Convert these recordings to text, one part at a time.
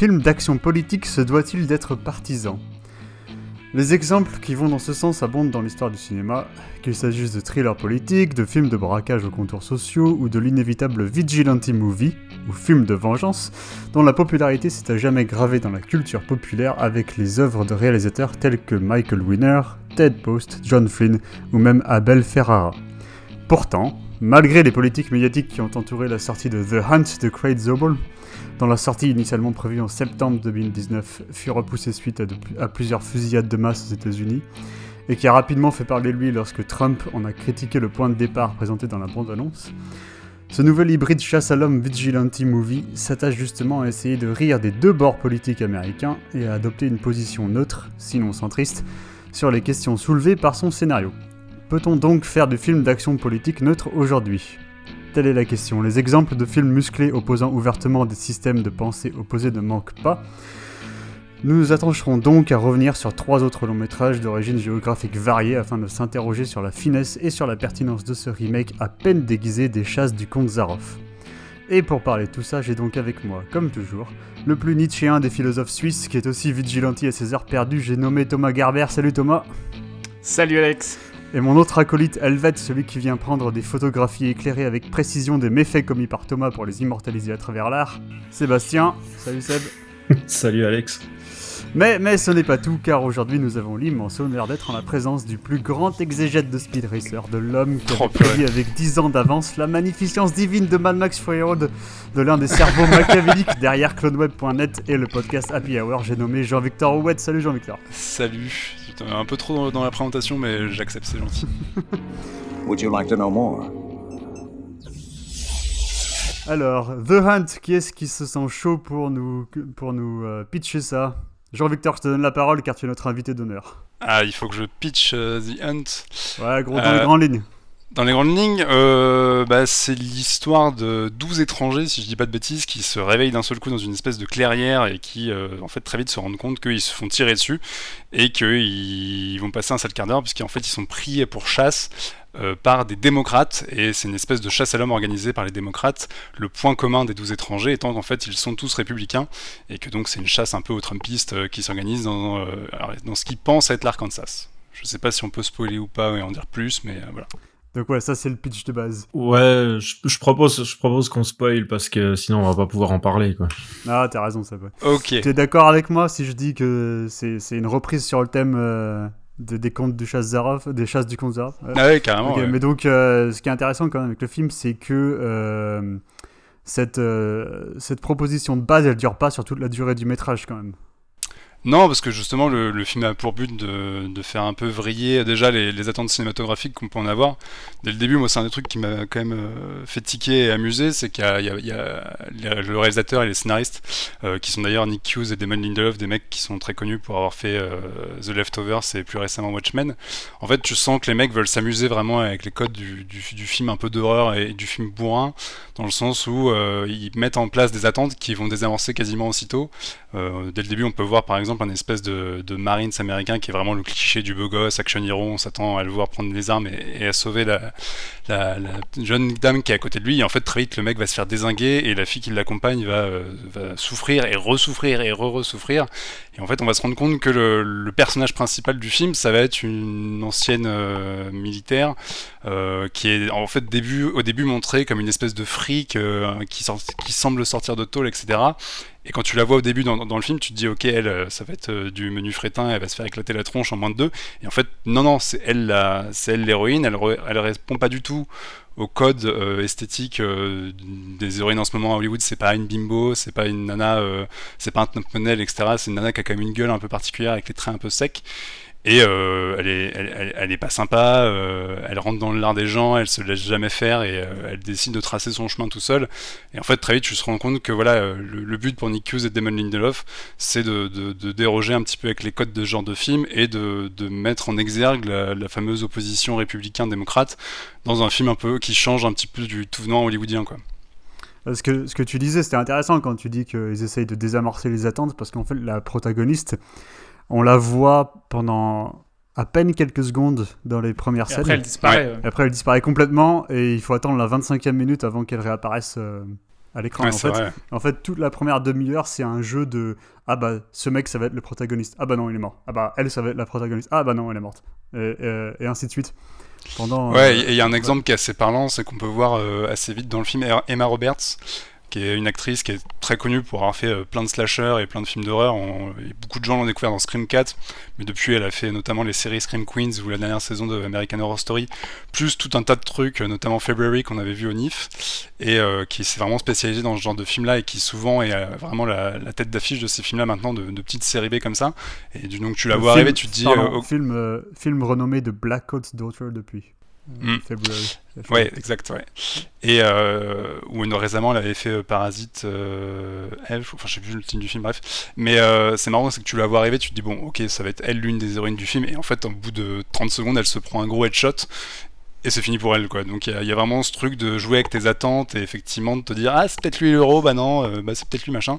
Film d'action politique se doit-il d'être partisan Les exemples qui vont dans ce sens abondent dans l'histoire du cinéma, qu'il s'agisse de thrillers politiques, de films de braquage aux contours sociaux ou de l'inévitable vigilante movie, ou film de vengeance, dont la popularité s'est à jamais gravée dans la culture populaire avec les œuvres de réalisateurs tels que Michael Winner, Ted Post, John Flynn ou même Abel Ferrara. Pourtant, malgré les politiques médiatiques qui ont entouré la sortie de The Hunt de Craig Zobel, dont la sortie initialement prévue en septembre 2019 fut repoussée suite à, plusieurs fusillades de masse aux États-Unis, et qui a rapidement fait parler de lui lorsque Trump en a critiqué le point de départ présenté dans la bande-annonce. Ce nouvel hybride chasse à l'homme vigilante movie s'attache justement à essayer de rire des deux bords politiques américains et à adopter une position neutre, sinon centriste, sur les questions soulevées par son scénario. Peut-on donc faire du film d'action politique neutre aujourd'hui? Telle est la question. Les exemples de films musclés opposant ouvertement des systèmes de pensée opposés ne manquent pas. Nous nous attencherons donc à revenir sur trois autres longs métrages d'origine géographique variée afin de s'interroger sur la finesse et sur la pertinence de ce remake à peine déguisé des chasses du comte Zaroff. Et pour parler de tout ça, j'ai donc avec moi, comme toujours, le plus nietzschéen des philosophes suisses qui est aussi vigilanti à ses heures perdues, j'ai nommé Thomas Garber. Salut Thomas Salut Alex et mon autre acolyte Helvet, celui qui vient prendre des photographies éclairées avec précision des méfaits commis par Thomas pour les immortaliser à travers l'art, Sébastien. Salut Seb. Salut Alex. Mais, mais ce n'est pas tout, car aujourd'hui nous avons l'immense honneur d'être en la présence du plus grand exégète de Speed Racer, de l'homme qui a prédit avec 10 ans d'avance la magnificence divine de Mad Max Fury Road, de l'un des cerveaux machiavéliques derrière cloneweb.net et le podcast Happy Hour, j'ai nommé Jean-Victor Ouette. Salut Jean-Victor. Salut, un peu trop dans, la présentation, mais j'accepte, c'est gentil. Would you like to know more? Alors, The Hunt, qui est-ce qui se sent chaud pour nous, pour nous euh, pitcher ça? Jean-Victor, je te donne la parole car tu es notre invité d'honneur. Ah, il faut que je pitch euh, The Hunt. Ouais, gros, dans les euh, grandes lignes. Dans les grandes lignes, euh, bah, c'est l'histoire de 12 étrangers, si je dis pas de bêtises, qui se réveillent d'un seul coup dans une espèce de clairière et qui, euh, en fait, très vite se rendent compte qu'ils se font tirer dessus et qu'ils vont passer un sale quart d'heure puisqu'en fait, ils sont pris pour chasse euh, par des démocrates et c'est une espèce de chasse à l'homme organisée par les démocrates. Le point commun des 12 étrangers étant qu'en fait, ils sont tous républicains et que donc c'est une chasse un peu aux Trumpistes qui s'organise dans, ce qu'ils pensent être l'Arkansas. Je sais pas si on peut spoiler ou pas et en dire plus, mais voilà. Donc ouais, ça c'est le pitch de base. Ouais, je, propose, je propose qu'on spoil parce que sinon on va pas pouvoir en parler quoi. Ah, t'as raison, ça va. Ok. es d'accord avec moi si je dis que c'est une reprise sur le thème euh, des contes du chasse Zaroff, des chasses du comte Zaroff Ah ouais, carrément. Mais donc, euh, ce qui est intéressant quand même avec le film, c'est que euh, cette, cette proposition de base, elle dure pas sur toute la durée du métrage quand même. Non, parce que justement, le, film a pour but de, faire un peu vriller déjà les, attentes cinématographiques qu'on peut en avoir. Dès le début, moi, c'est un des trucs qui m'a quand même euh, fait tiquer et amuser, c'est qu'il y, a le réalisateur et les scénaristes, euh, qui sont d'ailleurs Nick Hughes et Damon Lindelof, des mecs qui sont très connus pour avoir fait euh, The Leftovers et plus récemment Watchmen. En fait, tu sens que les mecs veulent s'amuser vraiment avec les codes du film un peu d'horreur et du film bourrin, dans le sens où ils mettent en place des attentes qui vont désamorcer quasiment aussitôt. dès le début, on peut voir par exemple un espèce de, de Marines américain qui est vraiment le cliché du beau gosse, action hero, on s'attend à le voir prendre des armes et, à sauver la, jeune dame qui est à côté de lui. Et en fait, très vite, le mec va se faire désinguer et la fille qui l'accompagne va, euh, souffrir et ressouffrir et re-ressouffrir. Et en fait, on va se rendre compte que le, personnage principal du film, ça va être une ancienne euh, militaire euh, qui est en fait au début montrée comme une espèce de fric qui semble sortir de tôle, etc. Et quand tu la vois au début dans, le film, tu te dis, ok, elle, euh, ça va être euh, du menu frétin, elle va se faire éclater la tronche en moins de deux. Et en fait, non, non, c'est elle, c'est elle l'héroïne. Elle, elle répond pas du tout au code euh, esthétique des héroïnes en ce moment à Hollywood. C'est pas une bimbo, c'est pas une nana, c'est pas un top etc. C'est une nana qui a quand même une gueule un peu particulière avec les traits un peu secs. Et euh, elle, est, elle, est pas sympa, euh, elle rentre dans l'art des gens, elle se laisse jamais faire et euh, elle décide de tracer son chemin tout seul. Et en fait, très vite, tu te rends compte que voilà, le, le but pour Nick Hughes et Damon Lindelof, c'est de, déroger un petit peu avec les codes de ce genre de film et de, mettre en exergue la, fameuse opposition républicain-démocrate dans un film un peu qui change un petit peu du tout venant hollywoodien, quoi. Ce que, ce que tu disais, c'était intéressant quand tu dis qu'ils essayent de désamorcer les attentes, parce qu'en fait, la protagoniste, on la voit pendant à peine quelques secondes dans les premières Et scènes. après, elle disparaît. ouais. Après, elle disparaît complètement, et il faut attendre la 25e minute avant qu'elle réapparaisse euh, à l'écran. Ouais, en, fait, vrai. en fait, toute la première demi-heure, c'est un jeu de Ah bah, ce mec, ça va être le protagoniste. Ah bah non, il est mort. Ah bah, elle, ça va être la protagoniste. Ah bah non, elle est morte. Et, et ainsi de suite. Pendant, Ouais, euh, et il y a un exemple qui est assez parlant, c'est qu'on peut voir euh, assez vite dans le film Emma Roberts, qui est une actrice qui est très connue pour avoir fait euh, plein de slashers et plein de films d'horreur. Beaucoup de gens l'ont découvert dans Scream 4, mais depuis elle a fait notamment les séries Scream Queens ou la dernière saison de American Horror Story, plus tout un tas de trucs, euh, notamment February qu'on avait vu au NIF, et euh, qui s'est vraiment spécialisé dans ce genre de film-là et qui souvent est euh, vraiment la, la tête d'affiche de ces films-là maintenant, de, de petites séries B comme ça. Et donc tu la le vois film- arriver, tu te dis... pardon, euh, film, film renommé de Black Coat's Daughter depuis. Mm. February. Ouais, exact, ouais. Et euh, où une- récemment, elle avait fait euh, Parasite, euh, elle, enfin je sais plus le titre du film, bref. Mais euh, c'est marrant, c'est que tu la vois arriver, tu te dis bon, ok, ça va être elle l'une des héroïnes du film, et en fait, au bout de 30 secondes, elle se prend un gros headshot. Et c'est fini pour elle, quoi. Donc il y, a- il y a vraiment ce truc de jouer avec tes attentes et effectivement de te dire ah c'est peut-être lui l'héros, bah non, euh, bah c'est peut-être lui machin.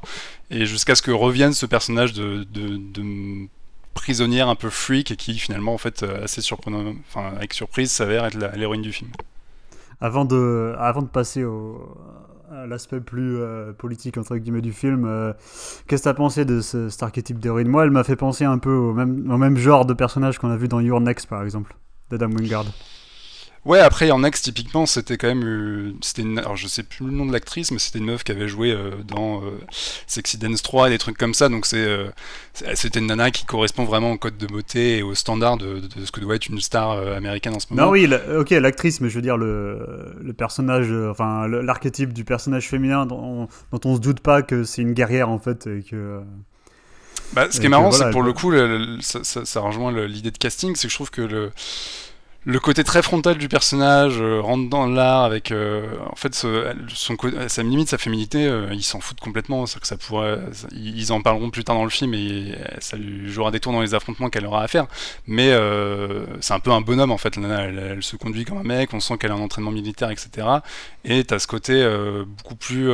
Et jusqu'à ce que revienne ce personnage de, de, de prisonnière un peu freak et qui finalement en fait euh, assez surprenant, enfin avec surprise s'avère être l'héroïne du film. Avant de, avant de passer à l'aspect plus euh, politique entre guillemets du film, euh, qu'est-ce que t'as pensé de ce, cet archétype d'héroïne? Moi, elle m'a fait penser un peu au même, au même genre de personnage qu'on a vu dans Your Next, par exemple, d'Adam Wingard. Ouais, après en ex typiquement, c'était quand même euh, c'était une alors je sais plus le nom de l'actrice mais c'était une meuf qui avait joué euh, dans euh, Sexy Dance 3 et des trucs comme ça donc c'est euh, c'est- c'était une nana qui correspond vraiment au code de beauté et aux standards de, de- de ce que doit être une star euh, américaine en ce moment. Non, oui, la- ok, l'actrice, mais je veux dire le, le personnage, euh, enfin l'archétype du personnage féminin dont, dont on se doute pas que c'est une guerrière en fait et que. Bah, ce qui est marrant, voilà, c'est que pour le coup, le- le- ça, ça- ça rejoint l'idée de casting, c'est que je trouve que le, le côté très frontal du personnage euh, rentre dans l'art avec, euh, en fait, son, sa limite, sa féminité, euh, ils s'en foutent complètement. Que ça pourrait, ils en parleront plus tard dans le film et ça lui jouera des tours dans les affrontements qu'elle aura à faire. Mais c'est un peu un bonhomme en fait. Elle, elle se conduit comme un mec, on sent qu'elle a un entraînement militaire, etc. Et t'as ce côté beaucoup plus,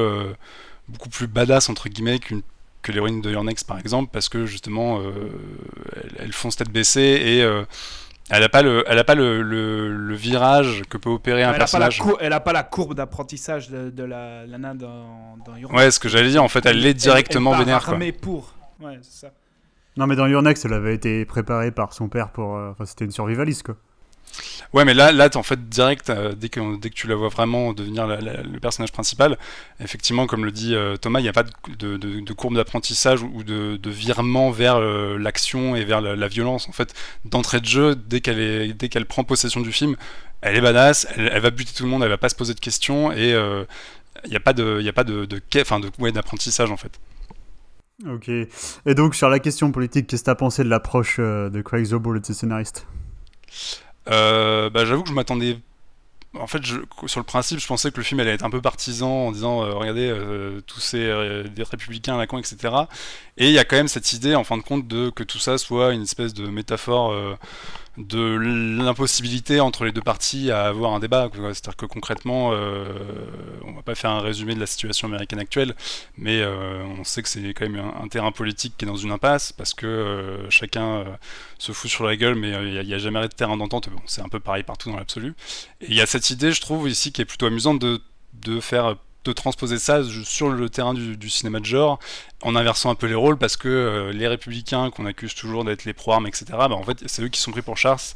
beaucoup plus badass entre guillemets qu'une que l'héroïne de Your Next par exemple parce que justement elles, elles foncent tête baissée et elle a pas le elle a pas le, le, le virage que peut opérer un Elle a, pas la personnage elle a pas la courbe d'apprentissage de, de la Lana dans, dans Your ouais ce que j'allais dire en fait elle l'est directement elle, vénère quoi pour. Ouais, c'est ça. Non, mais dans Your Next, elle avait été préparée par son père pour. euh, Enfin, c'était une survivaliste quoi. Ouais, mais là, là, en fait direct euh, dès que dès que tu la vois vraiment devenir le personnage principal. Effectivement, comme le dit euh, Thomas, il n'y a pas de, de, de- courbe d'apprentissage ou de, virement vers euh, l'action et vers la, violence. En fait, d'entrée de jeu, dès qu'elle qu'elle prend possession du film, elle est badass, elle, va buter tout le monde, elle va pas se poser de questions et il n'y a pas de y de enfin de ouais, d'apprentissage en fait. Ok. Et donc, sur la question politique, qu'est-ce que t'as pensé de l'approche de Craig Zobel et de ses scénaristes? Euh, bah, j'avoue que je m'attendais. En fait, sur le principe, je pensais que le film allait être un peu partisan en disant euh, regardez, euh, tous ces républicains à etc. Et il y a quand même cette idée, en fin de compte, de que tout ça soit une espèce de métaphore de l'impossibilité entre les deux parties à avoir un débat. C'est-à-dire que concrètement, euh, on va pas faire un résumé de la situation américaine actuelle, mais euh, on sait que c'est quand même un, terrain politique qui est dans une impasse parce que euh, chacun euh, se fout sur la gueule, mais il n'y a, jamais de terrain d'entente. C'est un peu pareil partout dans l'absolu. Et il y a cette idée, je trouve, ici, qui est plutôt amusante de, de faire de transposer ça sur le terrain du, cinéma de genre en inversant un peu les rôles parce que euh, les républicains qu'on accuse toujours d'être les pro-armes etc bah en fait c'est eux qui sont pris pour chasse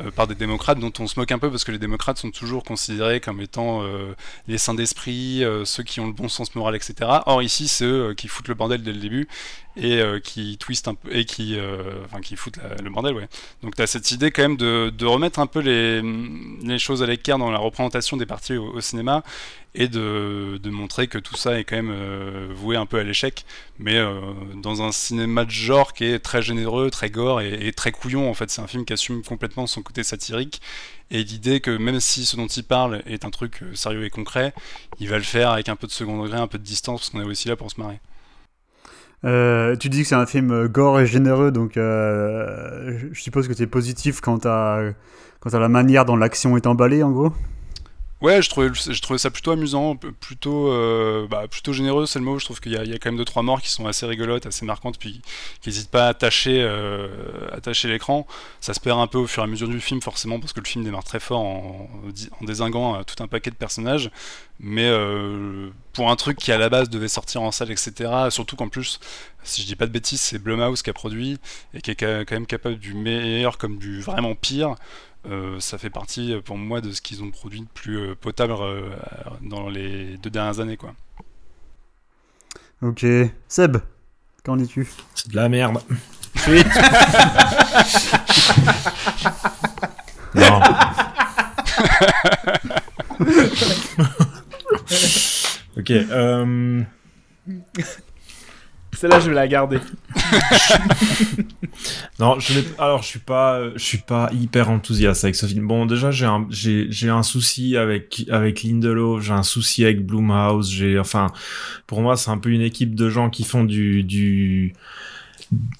euh, par des démocrates dont on se moque un peu parce que les démocrates sont toujours considérés comme étant euh, les saints d'esprit, ceux qui ont le bon sens moral, etc. Or ici, c'est eux qui foutent le bordel dès le début et qui twistent un peu et qui, enfin, qui foutent le bordel, ouais. Donc tu as cette idée quand même de, remettre un peu les, choses à l'écart dans la représentation des partis au, cinéma et de, montrer que tout ça est quand même voué un peu à l'échec, mais dans un cinéma de genre qui est très généreux, très gore et, et très couillon en fait. C'est un film qui assume complètement son côté satirique et l'idée que même si ce dont il parle est un truc euh, sérieux et concret, il va le faire avec un peu de second degré, un peu de distance, parce qu'on est aussi là pour se marrer. Euh, tu dis que c'est un film euh, gore et généreux, donc je suppose que es positif quant à, quant à la manière dont l'action est emballée, en gros? Ouais, je trouvais, trouvais ça plutôt amusant, plutôt, euh, bah, plutôt généreux, c'est le mot. Je trouve qu'il y, a quand même deux trois morts qui sont assez rigolotes, assez marquantes, puis qui n'hésitent pas à attacher, euh, attacher l'écran. Ça se perd un peu au fur et à mesure du film, forcément, parce que le film démarre très fort en, en désinguant euh, tout un paquet de personnages. Mais pour un truc qui à la base devait sortir en salle, etc. Surtout qu'en plus, si je dis pas de bêtises, c'est Blumhouse qui a produit et qui est quand même capable du meilleur comme du vraiment pire. Euh, ça fait partie pour moi de ce qu'ils ont produit de plus euh, potable euh, dans les deux dernières années quoi. Ok. Seb, qu'en dis-tu? C'est de la merde. non. ok. Euh... Celle-là, je vais la garder. non, alors je suis pas, je suis pas hyper enthousiaste avec ce film. Bon, déjà j'ai un, j'ai, j'ai un souci avec avec Lindelof, j'ai un souci avec Blumhouse, j'ai, enfin, pour moi c'est un peu une équipe de gens qui font du du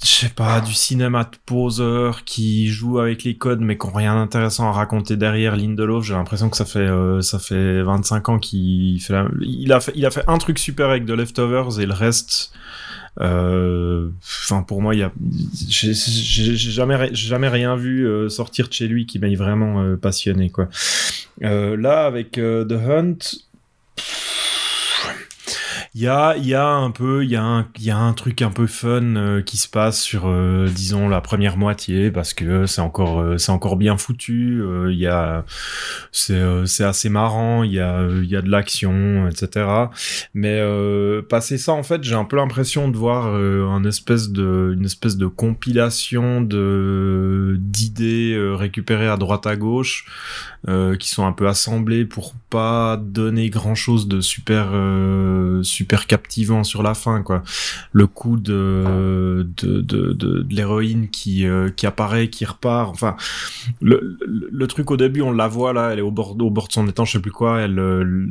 je sais pas, du cinéma de poseur qui joue avec les codes mais qui ont rien d'intéressant à raconter derrière Lindelof. J'ai l'impression que ça fait euh, ça fait 25 ans qu'il fait il a fait il a fait un truc super avec The Leftovers et le reste enfin pour moi il y a j'ai jamais jamais rien vu euh, sortir de chez lui qui m'ait vraiment passionné quoi. là avec The Hunt il y a, y a un peu, il y a un, y a un truc un peu fun euh, qui se passe sur, euh, disons, la première moitié parce que c'est encore, euh, c'est encore bien foutu. Il y a, c'est, c'est assez marrant. Il y a, il y a de l'action, etc. Mais passer ça, en fait, j'ai un peu l'impression de voir une espèce de compilation d'idées récupérées à droite à gauche qui sont un peu assemblées pour pas donner grand chose de super, super super captivant sur la fin quoi. Le coup de de, de, de, l'héroïne qui euh, qui apparaît qui repart. Enfin le, le, truc au début on la voit là elle est au bord au bord de son étang je sais plus quoi. Elle euh,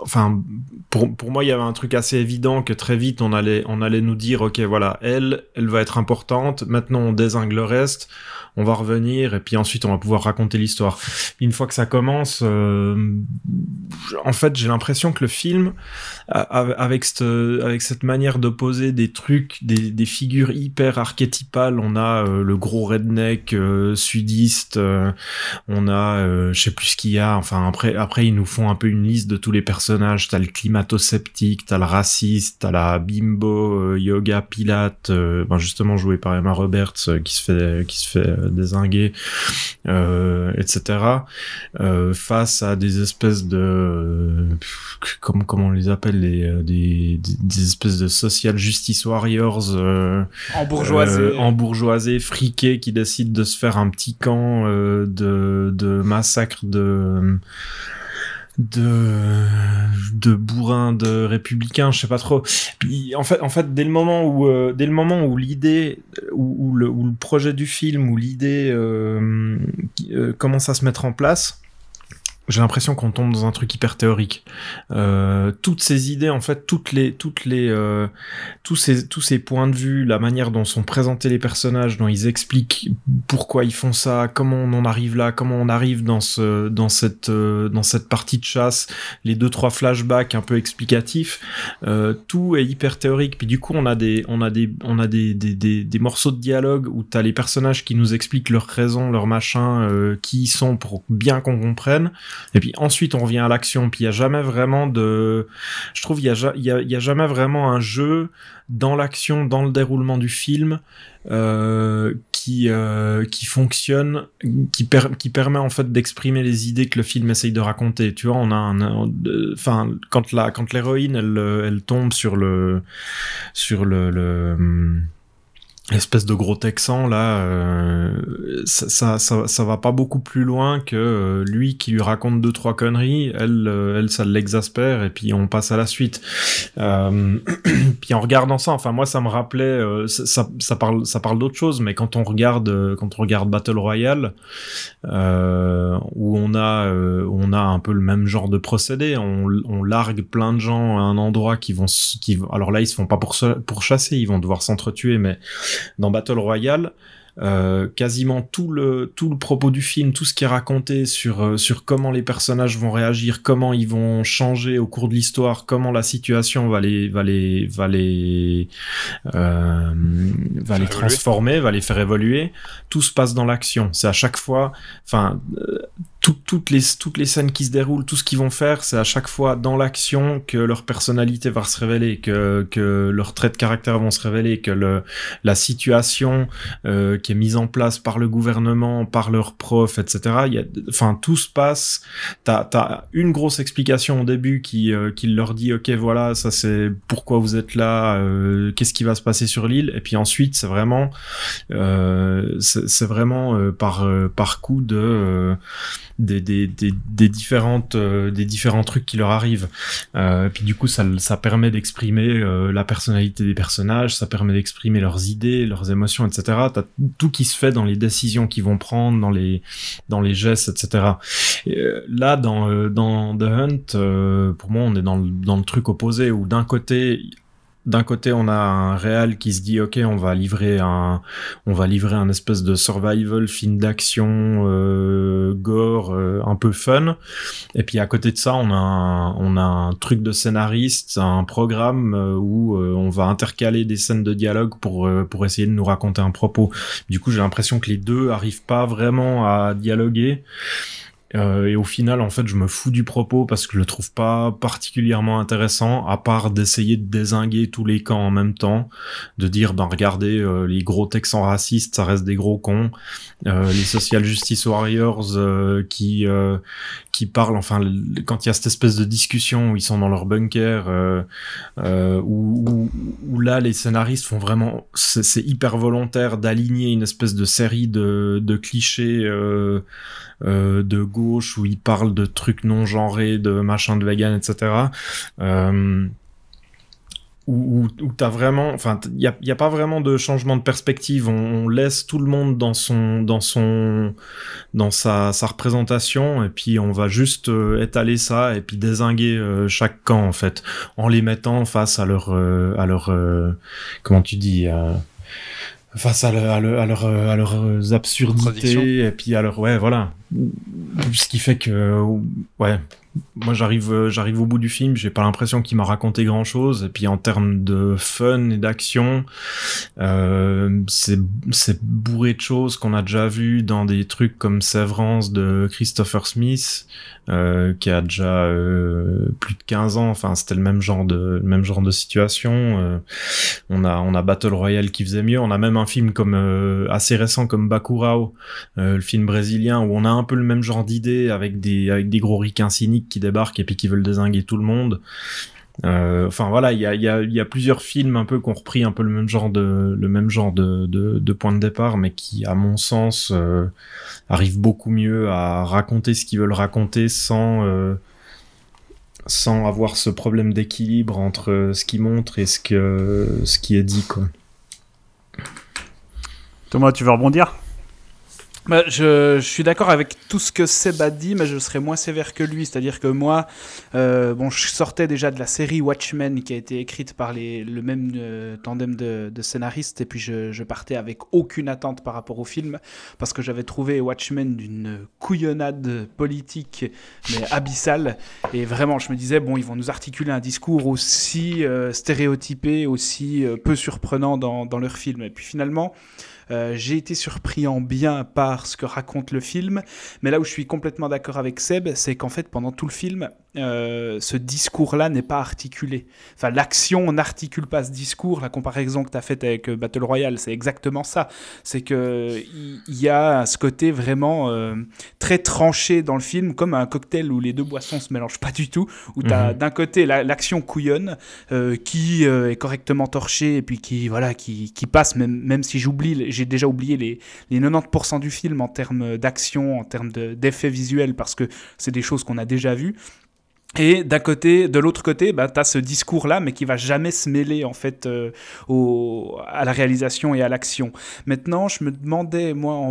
enfin pour pour moi il y avait un truc assez évident que très vite on allait on allait nous dire ok voilà elle elle va être importante. Maintenant on désingue le reste on va revenir et puis ensuite on va pouvoir raconter l'histoire. Une fois que ça commence, euh, en fait j'ai l'impression que le film, avec cette, avec cette manière d'opposer des trucs, des, figures hyper archétypales, on a euh, le gros redneck euh, sudiste, on a je sais plus ce qu'il y a, enfin après après ils nous font un peu une liste de tous les personnages, t'as le climato-sceptique, t'as le raciste, t'as la bimbo yoga pilate, ben justement joué par Emma Roberts qui se fait qui se fait désingués, euh, etc. Euh, face à des espèces de comment comment on les appelle les euh, des, des, espèces de social justice warriors euh, en bourgeoisie en bourgeoisie friqués qui décident de se faire un petit camp de de massacre de de de bourrin de républicain je sais pas trop. En fait en fait dès le moment où euh, dès le moment où l'idée où, le, le projet du film où l'idée euh, euh, commence à se mettre en place j'ai l'impression qu'on tombe dans un truc hyper théorique. Euh, toutes ces idées, en fait, toutes les, toutes les, euh, tous ces, tous ces points de vue, la manière dont sont présentés les personnages, dont ils expliquent pourquoi ils font ça, comment on en arrive là, comment on arrive dans ce, dans cette, euh, dans cette partie de chasse, les deux trois flashbacks un peu explicatifs, euh, tout est hyper théorique. Puis du coup, on a des, on a des, on a des, des, des, morceaux de dialogue où t'as les personnages qui nous expliquent leurs raisons, leurs machins, euh, qui ils sont pour bien qu'on comprenne. Et puis ensuite, on revient à l'action. Puis il y a jamais vraiment de, je trouve, il y a, y a, jamais vraiment un jeu dans l'action, dans le déroulement du film, euh, qui euh, qui fonctionne, qui, per qui permet en fait d'exprimer les idées que le film essaye de raconter. Tu vois, on a un, enfin quand la quand l'héroïne elle elle tombe sur le sur le, le espèce de gros texan là euh, ça, ça, ça, va pas beaucoup plus loin que euh, lui qui lui raconte deux trois conneries elle euh, elle ça l'exaspère et puis on passe à la suite. Euh, puis en regardant ça enfin moi ça me rappelait ça, ça parle ça parle d'autre chose mais quand on regarde quand on regarde Battle Royale où on a on a un peu le même genre de procédé on, on largue plein de gens à un endroit qui vont qui alors là ils se font pas pour pour chasser ils vont devoir s'entretuer mais dans Battle Royale, euh, quasiment tout le tout le propos du film, tout ce qui est raconté sur euh, sur comment les personnages vont réagir, comment ils vont changer au cours de l'histoire, comment la situation va les va les va les euh, va les transformer, va les faire évoluer. Tout se passe dans l'action. C'est à chaque fois, enfin toutes, les, toutes les scènes qui se déroulent, tout ce qu'ils vont faire, c'est à chaque fois dans l'action que leur personnalité va se révéler, que, que leurs traits de caractère vont se révéler, que le, la situation euh, qui est mise en place par le gouvernement, par leurs profs, etc. Il y a, enfin, tout se passe. T'as as une grosse explication au début qui, euh, qui leur dit, ok, voilà, ça c'est pourquoi vous êtes là, euh, qu'est-ce qui va se passer sur l'île, et puis ensuite c'est vraiment, euh, c'est vraiment euh, par par coup de des, des, des, des différentes euh, des différents trucs qui leur arrivent. Euh, puis du coup ça, ça permet d'exprimer euh, la personnalité des personnages ça permet d'exprimer leurs idées leurs émotions etc t'as tout qui se fait dans les décisions qu'ils vont prendre dans les dans les gestes etc Et, euh, là dans dans The Hunt pour moi on est dans le, dans le truc opposé où d'un côté d'un côté, on a un réal qui se dit ok, on va livrer un, on va livrer un espèce de survival film d'action euh, gore euh, un peu fun. Et puis à côté de ça, on a un, on a un truc de scénariste, un programme euh, où on va intercaler des scènes de dialogue pour pour essayer de nous raconter un propos. Du coup, j'ai l'impression que les deux arrivent pas vraiment à dialoguer. Euh, et au final, en fait, je me fous du propos parce que je le trouve pas particulièrement intéressant, à part d'essayer de désinguer tous les camps en même temps, de dire, ben regardez, euh, les gros Texans racistes, ça reste des gros cons, euh, les social justice warriors qui qui parlent, enfin, quand il y a cette espèce de discussion où ils sont dans leur bunker, où, là les scénaristes font vraiment, c'est hyper volontaire d'aligner une espèce de série de, de clichés. De gauche où il parle de trucs non genrés, de machin de vegan, etc. Euh, où, où, t'as vraiment, enfin, il y a, a, pas vraiment de changement de perspective. On, laisse tout le monde dans son, dans son, dans sa, représentation, et puis on va juste euh, étaler ça et puis désinguer euh, chaque camp en fait, en les mettant face à leur, à leur, comment tu dis face à, le, à, le, à, leur, à leurs absurdités et puis à leur ouais voilà. Ce qui fait que ouais. Moi j'arrive euh, j'arrive au bout du film j'ai pas l'impression qu'il m'a raconté grand chose et puis en termes de fun et d'action euh, c'est c'est bourré de choses qu'on a déjà vu dans des trucs comme Severance de Christopher Smith euh, qui a déjà euh, plus de 15 ans. Enfin c'était le même genre de même genre de situation euh, on a on a Battle Royale qui faisait mieux. On a même un film comme euh, assez récent comme Bakurao le film brésilien où on a un peu le même genre d'idée avec des avec des gros ricains cyniques qui débarquent et puis qui veulent désinguer tout le monde. Euh, enfin voilà, il y a, plusieurs films un peu qui ont repris un peu le même genre de le même genre de, de, point de départ, mais qui, à mon sens, euh, arrivent beaucoup mieux à raconter ce qu'ils veulent raconter sans euh, sans avoir ce problème d'équilibre entre ce qu'ils montrent et ce que ce qui est dit quoi. Thomas, tu veux rebondir? Bah, je, je, suis d'accord avec tout ce que Seb a dit, mais je serais moins sévère que lui. C'est-à-dire que moi, euh, bon, je sortais déjà de la série Watchmen qui a été écrite par les, le même euh, tandem de, de, scénaristes, et puis je, je, partais avec aucune attente par rapport au film, parce que j'avais trouvé Watchmen d'une couillonnade politique, mais abyssale. Et vraiment, je me disais, bon, ils vont nous articuler un discours aussi euh, stéréotypé, aussi euh, peu surprenant dans, dans leur film. Et puis finalement, Euh, j'ai été surpris en bien par ce que raconte le film, mais là où je suis complètement d'accord avec Seb, c'est qu'en fait pendant tout le film, euh, ce discours-là n'est pas articulé. Enfin, l'action n'articule pas ce discours. La comparaison que tu as faite avec euh, Battle Royale, c'est exactement ça. C'est que il y a ce côté vraiment euh, très tranché dans le film, comme un cocktail où les deux boissons se mélangent pas du tout, où tu as mhm. d'un côté l'action couillonne qui est correctement torchée et puis qui voilà qui, qui passe même même si j'oublie j'ai déjà oublié les, les 90% du film en termes d'action, en termes d'effets visuels parce que c'est des choses qu'on a déjà vues. Et d'un côté, de l'autre côté, bah, tu as ce discours-là, mais qui va jamais se mêler en fait euh, au, à la réalisation et à l'action. Maintenant, je me demandais, moi,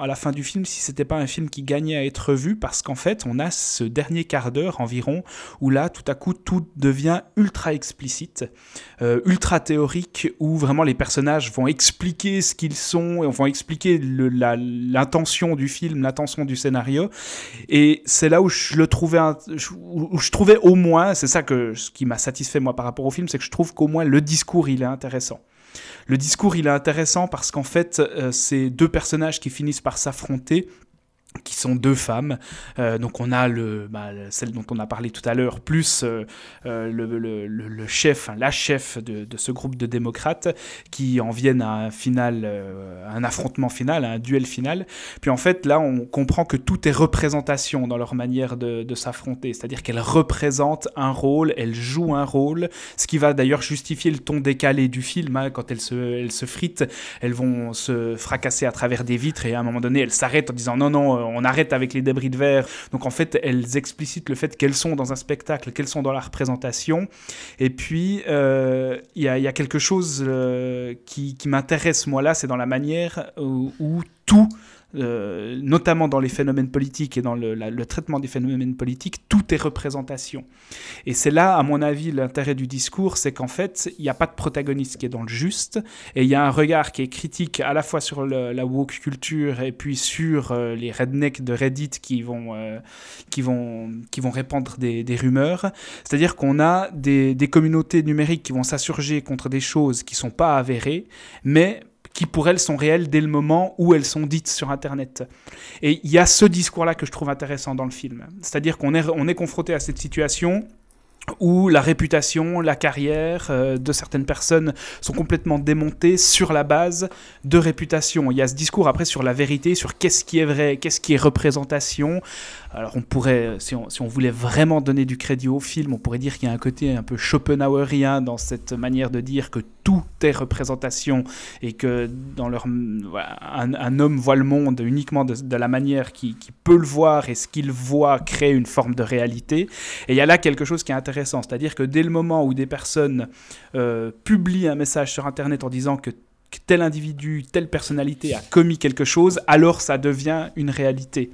à la fin du film, si c'était pas un film qui gagnait à être vu, parce qu'en fait, on a ce dernier quart d'heure environ, où là, tout à coup, tout devient ultra explicite, euh, ultra théorique, où vraiment les personnages vont expliquer ce qu'ils sont, et vont expliquer l'intention du film, l'intention du scénario. Et c'est là où je le trouvais... je trouvais au moins, c'est ça que ce qui m'a satisfait moi par rapport au film, c'est que je trouve qu'au moins le discours il est intéressant. Le discours il est intéressant parce qu'en fait, euh, c'est deux personnages qui finissent par s'affronter qui sont deux femmes. Euh, donc on a le, bah, celle dont on a parlé tout à l'heure, plus euh, euh, le, le, chef, la chef de, de, ce groupe de démocrates qui en viennent à un final, un affrontement final, un duel final. Puis en fait là on comprend que tout est représentation dans leur manière de, de s'affronter, c'est-à-dire qu'elles représentent un rôle, elles jouent un rôle, ce qui va d'ailleurs justifier le ton décalé du film. Hein. quand elles se, elles se fritent, elles vont se fracasser à travers des vitres et à un moment donné elles s'arrêtent en disant non non on arrête avec les débris de verre. Donc en fait, elles explicitent le fait qu'elles sont dans un spectacle, qu'elles sont dans la représentation. Et puis, euh, il y, a quelque chose euh, qui, m'intéresse, moi, là, c'est dans la manière où tout euh, notamment dans les phénomènes politiques et dans le, traitement des phénomènes politiques, tout est représentation. Et c'est là, à mon avis, l'intérêt du discours, c'est qu'en fait, il n'y a pas de protagoniste qui est dans le juste, et il y a un regard qui est critique à la fois sur la woke culture et puis sur euh, les rednecks de Reddit qui vont, euh, qui vont, qui vont répandre des, rumeurs. C'est-à-dire qu'on a des, des communautés numériques qui vont s'insurger contre des choses qui sont pas avérées, mais qui pour elles sont réelles dès le moment où elles sont dites sur Internet. Et il y a ce discours-là que je trouve intéressant dans le film. C'est-à-dire qu'on est, on est confronté à cette situation où la réputation, la carrière euh, de certaines personnes sont complètement démontées sur la base de réputation. Il y a ce discours après sur la vérité, sur qu'est-ce qui est vrai, qu'est-ce qui est représentation. Alors on pourrait, si on, voulait vraiment donner du crédit au film, on pourrait dire qu'il y a un côté un peu Schopenhauerien dans cette manière de dire que tout est représentation et que dans leur, un, homme voit le monde uniquement de, la manière qu'il peut le voir et ce qu'il voit crée une forme de réalité. Et il y a là quelque chose qui est intéressant, c'est-à-dire que dès le moment où des personnes euh, publient un message sur Internet en disant que tel individu, telle personnalité a commis quelque chose, alors ça devient une réalité.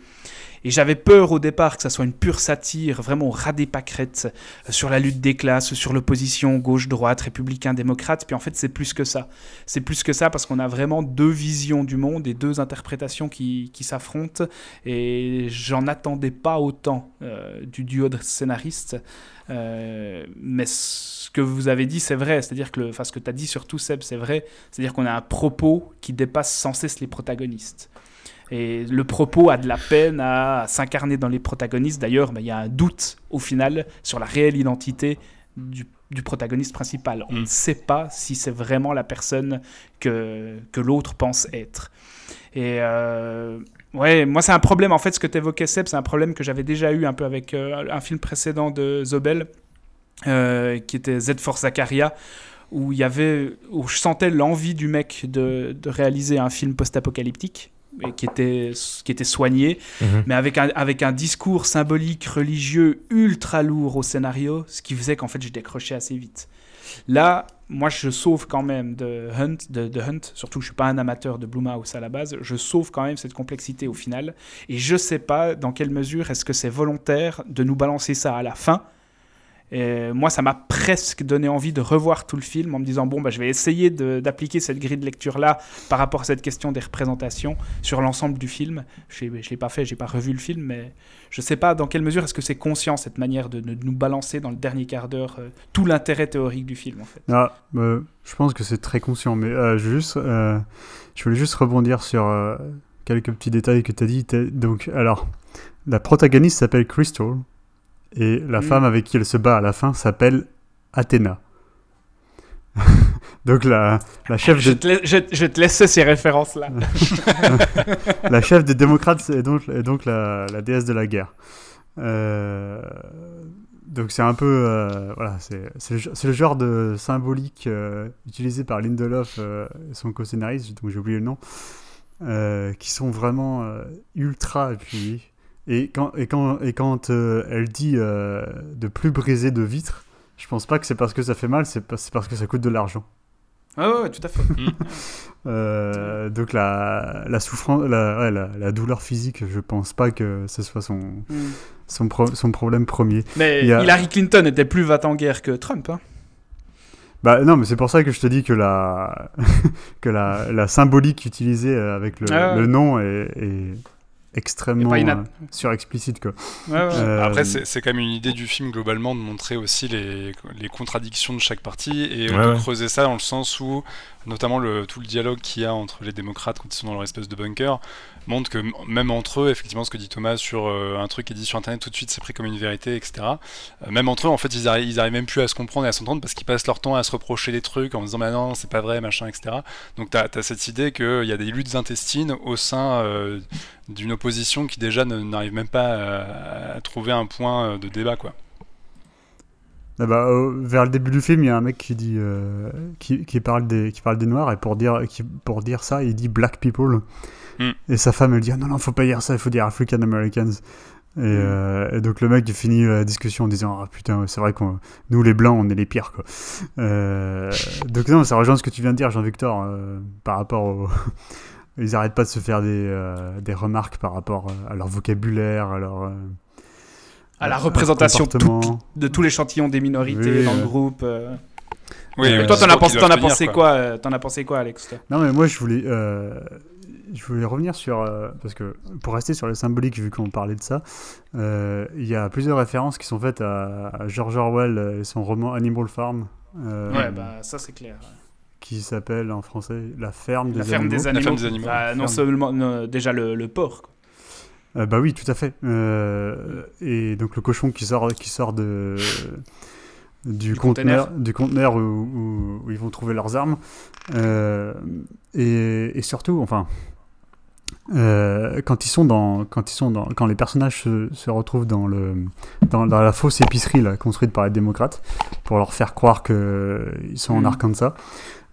Et j'avais peur au départ que ça soit une pure satire, vraiment pâquerettes, euh, sur la lutte des classes, sur l'opposition gauche-droite, républicain-démocrate. Puis en fait, c'est plus que ça. C'est plus que ça parce qu'on a vraiment deux visions du monde et deux interprétations qui, qui s'affrontent. Et j'en attendais pas autant euh, du duo de scénaristes. Euh, mais ce que vous avez dit, c'est vrai. C'est-à-dire que, enfin, ce que tu as dit surtout, Seb, c'est vrai. C'est-à-dire qu'on a un propos qui dépasse sans cesse les protagonistes. Et le propos a de la peine à, s'incarner dans les protagonistes. D'ailleurs, ben, il y a un doute au final sur la réelle identité du, protagoniste principal. On ne mm. sait pas si c'est vraiment la personne que, que l'autre pense être. Et euh, ouais, moi c'est un problème. En fait, ce que tu évoquais, Seb, c'est un problème que j'avais déjà eu un peu avec euh, un film précédent de Zobel, euh, qui était Z for Zakaria où il y avait où je sentais l'envie du mec de, de réaliser un film post-apocalyptique qui était, qui était soigné, mhm. mais avec un, avec un discours symbolique, religieux, ultra lourd au scénario, ce qui faisait qu'en fait je décrochais assez vite. Là, moi je sauve quand même de Hunt, de, Hunt, surtout que je suis pas un amateur de Blumhouse à la base, je sauve quand même cette complexité au final, et je sais pas dans quelle mesure est-ce que c'est volontaire de nous balancer ça à la fin, Et moi, ça m'a presque donné envie de revoir tout le film en me disant bon, bah, je vais essayer d'appliquer cette grille de lecture-là par rapport à cette question des représentations sur l'ensemble du film. Je ne l'ai pas fait, j'ai pas revu le film, mais je ne sais pas dans quelle mesure est-ce que c'est conscient cette manière de, nous balancer dans le dernier quart d'heure euh, tout l'intérêt théorique du film en fait. Ah, euh, je pense que c'est très conscient, mais euh, juste, je voulais juste rebondir sur quelques petits détails que tu as dit. Donc, alors, la protagoniste s'appelle Crystal. Et la mm. femme avec qui elle se bat à la fin s'appelle Athéna. donc la, la chef je, te je, je, te laisse ces références-là. la chef des démocrates est donc, est donc la, la, déesse de la guerre. Euh, donc c'est un peu... Euh, voilà, c'est le, le, genre de symbolique euh, utilisé par Lindelof et son co-scénariste, dont j'ai oublié le nom, qui sont vraiment ultra appuyés. Et quand, et quand, et quand euh, elle dit euh, de plus briser de vitres, je pense pas que c'est parce que ça fait mal, c'est parce que ça coûte de l'argent. Ah ouais, tout à fait. Mm. euh, donc la, la souffrance, la, ouais, la, la, douleur physique, je pense pas que ce soit son, mm. son, pro, son, problème premier. Mais Hillary Clinton était plus va en guerre que Trump. Hein. Bah non, mais c'est pour ça que je te dis que la, que la, la symbolique utilisée avec le, ah le nom est, est extrêmement euh, surexplicite quoi. Euh, Après c'est quand même une idée du film globalement de montrer aussi les, les contradictions de chaque parti et de creuser ça dans le sens où notamment le, tout le dialogue qu'il y a entre les démocrates quand ils sont dans leur espèce de bunker montre que même entre eux, effectivement, ce que dit Thomas sur euh, un truc qui est dit sur Internet tout de suite, c'est pris comme une vérité, etc. Euh, même entre eux, en fait, ils arrivent, ils même plus à se comprendre et à s'entendre parce qu'ils passent leur temps à se reprocher des trucs en disant, mais non, c'est pas vrai, machin, etc. Donc, tu as, cette idée qu'il y a des luttes intestines au sein euh, d'une opposition qui déjà n'arrive même pas à, trouver un point de débat, quoi. Ah bah, vers le début du film, il y a un mec qui dit, qui, qui, parle des, qui parle des noirs et pour dire, qui, pour dire ça, il dit black people. Mm. Et sa femme, elle dit ah, non, non, faut pas dire ça, il faut dire African Americans. Et, mm. euh, et, donc le mec il finit la discussion en disant ah putain c'est vrai que nous les blancs on est les pires quoi. Euh, donc non ça rejoint ce que tu viens de dire Jean-Victor euh, par rapport au ils arrêtent pas de se faire des, des remarques par rapport à leur vocabulaire à leur à la représentation de tout l'échantillon des minorités dans le groupe. Oui, toi, t'en as, pensé, as pensé quoi, T'en as pensé quoi, Alex Non, mais moi, je voulais, je voulais revenir sur. Euh, parce que pour rester sur le symbolique, vu qu'on parlait de ça, euh, il y a plusieurs références qui sont faites à, George Orwell et son roman Animal Farm. Euh, ouais, bah ça c'est clair. Qui s'appelle en français La ferme des La ferme animaux. Des animaux. La ferme des animaux. Bah, non seulement. déjà le, le porc. Quoi. Bah oui, tout à fait. et donc le cochon qui sort, qui sort de du, conteneur, du conteneur où, où, ils vont trouver leurs armes. et, et, surtout, enfin, euh, quand ils sont dans, quand ils sont dans, quand les personnages se, se retrouvent dans le, dans, dans, la fausse épicerie là, construite par les démocrates pour leur faire croire que ils sont en mm.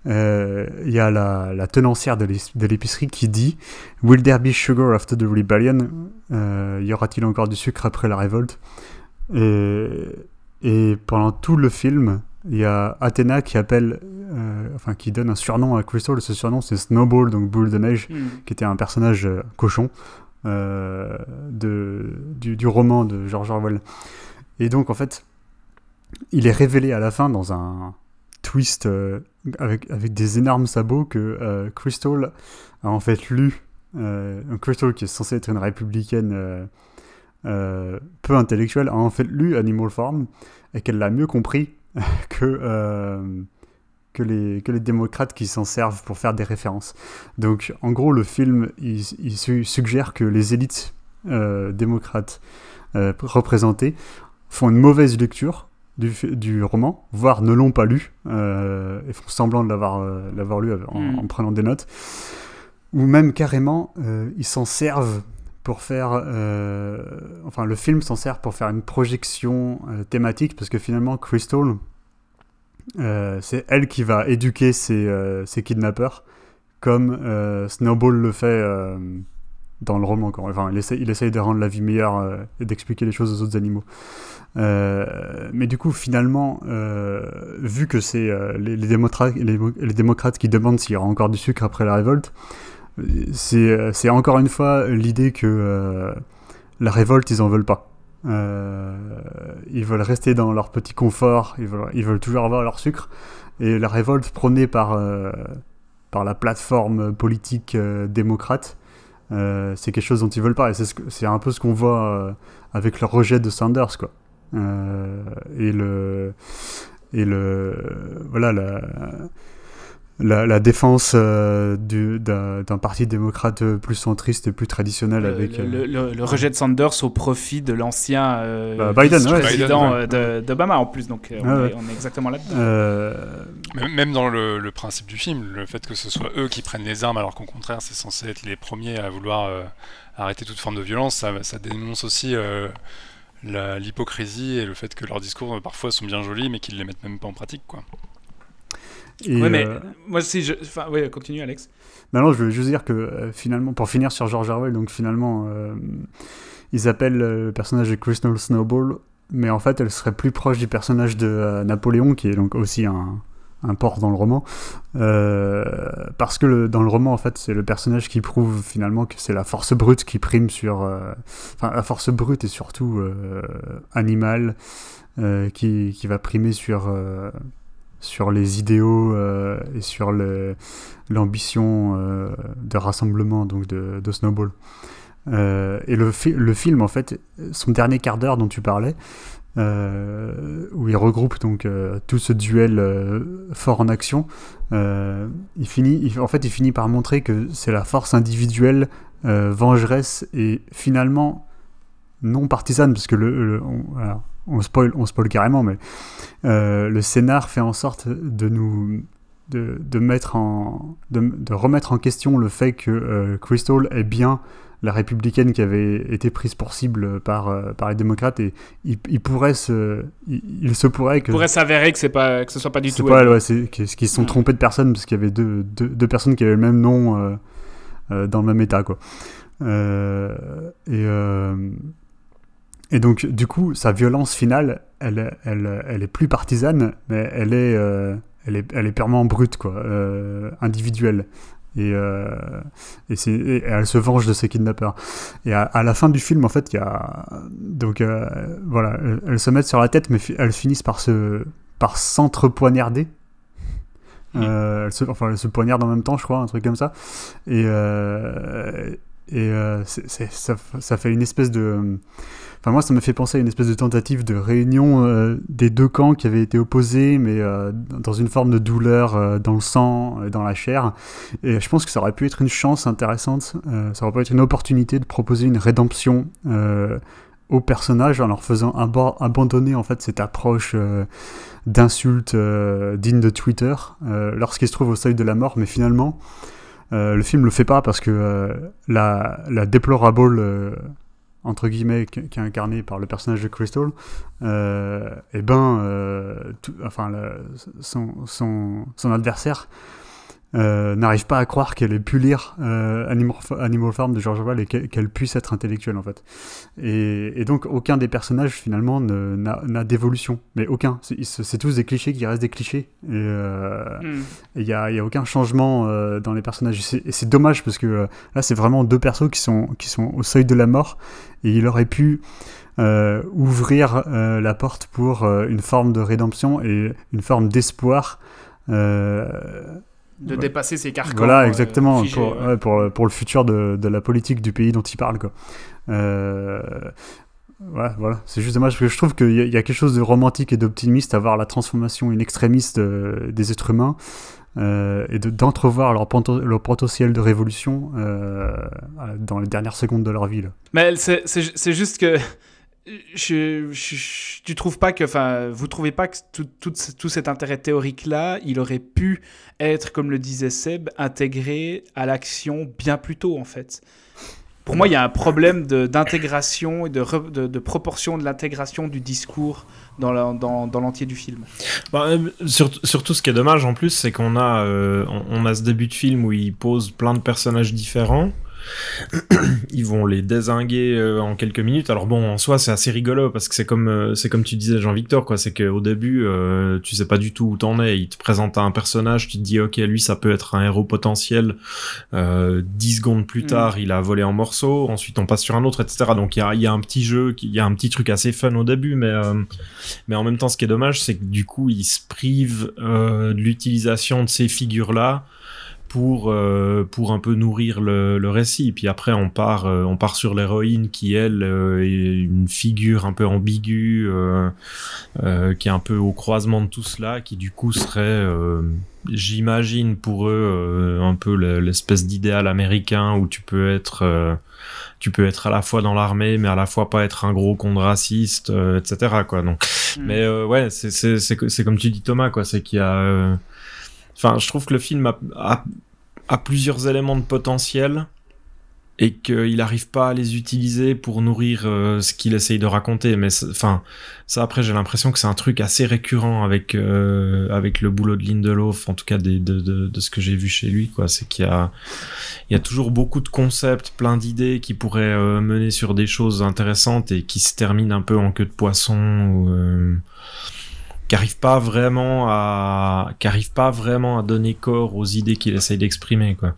Euh, il y a la, la tenancière de l'épicerie qui dit Will there be sugar after the rebellion? Euh, Y aura-t-il encore du sucre après la révolte? Et, et pendant tout le film, il y a Athéna qui appelle, euh, enfin qui donne un surnom à Crystal. Ce surnom c'est Snowball, donc boule de neige, hmm. qui était un personnage cochon de, du, du, roman de George Orwell. Et donc en fait, il est révélé à la fin dans un twist avec, des énormes sabots que Crystal a en fait lu. Crystal qui est censé être une républicaine peu intellectuelle a en fait lu Animal Farm et qu'elle l'a mieux compris que, euh, que, les, que les démocrates qui s'en servent pour faire des références. Donc en gros, le film, il, suggère que les élites euh, démocrates euh, représentées font une mauvaise lecture du, du roman, voire ne l'ont pas lu, et font semblant de l'avoir lu en, hmm. en, prenant des notes, ou même carrément, ils s'en servent pour faire. Euh, enfin, le film s'en sert pour faire une projection euh, thématique parce que finalement, Crystal, euh, c'est elle qui va éduquer ses, ses kidnappeurs, comme Snowball le fait dans le roman. Enfin, il essaye, de rendre la vie meilleure et d'expliquer les choses aux autres animaux. mais du coup, finalement, vu que c'est les, démocrates, qui demandent s'il y aura encore du sucre après la révolte, c'est encore une fois l'idée que euh, la révolte, ils en veulent pas. ils veulent rester dans leur petit confort, ils veulent, toujours avoir leur sucre. Et la révolte prônée par la plateforme politique démocrate, c'est quelque chose dont ils veulent pas. C'est un peu ce qu'on voit avec le rejet de Sanders, quoi. et le et le voilà la la, défense euh, d'un parti démocrate plus centriste et plus traditionnel avec le, le, rejet de Sanders au profit de l'ancien euh, bah, Biden, président euh, d'Obama en plus. Donc on, est, exactement là-dedans. Même dans le, principe du film, le fait que ce soit eux qui prennent les armes alors qu'au contraire c'est censé être les premiers à vouloir arrêter toute forme de violence, ça, ça dénonce aussi l'hypocrisie et le fait que leurs discours parfois sont bien jolis mais qu'ils les mettent même pas en pratique quoi ouais, mais euh, moi si je. Enfin, ouais, continue, Alex. Non, non, je veux juste dire que euh, finalement, pour finir sur George Orwell, donc finalement, euh, ils appellent le personnage de Crystal Snowball, mais en fait, elle serait plus proche du personnage de Napoléon, qui est donc aussi un, un porc dans le roman, parce que le, dans le roman, en fait, c'est le personnage qui prouve finalement que c'est la force brute qui prime sur, enfin, la force brute et surtout animale qui, qui va primer sur sur les idéaux euh, et sur l'ambition euh, de rassemblement donc de, Snowball. Euh, et le, le, film, en fait, son dernier quart d'heure dont tu parlais, où il regroupe donc tout ce duel fort en action, il finit, en fait, il finit par montrer que c'est la force individuelle vengeresse et finalement non partisane, parce que le, on spoil, on spoil carrément, mais euh, le scénar fait en sorte de nous de, de mettre en de, de, remettre en question le fait que euh, Crystal est bien la républicaine qui avait été prise pour cible par, euh, par les démocrates et il, pourrait se il, se pourrait que pourrait s'avérer que c'est pas que ce soit pas du tout pas, ouais, c'est qu'ils se sont trompés de personne parce qu'il y avait deux, deux, deux, personnes qui avaient le même nom dans le même état quoi. Et et donc, du coup, sa violence finale, elle, elle, elle est plus partisane, mais elle est, euh, elle est, elle est purement brute, quoi, euh, individuelle. Et, euh, et, et, elle se venge de ses kidnappeurs. Et à, la fin du film, en fait, il y a. Donc, voilà, elles, se mettent sur la tête, mais elles finissent par se par s'entre-poignarder. Mmh. elles se, enfin, elles se poignardent en même temps, je crois, un truc comme ça. Et, et ça, ça, fait une espèce de Enfin, moi, ça me fait penser à une espèce de tentative de réunion euh, des deux camps qui avaient été opposés, mais euh, dans une forme de douleur euh, dans le sang, dans la chair. Et je pense que ça aurait pu être une chance intéressante, ça aurait pu être une opportunité de proposer une rédemption aux personnages en leur faisant abandonner en fait cette approche d'insulte digne de Twitter lorsqu'ils se trouvent au seuil de la mort. Mais finalement, le film le fait pas parce que la déplorable entre guillemets, qui, est incarné par le personnage de Crystal, euh, et eh ben, euh, enfin, son, son, son, adversaire euh, n'arrive pas à croire qu'elle ait pu lire euh, Animal, Farm de George Orwell et qu'elle puisse être intellectuelle en fait. Et, donc aucun des personnages finalement n'a d'évolution, mais aucun. C'est tous des clichés qui restent des clichés. Et hmm. il n'y a, a, aucun changement dans les personnages. Et c'est dommage parce que là c'est vraiment deux persos qui sont, qui sont au seuil de la mort et il aurait pu ouvrir la porte pour une forme de rédemption et une forme d'espoir. Euh, de dépasser ces carcans. Voilà, euh, exactement, pour, pour, pour, le futur de, de, la politique du pays dont il parle. Quoi. Euh, voilà, c'est juste dommage parce que je trouve qu'il y, y, a quelque chose de romantique et d'optimiste à voir la transformation in extrémiste euh, des êtres humains euh, et d'entrevoir leur, leur, potentiel de révolution euh, dans les dernières secondes de leur vie. Là. Mais c'est juste que je, tu trouves pas que, enfin, vous trouvez pas que tout, tout, cet intérêt théorique-là, il aurait pu être, comme le disait Seb, intégré à l'action bien plus tôt, en fait? Pour moi, il y a un problème d'intégration et de, de, proportion de l'intégration du discours dans l'entier du film. Bah, euh, surtout, ce qui est dommage en plus, c'est qu'on a, euh, on, a ce début de film où il pose plein de personnages différents. ils vont les désinguer euh, en quelques minutes. Alors bon, en soi, c'est assez rigolo parce que c'est comme euh, c'est comme tu disais Jean-Victor quoi, c'est qu'au début, euh, tu sais pas du tout où t'en es. Il te présente un personnage, tu te dis ok, lui ça peut être un héros potentiel. Dix secondes plus mm. tard, il a volé en morceaux. Ensuite, on passe sur un autre, etc. Donc il y a, y a un petit jeu, il y a un petit truc assez fun au début, mais mais en même temps, ce qui est dommage, c'est que du coup, il se prive de l'utilisation de ces figures là pour euh, pour un peu nourrir le, le, récit. Puis après, on part euh, on part sur l'héroïne qui elle euh, est une figure un peu ambiguë, qui est un peu au croisement de tout cela, qui du coup serait, j'imagine pour eux, un peu l'espèce d'idéal américain où tu peux être tu peux être à la fois dans l'armée, mais à la fois pas être un gros con raciste, etc. Quoi. Donc, mm. mais ouais, c'est c'est c'est comme tu dis Thomas, quoi. C'est qu'il y a Enfin, je trouve que le film a, a, plusieurs éléments de potentiel et qu'il n'arrive pas à les utiliser pour nourrir euh, ce qu'il essaye de raconter. Mais enfin, ça après, j'ai l'impression que c'est un truc assez récurrent avec euh, avec le boulot de Lindelof, en tout cas de, de, de, ce que j'ai vu chez lui. C'est qu'il y a il y a toujours beaucoup de concepts, plein d'idées qui pourraient euh, mener sur des choses intéressantes et qui se terminent un peu en queue de poisson. Ou, qui arrive pas vraiment à qui pas vraiment à donner corps aux idées qu'il essaye d'exprimer quoi.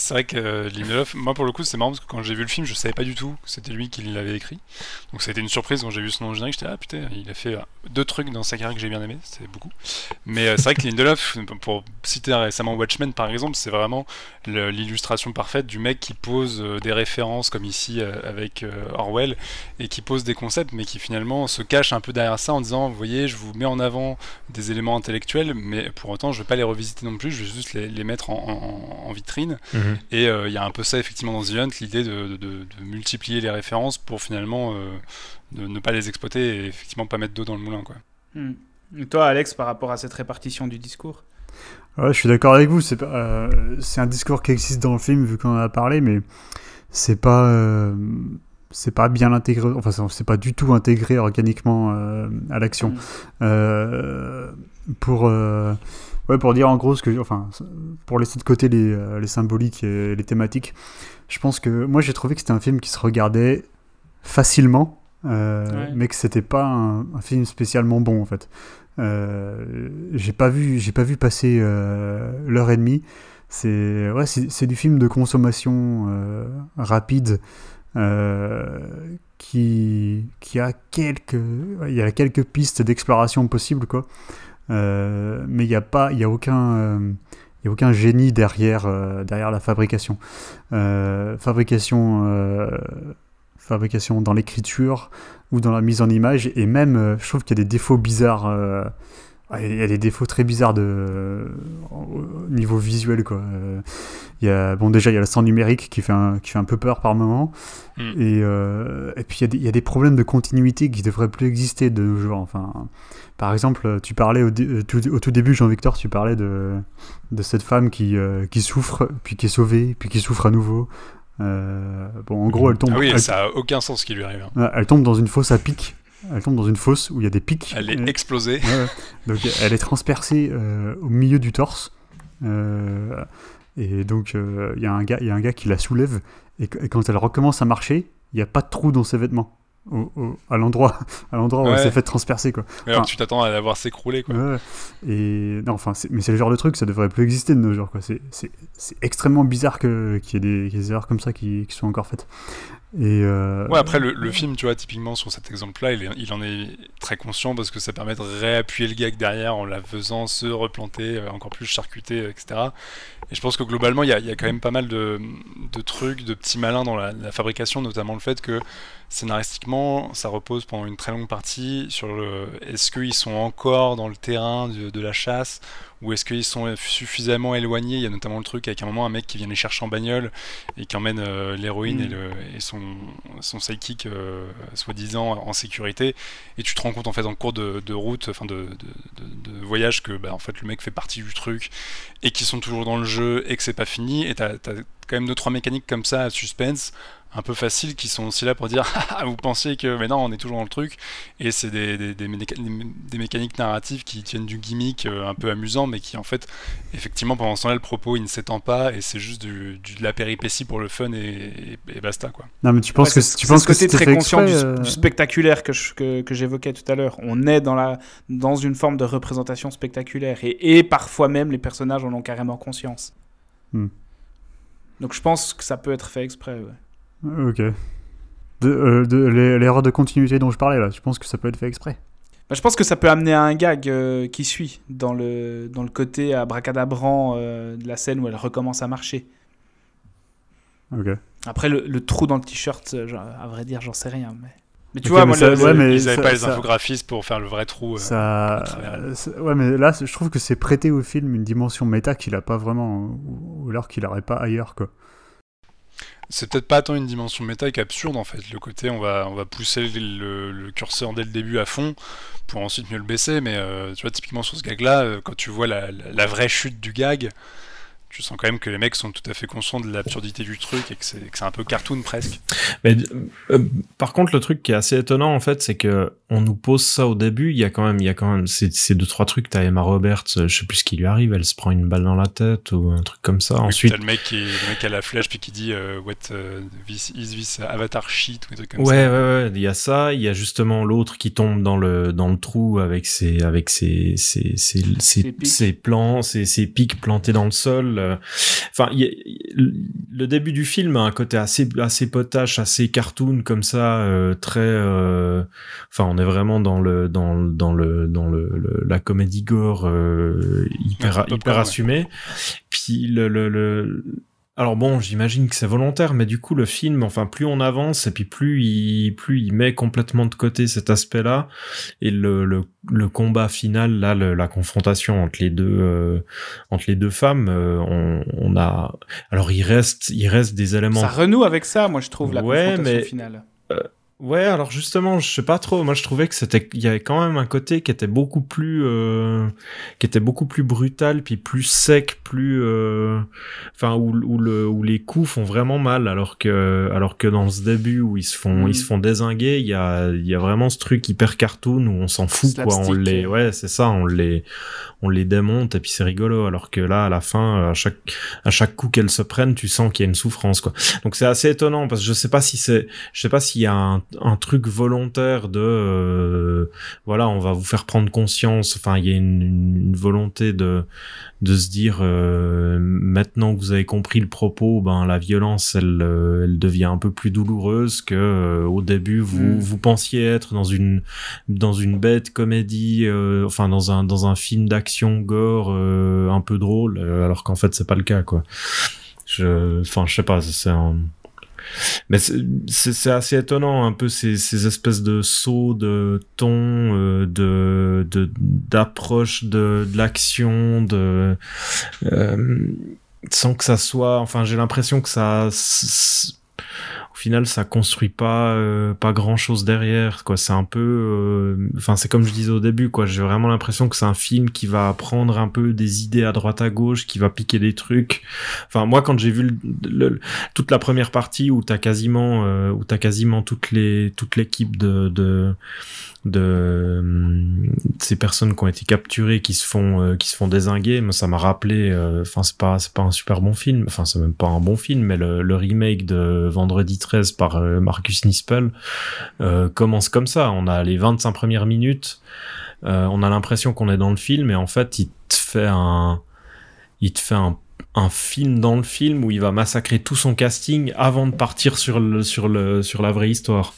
C'est vrai que euh, Lindelof, moi pour le coup, c'est marrant parce que quand j'ai vu le film, je savais pas du tout que c'était lui qui l'avait écrit. Donc ça a été une surprise quand j'ai vu son nom générique. J'étais ah putain, il a fait euh, deux trucs dans sa carrière que j'ai bien aimé, c'est beaucoup. Mais euh, c'est vrai que Lindelof, pour citer récemment Watchmen par exemple, c'est vraiment l'illustration parfaite du mec qui pose des références comme ici avec Orwell et qui pose des concepts, mais qui finalement se cache un peu derrière ça en disant, vous voyez, je vous mets en avant des éléments intellectuels, mais pour autant, je vais pas les revisiter non plus, je vais juste les, mettre en, vitrine. Mhm. Et euh, il y a un peu ça effectivement dans The Hunt, l'idée de, multiplier les références pour finalement euh, ne pas les exploiter et effectivement pas mettre d'eau dans le moulin. Quoi. Hmm. toi, Alex, par rapport à cette répartition du discours? Ouais, je suis d'accord avec vous. C'est euh, un discours qui existe dans le film vu qu'on en a parlé, mais c'est pas c'est pas bien intégré. Enfin, c'est pas du tout intégré organiquement à l'action. Hmm. Pour Ouais, pour dire en gros ce que, enfin, pour laisser de côté les, euh, les symboliques et les thématiques, je pense que moi j'ai trouvé que c'était un film qui se regardait facilement, euh, mais que c'était pas un, film spécialement bon en fait. Euh, j'ai pas vu, j'ai pas vu passer l'heure et demie. C'est ouais, c'est du film de consommation rapide qui qui a quelques, il y a quelques pistes d'exploration possibles quoi. Euh, mais il n'y a pas, il a aucun, euh, il a aucun génie derrière, euh, derrière la fabrication. fabrication, fabrication dans l'écriture ou dans la mise en image, et même, je trouve qu'il y a des défauts bizarres il y a des défauts très bizarres de au niveau visuel quoi. Il y a bon déjà il y a le sang numérique qui fait un qui fait un peu peur par moment mm. et, et puis il y, a des, il y, a des problèmes de continuité qui devraient plus exister de nos jours. Enfin par exemple, tu parlais au, euh, au tout début, Jean-Victor, tu parlais de, de cette femme qui, euh, qui souffre, puis qui est sauvée, puis qui souffre à nouveau. Euh, bon, en gros, elle tombe. Ah oui, ça a aucun sens ce qui lui arrive. Hein. Elle tombe dans une fosse à pic. Elle tombe dans une fosse où il y a des pics. Elle est explosée. donc, elle est transpercée au milieu du torse. et donc, il y, a un gars, y a un gars qui la soulève. Et, et quand elle recommence à marcher, il n'y a pas de trou dans ses vêtements à l'endroit à l'endroit où elle s'est fait transpercer quoi. alors tu t'attends à la voir s'écrouler quoi. Et non enfin mais c'est le genre de truc ça devrait plus exister de nos jours quoi. C'est extrêmement bizarre que qu'il y, ait des erreurs comme ça qui, qui soient encore faites. Euh, Ouais, après, le, film, tu vois, typiquement sur cet exemple-là, il, il, en est très conscient parce que ça permet de réappuyer le gag derrière en la faisant se replanter, euh, encore plus charcuter, etc. Et je pense que globalement, il y y a, quand même pas mal de, de, trucs, de petits malins dans la, fabrication, notamment le fait que scénaristiquement, ça repose pendant une très longue partie sur le est-ce qu'ils sont encore dans le terrain de, de la chasse ou est-ce qu'ils sont suffisamment éloignés? Il y a notamment le truc avec un moment un mec qui vient les chercher en bagnole et qui emmène euh, l'héroïne et, mm. le, et son, son sidekick euh, soi-disant en sécurité. Et tu te rends compte en fait en cours de, de route, enfin de, de, de voyage que bah, en fait le mec fait partie du truc et qui sont toujours dans le jeu et que c'est pas fini. Et t'as as quand même deux trois mécaniques comme ça à suspense un peu faciles qui sont aussi là pour dire ah, vous pensiez que mais non on est toujours dans le truc et c'est des, des, des, des, mécaniques narratives qui tiennent du gimmick euh, un peu amusant mais qui en fait effectivement pendant ce temps-là le propos il ne s'étend pas et c'est juste du, du, de la péripétie pour le fun et, et, basta quoi. Non mais tu penses ouais, que tu penses ce côté que très conscient exprès, du, euh... du, spectaculaire que je, que, que j'évoquais tout à l'heure. On est dans la dans une forme de représentation spectaculaire et, et parfois même les personnages en ont carrément conscience. Hmm. Donc je pense que ça peut être fait exprès. Ouais. Ok. De, euh, de, l'erreur de continuité dont je parlais là, je pense que ça peut être fait exprès. Bah, je pense que ça peut amener à un gag euh, qui suit dans le, dans le côté abracadabrant euh, de la scène où elle recommence à marcher. Ok. Après, le, le trou dans le t-shirt, à vrai dire, j'en sais rien. Mais, mais tu vois, mais moi, ça- le- ouais, mais Ils n'avaient pas les ça- infographistes pour faire le vrai trou. euh, Ça, ouais, mais là, je trouve que c'est prêté au film une dimension méta qu'il a pas vraiment, ou, ou alors qu'il n'aurait pas ailleurs, quoi. C'est peut-être pas tant une dimension méta qu'absurde en fait. Le côté on va, on va pousser le, curseur dès le début à fond pour ensuite mieux le baisser. Mais euh, tu vois, typiquement sur ce gag là, quand tu vois la, la vraie chute du gag, tu sens quand même que les mecs sont tout à fait conscients de l'absurdité du truc et que c'est que c'est un peu cartoon presque. Mais euh, par contre, le truc qui est assez étonnant en fait, c'est que on nous pose ça au début. Il y a quand même, il y a quand même ces, ces deux trois trucs. T'as Emma Roberts, euh, je sais plus ce qui lui arrive. Elle se prend une balle dans la tête ou un truc comme ça. Oui, Ensuite, t'as le mec qui le mec à la flèche puis qui dit euh, what uh, this is this avatar shit ou des trucs comme ouais, ça. ouais, ouais, il y a ça. Il y a justement l'autre qui tombe dans le dans le trou avec ses avec ses ses ses, ses, Ses plants, ses, ses pics plantés dans le sol. Euh. Enfin, y le début du film a un côté assez assez potache, assez cartoon comme ça, euh, très. euh, Enfin, on est vraiment dans le dans le- dans le dans le, le- la comédie gore euh, hyper ouais. assumée. Puis le le, le alors bon, j'imagine que c'est volontaire, mais du coup le film, enfin plus on avance et puis plus il plus il met complètement de côté cet aspect-là et le, le, le combat final là, le- la confrontation entre les deux euh, entre les deux femmes, euh, on, on a alors il reste il reste des éléments Ça renoue avec ça, moi, je trouve, la Ouais, confrontation mais- finale. Ouais, alors justement, je sais pas trop. Moi, je trouvais que c'était, il y avait quand même un côté qui était beaucoup plus, euh, qui était beaucoup plus brutal, puis plus sec, plus, euh, enfin, où, où le, où les coups font vraiment mal, alors que, alors que dans ce début où ils se font, Mm. ils se font désinguer, il y a, il y a vraiment ce truc hyper cartoon où on s'en fout, quoi. On les, ouais, c'est ça, on les, on les démonte et puis c'est rigolo. Alors que là, à la fin, à chaque, à chaque coup qu'elles se prennent, tu sens qu'il y a une souffrance, quoi. Donc c'est assez étonnant parce que je sais pas si c'est, je sais pas s'il y a un, un truc volontaire de euh, voilà on va vous faire prendre conscience enfin il y a une, une volonté de de se dire euh, maintenant que vous avez compris le propos ben la violence elle euh, elle devient un peu plus douloureuse que euh, au début vous Mm. vous pensiez être dans une dans une bête comédie euh, enfin dans un dans un film d'action gore euh, un peu drôle euh, alors qu'en fait c'est pas le cas quoi je enfin je sais pas c'est un mais c'est- assez étonnant un peu ces, ces espèces de sauts de ton, euh, de d'approche de, de l'action, de euh, sans que ça soit. Enfin, j'ai l'impression que ça, final, ça construit pas euh, pas grand chose derrière. Quoi, c'est un peu. euh, Enfin, c'est comme je disais au début. Quoi, j'ai vraiment l'impression que c'est un film qui va prendre un peu des idées à droite à gauche, qui va piquer des trucs. Enfin, moi, quand j'ai vu le, le- toute la première partie où t'as quasiment euh, où t'as quasiment les toute l'équipe de de de, hum, ces personnes qui ont été capturées qui se font euh, qui se font désinguer. Moi ça m'a rappelé euh, enfin c'est pas c'est pas un super bon film. Enfin c'est même pas un bon film mais le, remake de Vendredi 13 par euh, Marcus Nispel euh, commence comme ça. On a les 25 premières minutes. On a l'impression qu'on est dans le film et en fait il te fait un il te fait un film dans le film où il va massacrer tout son casting avant de partir sur le sur le sur la vraie histoire.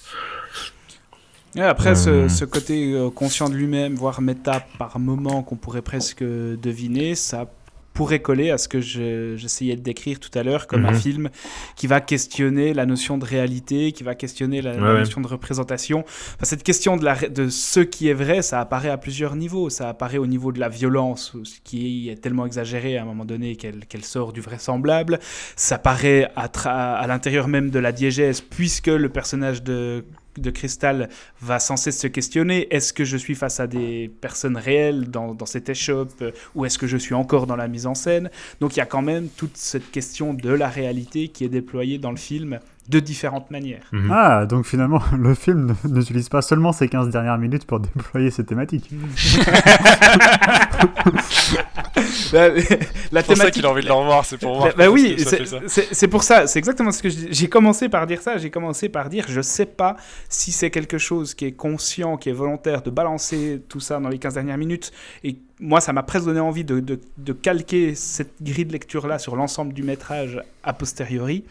Et après, Euh. ce, ce côté euh, conscient de lui-même, voire méta par moment qu'on pourrait presque deviner, ça pourrait coller à ce que je- j'essayais de décrire tout à l'heure comme un Mhm. film qui va questionner la notion de réalité, qui va questionner la, la Ouais, ouais. notion de représentation. Enfin, cette question de, la, ré- de ce qui est vrai, ça apparaît à plusieurs niveaux. Ça apparaît au niveau de la violence, ce qui est tellement exagéré à un moment donné qu'elle sort du vraisemblable. Ça paraît à, tra- à l'intérieur même de la diégèse, puisque le personnage de de cristal va sans cesse se questionner. Est-ce que je suis face à des personnes réelles dans, dans cette échoppe ou est-ce que je suis encore dans la mise en scène? Donc il y a quand même toute cette question de la réalité qui est déployée dans le film de différentes manières. Mhm. Ah, donc finalement, le film ne- n'utilise pas seulement ces 15 dernières minutes pour déployer ces thématiques. La, la C'est pour ça qu'il a envie de le revoir, c'est pour voir. Bah, bah oui, c'est ça. c'est- c'est pour ça, c'est exactement ce que je dis. j'ai commencé par dire ça, j'ai commencé par dire je sais pas si c'est quelque chose qui est conscient, qui est volontaire de balancer tout ça dans les 15 dernières minutes et moi ça m'a presque donné envie de, de- de calquer cette grille de lecture là sur l'ensemble du métrage a posteriori.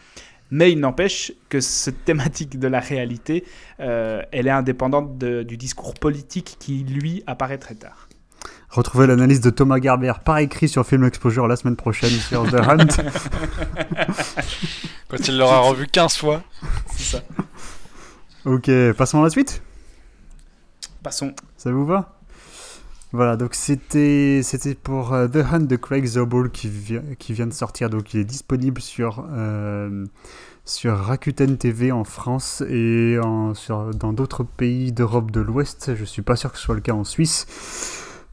Mais il n'empêche que cette thématique de la réalité, euh, elle est indépendante de- du discours politique qui, lui, apparaît très tard. Retrouvez l'analyse de Thomas Gerber par écrit sur Film Exposure la semaine prochaine sur The Hunt. Quand il l'aura revu 15 fois. C'est ça. ok, passons à la suite. Passons. Ça vous va? Voilà, donc c'était c'était pour euh, The Hunt de Craig Zobel qui, vient qui vient de sortir. Donc il est disponible sur, euh, sur Rakuten TV en France et en, sur, dans d'autres pays d'Europe de l'Ouest. Je suis pas sûr que ce soit le cas en Suisse.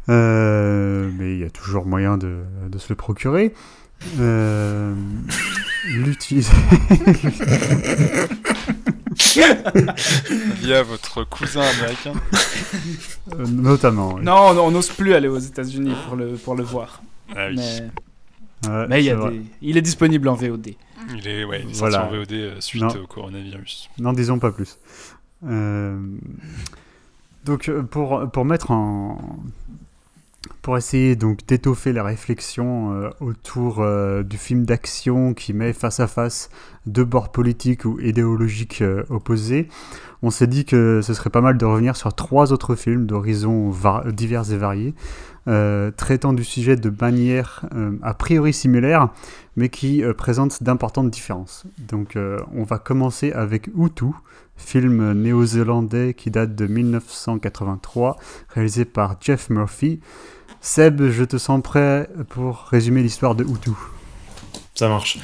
Euh, mais il y a toujours moyen de, de se le procurer. L'utiliser. Via votre cousin américain. Euh, notamment. oui. Non, on n'ose plus aller aux États-Unis pour le, pour le voir. Ah oui. Mais, Ouais, mais il, y a c'est vrai. des- il est disponible en VOD. Il est, ouais, il est Voilà. sorti en VOD euh, suite Non. au coronavirus. N'en disons pas plus. Euh, donc pour, pour mettre en... Pour essayer donc d'étoffer la réflexion euh, autour euh, du film d'action qui met face à face deux bords politiques ou idéologiques euh, opposés, on s'est dit que ce serait pas mal de revenir sur trois autres films d'horizons divers et variés, traitant du sujet de manière a priori similaire, mais qui présentent d'importantes différences. Donc on va commencer avec Hutu, film néo-zélandais qui date de 1983, réalisé par Jeff Murphy. Seb, je te sens prêt pour résumer l'histoire de Hutu. Ça marche.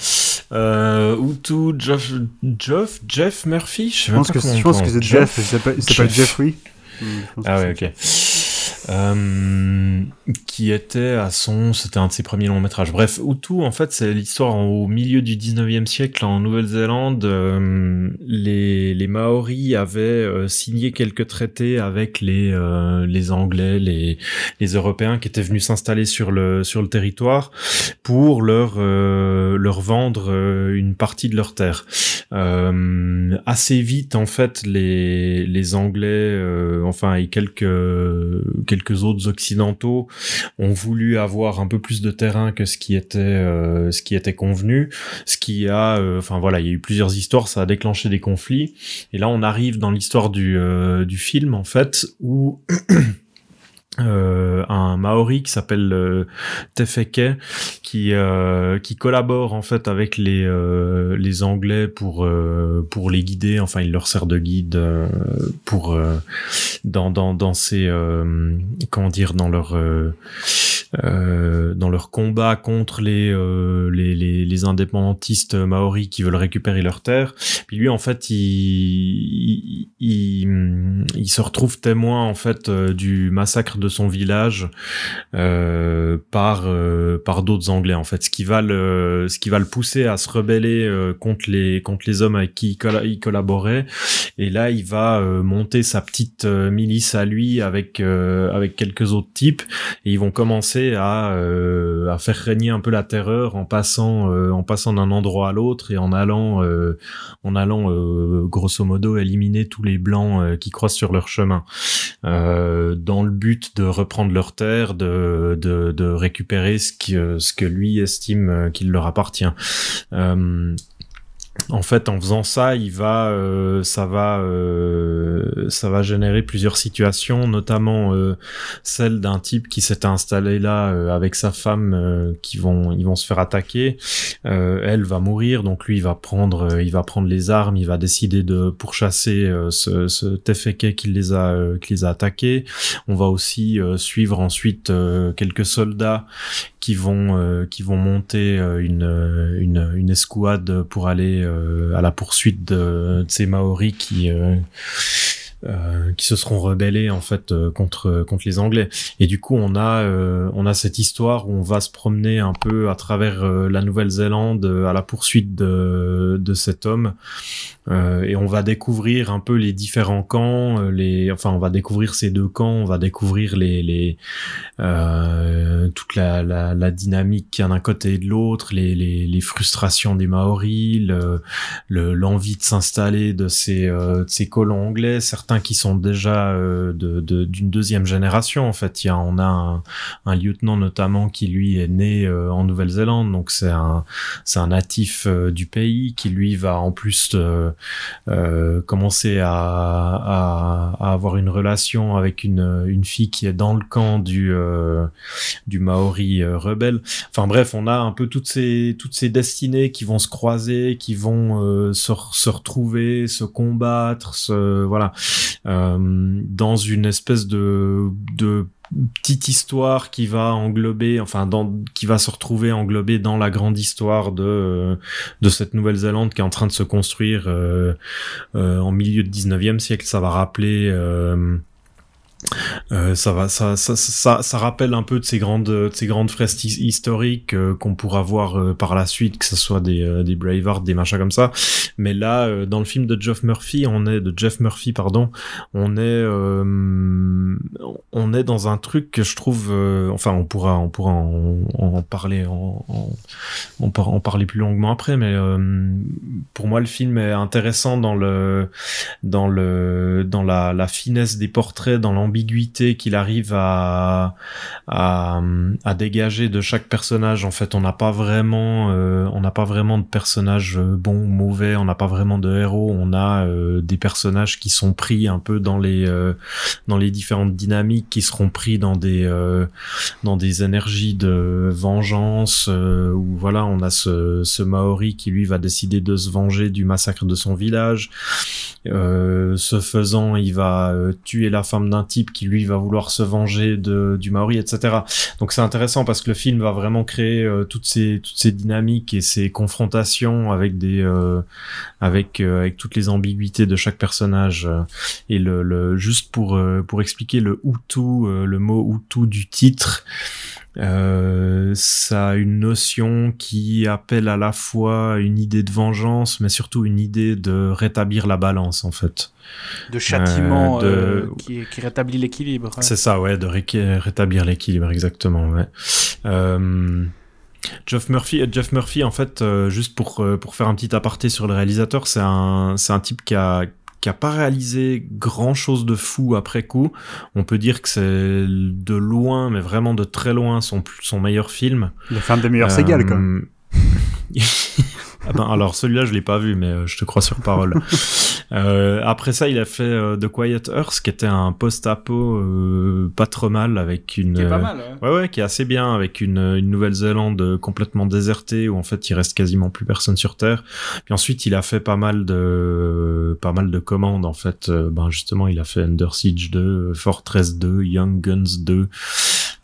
Euh, Hutu, Jeff, Jeff, Jeff Murphy Je sais Je pense pas que, je pense que c'est Jeff, s'appelle Jeff. Jeffrey. Hmm, je pense Ah ouais, c'est- ok. Euh, qui était à son, c'était un de ses premiers longs métrages. Bref, Hutu, en fait, c'est l'histoire au milieu du 19e siècle en Nouvelle-Zélande. euh, les, les Maoris avaient euh, signé quelques traités avec les, les Anglais, les, les Européens qui étaient venus s'installer sur le, sur le territoire pour leur, leur vendre une partie de leurs terres. Assez vite, en fait, les, les Anglais, enfin, et quelques, quelques autres occidentaux ont voulu avoir un peu plus de terrain que ce qui était, euh, ce qui était convenu, ce qui a, euh, enfin voilà, il y a eu plusieurs histoires, ça a déclenché des conflits, et là on arrive dans l'histoire du, euh, du film en fait où euh, un Maori qui s'appelle euh, Tefeke qui euh, qui collabore en fait avec les euh, les Anglais pour euh, pour les guider. Enfin il leur sert de guide pour dans dans dans ces comment dire dans leur euh, dans leur combat contre les, euh, les, les, les indépendantistes maoris qui veulent récupérer leurs terres. Puis lui, en fait, il, il, il, se retrouve témoin en fait euh, du massacre de son village euh, par euh, par d'autres Anglais. En fait, ce qui va le ce qui va le pousser à se rebeller contre les contre les hommes avec qui il, colla- il collaborait. Et là, il va monter sa petite milice à lui avec avec quelques autres types et ils vont commencer à, euh, à faire régner un peu la terreur en passant euh, d'un endroit à l'autre et en allant euh, grosso modo éliminer tous les blancs qui croisent sur leur chemin. Dans le but de reprendre leur terre de, récupérer ce que lui estime qu'il leur appartient en fait, en faisant ça, il va, euh, ça va, euh, ça va générer plusieurs situations, notamment euh, celle d'un type qui s'était installé là euh, avec sa femme, euh, qui vont, ils vont se faire attaquer. Euh, elle va mourir, donc lui, il va prendre, il va prendre les armes, il va décider de pourchasser ce, ce qui les a, qui les a attaqués. On va aussi suivre ensuite quelques soldats qui vont, qui vont monter une, une, une escouade pour aller à la poursuite de, ces Maoris qui euh, qui se seront rebellés en fait euh, contre contre les Anglais. Et du coup, on a euh, on a cette histoire où on va se promener un peu à travers la Nouvelle-Zélande à la poursuite de de cet homme et on va découvrir un peu les différents camps, les enfin on va découvrir ces deux camps, on va découvrir les les toute la, la, la dynamique qu'il y a d'un côté et de l'autre, les, les les frustrations des Maoris, le l'envie de s'installer de ces de ces colons anglais, certains qui sont déjà euh, de, d'une deuxième génération en fait. Il y a, on a un, lieutenant notamment qui lui est né euh, en Nouvelle-Zélande, donc c'est un c'est un natif euh, du pays qui lui va en plus commencer à, à, à, avoir une relation avec une, une fille qui est dans le camp du du Maori rebelle. Enfin bref, on a un peu toutes ces toutes ces destinées qui vont se croiser, qui vont se, se retrouver, se combattre, se voilà. Euh, dans une espèce de petite histoire qui va englober, enfin, qui va se retrouver englobée dans la grande histoire de de cette Nouvelle-Zélande qui est en train de se construire euh, euh, en milieu du 19e siècle. Ça va rappeler euh, ça va, ça, ça, ça, ça, rappelle un peu de ces grandes, de ces grandes fresques historiques euh, qu'on pourra voir euh, par la suite, que ce soit des, des Braveheart, des machins comme ça. Mais là, dans le film de Jeff Murphy, on est de Jeff Murphy, pardon, on est, on est dans un truc que je trouve, enfin, on pourra, on pourra en, parler, en, en, en parler plus longuement après. Mais pour moi, le film est intéressant dans le, dans le, dans la, la finesse des portraits, dans l'ambiance ambiguïté qu'il arrive à, à, dégager de chaque personnage. En fait, on n'a pas vraiment, euh, on n'a pas vraiment de personnages euh, bons ou mauvais. On n'a pas vraiment de héros. On a euh, des personnages qui sont pris un peu dans les dans les différentes dynamiques, qui seront pris dans des dans des énergies de vengeance. où voilà, on a ce, ce Maori qui lui va décider de se venger du massacre de son village. ce faisant, il va tuer la femme d'un type qui lui va vouloir se venger de, du Maori, etc. Donc c'est intéressant parce que le film va vraiment créer euh, toutes ces toutes ces dynamiques et ces confrontations avec des euh, avec euh, avec toutes les ambiguïtés de chaque personnage et le, le juste pour pour expliquer le Hutu, le mot Hutu du titre. Euh, ça a une notion qui appelle à la fois une idée de vengeance, mais surtout une idée de rétablir la balance, en fait. De châtiment euh, de... qui, qui, rétablit l'équilibre. C'est ça, ouais, de rétablir l'équilibre, exactement. Ouais. Euh... Jeff Murphy, Jeff Murphy, en fait, juste pour pour faire un petit aparté sur le réalisateur, c'est un c'est un type qui a qui a pas réalisé grand chose de fou après coup. On peut dire que c'est de loin, mais vraiment de très loin, son, son meilleur film. Les femmes des meilleurs euh, quand même. Ah ben, alors celui-là je l'ai pas vu mais euh, je te crois sur parole. euh, après ça il a fait euh, The Quiet Earth qui était un post-apo euh, pas trop mal avec une qui est pas mal, ouais. ouais. qui est assez bien avec une, une Nouvelle-Zélande complètement désertée où en fait il reste quasiment plus personne sur terre. Puis ensuite il a fait pas mal de pas mal de commandes en fait ben justement il a fait Under Siege 2, Fortress 2, Young Guns 2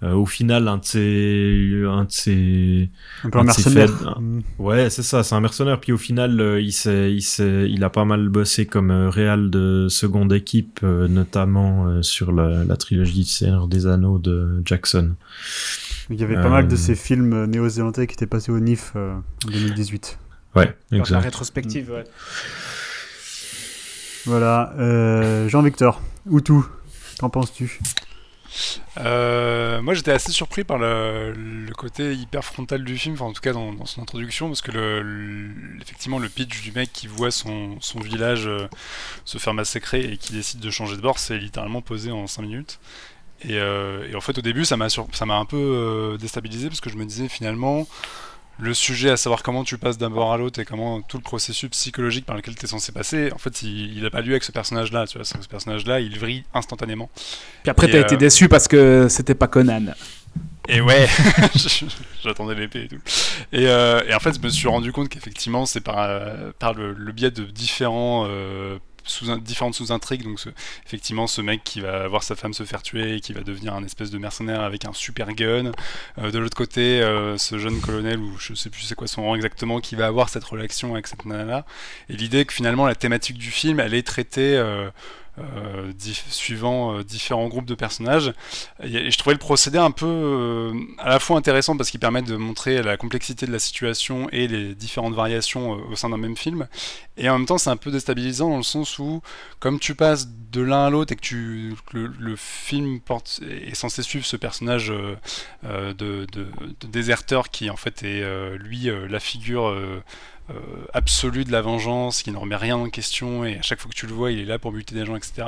euh, au final, un de ses, un de ses, un peu un mercenaire. ouais, c'est ça, c'est un mercenaire. Puis au final, euh, il s'est, il s'est, il a pas mal bossé comme euh, réal de seconde équipe, notamment sur la, la trilogie Seigneur des Anneaux de Jackson. Il y avait pas mal de ces films néo-zélandais qui étaient passés au NIF en 2018. Ouais, exact. La rétrospective, ouais. Voilà, Jean-Victor, où tout? Qu'en penses-tu? Euh, moi j'étais assez surpris par le, côté hyper frontal du film, en tout cas dans, son introduction, parce que le, effectivement le pitch du mec qui voit son, village euh, se faire massacrer et qui décide de changer de bord, c'est littéralement posé en 5 minutes. Euh, et, en fait au début ça m'a un peu déstabilisé parce que je me disais finalement le sujet à savoir comment tu passes d'un bord à l'autre et comment tout le processus psychologique par lequel tu es censé passer, en fait, il n'a pas lieu avec ce personnage-là. Tu vois, ce personnage-là, il vrille instantanément. Puis après, tu as été euh, déçu parce que c'était pas Conan. Et ouais, j'attendais l'épée et tout. Euh, et, en fait, je me suis rendu compte qu'effectivement, c'est par, par le, biais de différents sous différentes sous-intrigues. Donc, effectivement, ce mec qui va voir sa femme se faire tuer et qui va devenir un espèce de mercenaire avec un super gun. de l'autre côté, ce jeune colonel, ou je sais plus c'est quoi son rang exactement, qui va avoir cette relation avec cette nana. Et l'idée que finalement la thématique du film, elle est traitée euh, suivant euh, différents groupes de personnages. Et, je trouvais le procédé un peu euh, à la fois intéressant parce qu'il permet de montrer la complexité de la situation et les différentes variations au sein d'un même film. Et en même temps, c'est un peu déstabilisant dans le sens où, comme tu passes de l'un à l'autre et que, tu, le, film porte, est censé suivre ce personnage de, déserteur qui en fait est lui la figure euh, absolu de la vengeance, qui ne remet rien en question, et à chaque fois que tu le vois, il est là pour buter des gens, etc.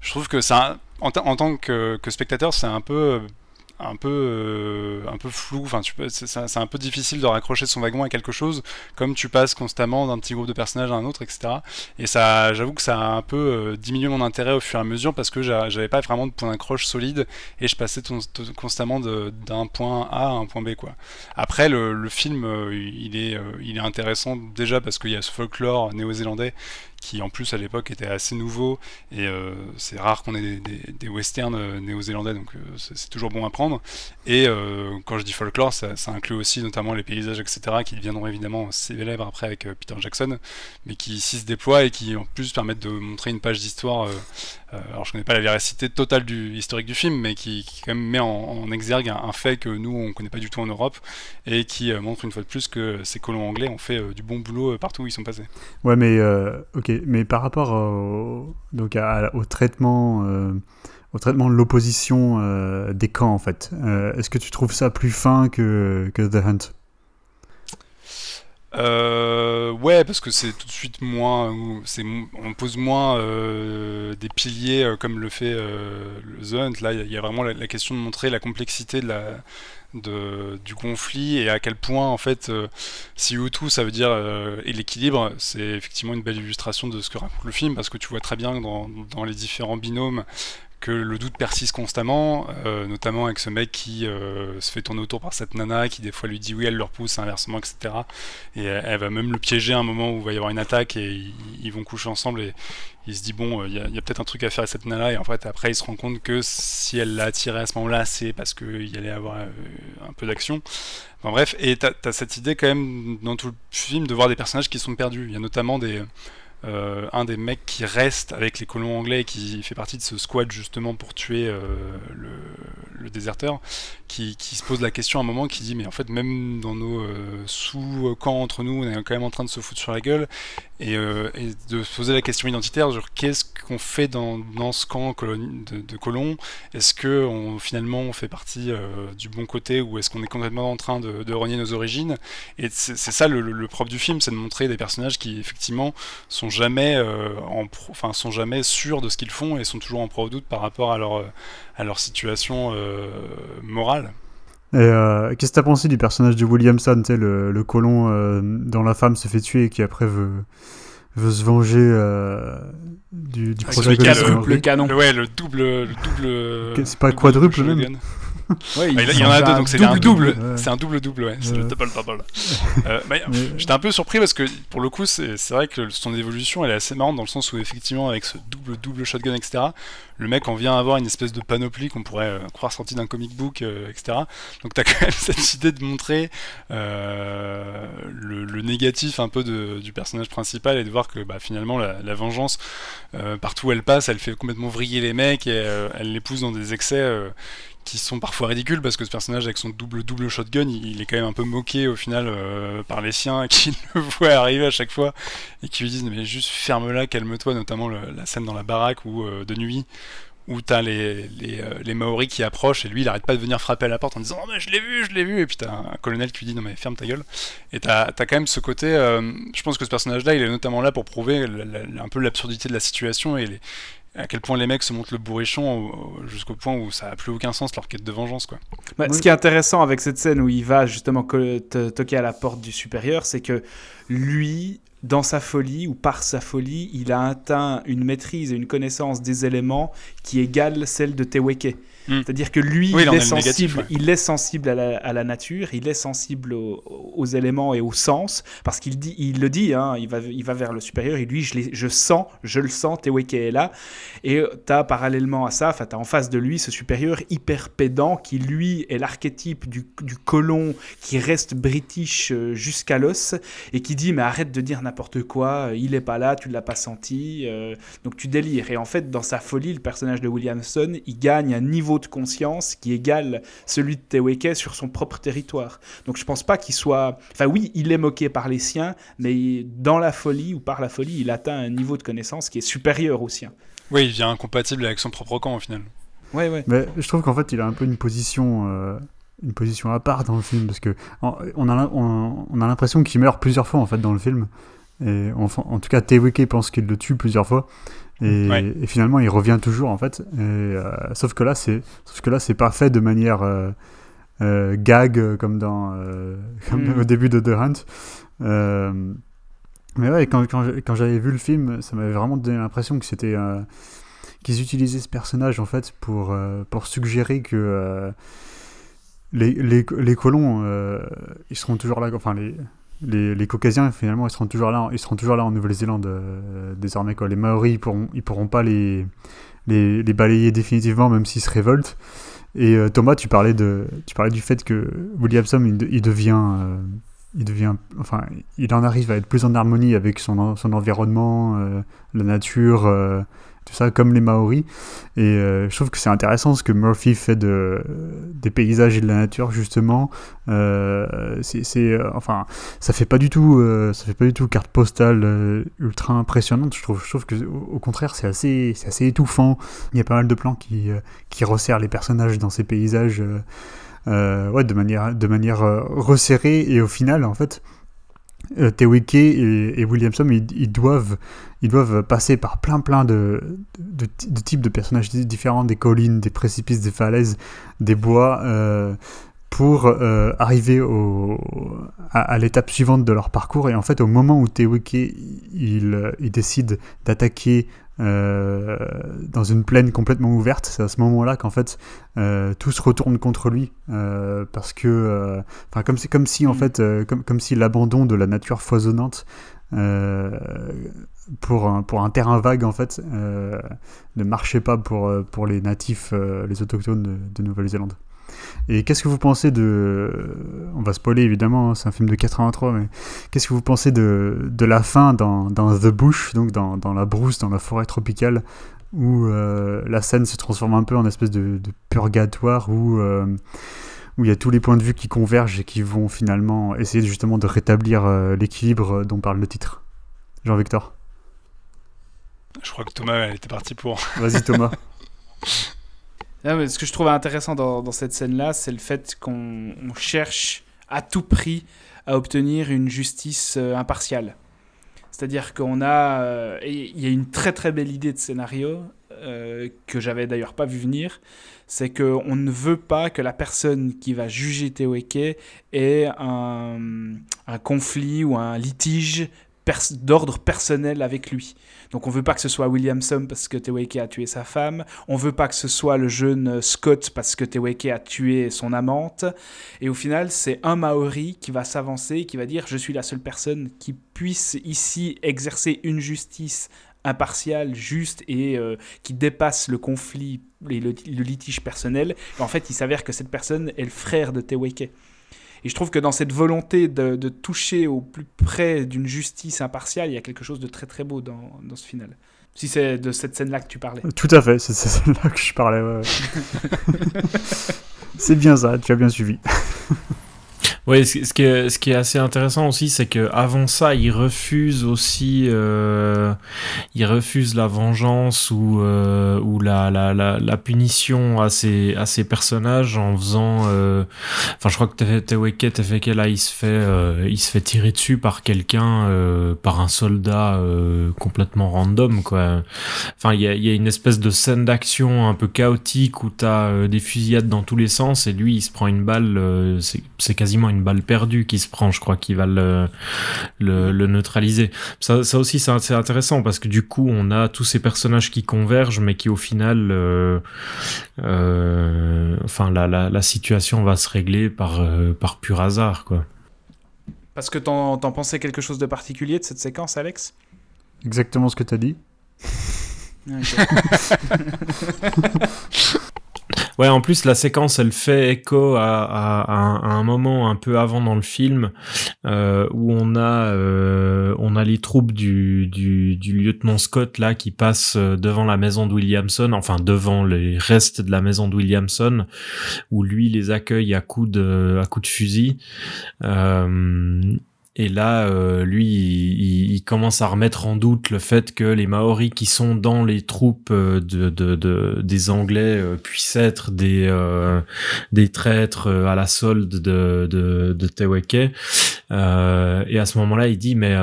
Je trouve que ça, en, tant que, que spectateur, c'est un peu un peu euh, un peu flou. Enfin tu c'est un peu difficile de raccrocher son wagon à quelque chose comme tu passes constamment d'un petit groupe de personnages à un autre etc et ça j'avoue que ça a un peu euh, diminué mon intérêt au fur et à mesure parce que j'avais pas vraiment de point d'accroche solide et je passais constamment d'un point A à un point B quoi. Après le, le film euh, il est il est intéressant déjà parce qu'il y a ce folklore néo-zélandais qui en plus à l'époque était assez nouveau. Et euh, c'est rare qu'on ait des, westerns euh, néo-zélandais donc euh, c'est toujours bon à prendre. Et quand je dis folklore ça, inclut aussi notamment les paysages etc qui deviendront évidemment célèbres après avec Peter Jackson mais qui ici se déploient et qui en plus permettent de montrer une page d'histoire alors je connais pas la véracité totale du historique du film mais qui, quand même met en, exergue un, fait que nous on connaît pas du tout en Europe et qui montre une fois de plus que ces colons anglais ont fait du bon boulot partout où ils sont passés. Ouais mais ok mais par rapport au, donc au traitement, euh, au traitement de l'opposition euh, des camps, en fait, euh, est-ce que tu trouves ça plus fin que, que The Hunt? Ouais, parce que c'est tout de suite moins, on pose moins des piliers comme le fait The Hunt. Là, il y, a vraiment la, question de montrer la complexité du conflit et à quel point en fait euh, si tout ça veut dire euh, et l'équilibre c'est effectivement une belle illustration de ce que raconte le film parce que tu vois très bien dans, dans les différents binômes que le doute persiste constamment, euh, notamment avec ce mec qui euh, se fait tourner autour par cette nana, qui des fois lui dit oui, elle leur pousse, inversement, etc. Et elle, va même le piéger à un moment où il va y avoir une attaque et ils, vont coucher ensemble et il se dit bon, il y a, peut-être un truc à faire avec cette nana et en fait après il se rend compte que si elle l'a attiré à ce moment-là, c'est parce qu'il allait avoir euh, un peu d'action. Enfin bref, et t'as as cette idée quand même dans tout le film de voir des personnages qui sont perdus. Il y a notamment des euh, un des mecs qui reste avec les colons anglais et qui fait partie de ce squad justement pour tuer euh, le, déserteur, qui, se pose la question à un moment, qui dit mais en fait même dans nos euh, sous-camps entre nous, on est quand même en train de se foutre sur la gueule, et, de se poser la question identitaire sur qu'est-ce qu'on fait dans, ce camp de, colons, est-ce que on, finalement on fait partie du bon côté ou est-ce qu'on est complètement en train de, renier nos origines, et c'est ça le, le propre du film, c'est de montrer des personnages qui effectivement sont jamais, euh, en enfin, sont jamais sûrs de ce qu'ils font et sont toujours en pro doute par rapport à leur, à leur situation euh, morale. Et euh, qu'est-ce que t'as pensé du personnage de Williamson, le, le colon dont la femme se fait tuer et qui après veut, veut se venger du, du protagoniste le, canon. Ouais, le double. Le double c'est pas quadruple même? Ouais, il, y en a deux, donc c'est un double. C'est un double double, ouais. C'est le double double. euh, bah, J'étais un peu surpris parce que pour le coup, c'est vrai que son évolution, elle est assez marrante dans le sens où effectivement, avec ce double double shotgun, etc. Le mec en vient avoir une espèce de panoplie qu'on pourrait euh, croire sortie d'un comic book, euh, etc. Donc t'as quand même cette idée de montrer euh, le, le, négatif un peu de, du personnage principal et de voir que bah, finalement la, la vengeance, euh, partout où elle passe, elle fait complètement vriller les mecs et elle les pousse dans des excès qui sont parfois ridicules parce que ce personnage avec son double double shotgun il, est quand même un peu moqué au final euh, par les siens qui le voient arriver à chaque fois et qui lui disent mais juste ferme-la calme-toi notamment la scène dans la baraque ou euh, de nuit où t'as les, les, euh, les, Maoris qui approchent et lui il arrête pas de venir frapper à la porte en disant oh, mais je l'ai vu je l'ai vu et puis t'as un, un, colonel qui lui dit non mais ferme ta gueule. Et t'as as quand même ce côté je pense que ce personnage là il est notamment là pour prouver un peu l'absurdité de la situation et les, à quel point les mecs se montrent le bourrichon jusqu'au point où ça n'a plus aucun sens leur quête de vengeance quoi. Bah, ce qui est intéressant avec cette scène où il va justement toquer à la porte du supérieur, c'est que lui, dans sa folie ou par sa folie, il a atteint une maîtrise et une connaissance des éléments qui égale celle de Teweke. Hmm. C'est-à-dire que lui, Oui, il, est négatif, sensible, ouais. il est sensible à la, à la nature, il est sensible aux, aux éléments et aux sens, parce qu'il dit, il le dit, hein, il, va, il va vers le supérieur, et lui, je, je sens, je le sens, Teweke est là. Et tu as parallèlement à ça, tu as en face de lui ce supérieur hyper pédant qui, lui, est l'archétype du, du colon qui reste british euh, jusqu'à l'os et qui dit mais arrête de dire n'importe quoi, euh, il est pas là, tu l'as pas senti, euh, donc tu délires. Et en fait, dans sa folie, le personnage de Williamson, il gagne un niveau de conscience qui égale celui de Teweke sur son propre territoire. Donc je pense pas qu'il soit... Enfin oui, il est moqué par les siens, mais dans la folie ou par la folie, il atteint un niveau de connaissance qui est supérieur au sien. Oui, il devient incompatible avec son propre camp au final. Ouais, ouais. Mais je trouve qu'en fait, il a un peu une position, euh, une position à part dans le film parce que on a, on, on a l'impression qu'il meurt plusieurs fois en fait dans le film. Et enfin, en tout cas, Teweke pense qu'il le tue plusieurs fois. Et, Ouais. et finalement, il revient toujours en fait. Et, euh, sauf que là, c'est, sauf que là, c'est pas fait de manière euh, euh, gag comme dans, euh, comme Mm. au début de The Hunt. Mais ouais, quand, quand, quand j'avais vu le film, ça m'avait vraiment donné l'impression que c'était qu'ils utilisaient ce personnage en fait pour, pour suggérer que les, les, les colons ils seront toujours là enfin les, les, les caucasiens finalement ils seront toujours là ils seront toujours là en Nouvelle-Zélande euh, désormais les Maoris ils pourront pourront pas les balayer définitivement même s'ils se révoltent. Et euh, Thomas tu parlais de tu parlais du fait que Williamson il, il devient euh, il devient enfin il en arrive à être plus en harmonie avec son, en- son environnement la nature tout ça comme les Maoris. Et euh, je trouve que c'est intéressant ce que Murphy fait de des paysages et de la nature justement. Euh, c'est euh, enfin ça fait pas du tout ça fait pas du tout carte postale ultra impressionnante je trouve. Je trouve que au, contraire c'est assez assez étouffant. Il y a pas mal de plans qui qui resserrent les personnages dans ces paysages ouais de manière de manière resserrée. Et au final en fait euh, Teweke et, Williamson ils, doivent ils doivent passer par plein plein de, types de personnages di- différents des collines des précipices des falaises des bois euh, pour euh, arriver à, l'étape suivante de leur parcours. Et en fait au moment où Teweke il décide d'attaquer euh, dans une plaine complètement ouverte c'est à ce moment là qu'en fait euh, tout se retourne contre lui euh, parce que enfin comme c'est comme si en Mm. fait comme, comme si l'abandon de la nature foisonnante pour un, pour un terrain vague en fait ne marchait pas pour, pour les natifs les autochtones de, de Nouvelle-Zélande et qu'est-ce que vous pensez de on va spoiler évidemment hein, c'est un film de 83 mais qu'est-ce que vous pensez de, de la fin dans, dans The Bush donc dans, dans la brousse dans la forêt tropicale où euh, la scène se transforme un peu en espèce de, de purgatoire où euh, où il y a tous les points de vue qui convergent et qui vont finalement essayer justement de rétablir euh, l'équilibre dont parle le titre. Jean-Victor? Je crois que Thomas elle était parti pour. Vas-y Thomas. Ce que je trouve intéressant dans, cette scène-là, c'est le fait qu'on on cherche à tout prix à obtenir une justice euh, impartiale. C'est-à-dire qu'on a... euh, y a une très très belle idée de scénario euh, que j'avais d'ailleurs pas vu venir. C'est qu'on ne veut pas que la personne qui va juger Teweke ait un, conflit ou un litige d'ordre personnel avec lui. Donc on veut pas que ce soit Williamson parce que Teweke a tué sa femme. On veut pas que ce soit le jeune euh, Scott parce que Teweke a tué son amante. Et au final, c'est un Maori qui va s'avancer, qui va dire je suis la seule personne qui puisse ici exercer une justice impartiale, juste et euh, qui dépasse le conflit et le, litige personnel. En fait, il s'avère que cette personne est le frère de Teweke. Et je trouve que dans cette volonté de, de toucher au plus près d'une justice impartiale, il y a quelque chose de très très beau dans, dans ce final. Si c'est de cette scène-là que tu parlais. Tout à fait, c'est c'est celle-là que je parlais. ouais. c'est bien ça, tu as bien suivi. Oui, ce, qui est, assez intéressant aussi, c'est que avant ça, il refuse aussi, euh, il refuse la vengeance ou euh, la, punition à ses personnages en faisant, euh, enfin, je crois que Te- Teweke Tefeke là, il se fait il se fait tirer dessus par quelqu'un, par un soldat complètement random quoi. Enfin, il y a, une espèce de scène d'action un peu chaotique où t'as euh, des fusillades dans tous les sens et lui, il se prend une balle, c'est quasiment une une balle perdue qui se prend, je crois, qui va le, le, le neutraliser. Ça, ça aussi, c'est intéressant parce que du coup, on a tous ces personnages qui convergent, mais qui au final, euh, euh, enfin, la, la, la, situation va se régler par, euh, par pur hasard, quoi. Parce que t'en pensais quelque chose de particulier de cette séquence, Alex? Exactement ce que t'as dit. Ouais, en plus la séquence, elle fait écho à, à, à, un moment un peu avant dans le film euh, où on a euh, on a les troupes du, du, du, lieutenant Scott là qui passent euh, devant la maison de Williamson, enfin devant les restes de la maison de Williamson, où lui les accueille à coups de à coups de fusil. Euh, et là, euh, lui, il, commence à remettre en doute le fait que les Maoris qui sont dans les troupes euh, de, de, de des Anglais euh, puissent être des des traîtres à la solde de de, de. Euh, et à ce moment-là, il dit mais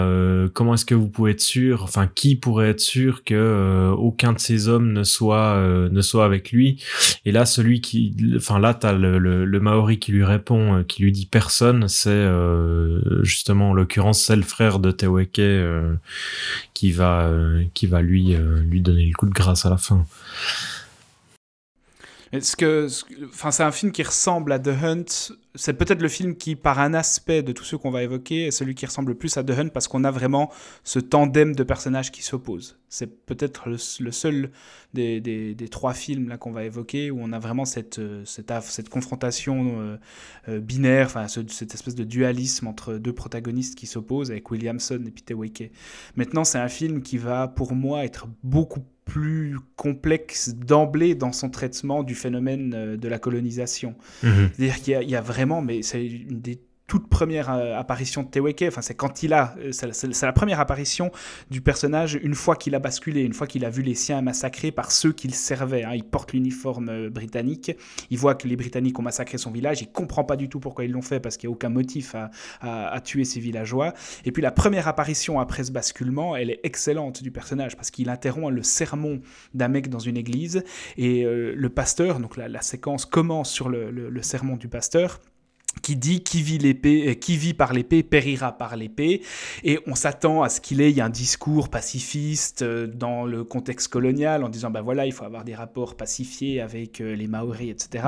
comment est-ce que vous pouvez être sûr, enfin qui pourrait être sûr que aucun de ces hommes ne soit ne soit avec lui? Et là, celui qui, enfin là, t'as le, le, le Maori qui lui répond, qui lui dit personne, c'est justement en l'occurrence c'est le frère de Teweke euh, qui va euh, qui va lui euh, lui donner le coup de grâce à la fin. Est-ce que, enfin, c'est un film qui ressemble à The Hunt. C'est peut-être le film qui, par un aspect de tous ceux qu'on va évoquer, est celui qui ressemble le plus à The Hunt parce qu'on a vraiment ce tandem de personnages qui s'opposent. C'est peut-être le, seul des, des, des, trois films là qu'on va évoquer où on a vraiment cette, cette, cette confrontation euh, euh, binaire, enfin, ce, cette espèce de dualisme entre deux protagonistes qui s'opposent avec Williamson et Peter Wake. Maintenant, c'est un film qui va, pour moi, être beaucoup plus complexe d'emblée dans son traitement du phénomène euh, de la colonisation. Mmh. C'est-à-dire qu'il y, y, a vraiment, mais c'est une des toute première euh, apparition de Teweke. Enfin, c'est quand il a, euh, c'est la première apparition du personnage une fois qu'il a basculé, une fois qu'il a vu les siens massacrés par ceux qu'il servait. Hein. Il porte l'uniforme euh, britannique, il voit que les Britanniques ont massacré son village, il comprend pas du tout pourquoi ils l'ont fait parce qu'il n'y a aucun motif à, tuer ces villageois. Et puis la première apparition après ce basculement, elle est excellente du personnage parce qu'il interrompt le sermon d'un mec dans une église et le pasteur, donc la, séquence commence sur le sermon du pasteur qui dit qui vit l'épée, euh, qui vit par l'épée périra par l'épée, et on s'attend à ce qu'il ait un discours pacifiste euh, dans le contexte colonial en disant ben voilà il faut avoir des rapports pacifiés avec euh, les Maoris etc.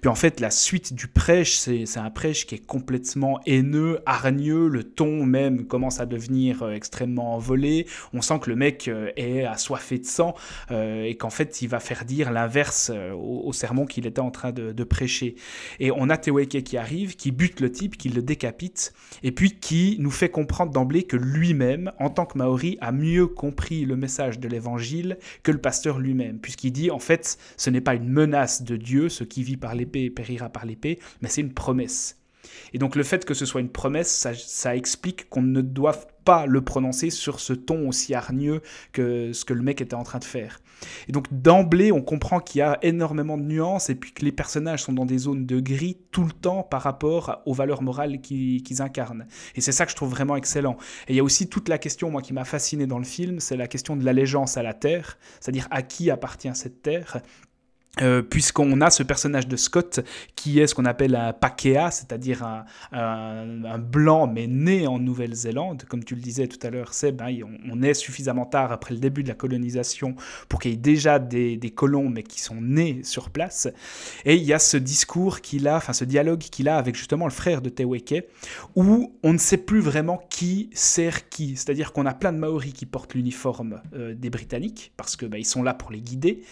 Puis en fait la suite du prêche c'est un prêche qui est complètement haineux, hargneux, le ton même commence à devenir extrêmement envolé, on sent que le mec est assoiffé de sang et qu'en fait il va faire dire l'inverse au, au, sermon qu'il était en train de, de prêcher. Et on a Teweke qui arrive qui bute le type, qui le décapite, et puis qui nous fait comprendre d'emblée que lui-même, en tant que Maori, a mieux compris le message de l'évangile que le pasteur lui-même, puisqu'il dit en fait ce n'est pas une menace de Dieu, ce qui vit par l'épée périra par l'épée, mais c'est une promesse. Et donc le fait que ce soit une promesse, ça, ça explique qu'on ne doive pas le prononcer sur ce ton aussi hargneux que ce que le mec était en train de faire. Et donc d'emblée, on comprend qu'il y a énormément de nuances et puis que les personnages sont dans des zones de gris tout le temps par rapport aux valeurs morales qu'ils incarnent. Et c'est ça que je trouve vraiment excellent. Et il y a aussi toute la question, moi, qui m'a fasciné dans le film, c'est la question de l'allégeance à la terre, c'est-à-dire à qui appartient cette terre euh, puisqu'on a ce personnage de Scott qui est ce qu'on appelle un pakea, c'est-à-dire un, blanc mais né en Nouvelle-Zélande. Comme tu le disais tout à l'heure, Seb, hein, on, est suffisamment tard après le début de la colonisation pour qu'il y ait déjà des, des, colons mais qui sont nés sur place. Et il y a ce discours qu'il a, enfin ce dialogue qu'il a avec justement le frère de Teweke, où on ne sait plus vraiment qui sert qui. C'est-à-dire qu'on a plein de Maoris qui portent l'uniforme euh, des Britanniques parce que bah, ils sont là pour les guider,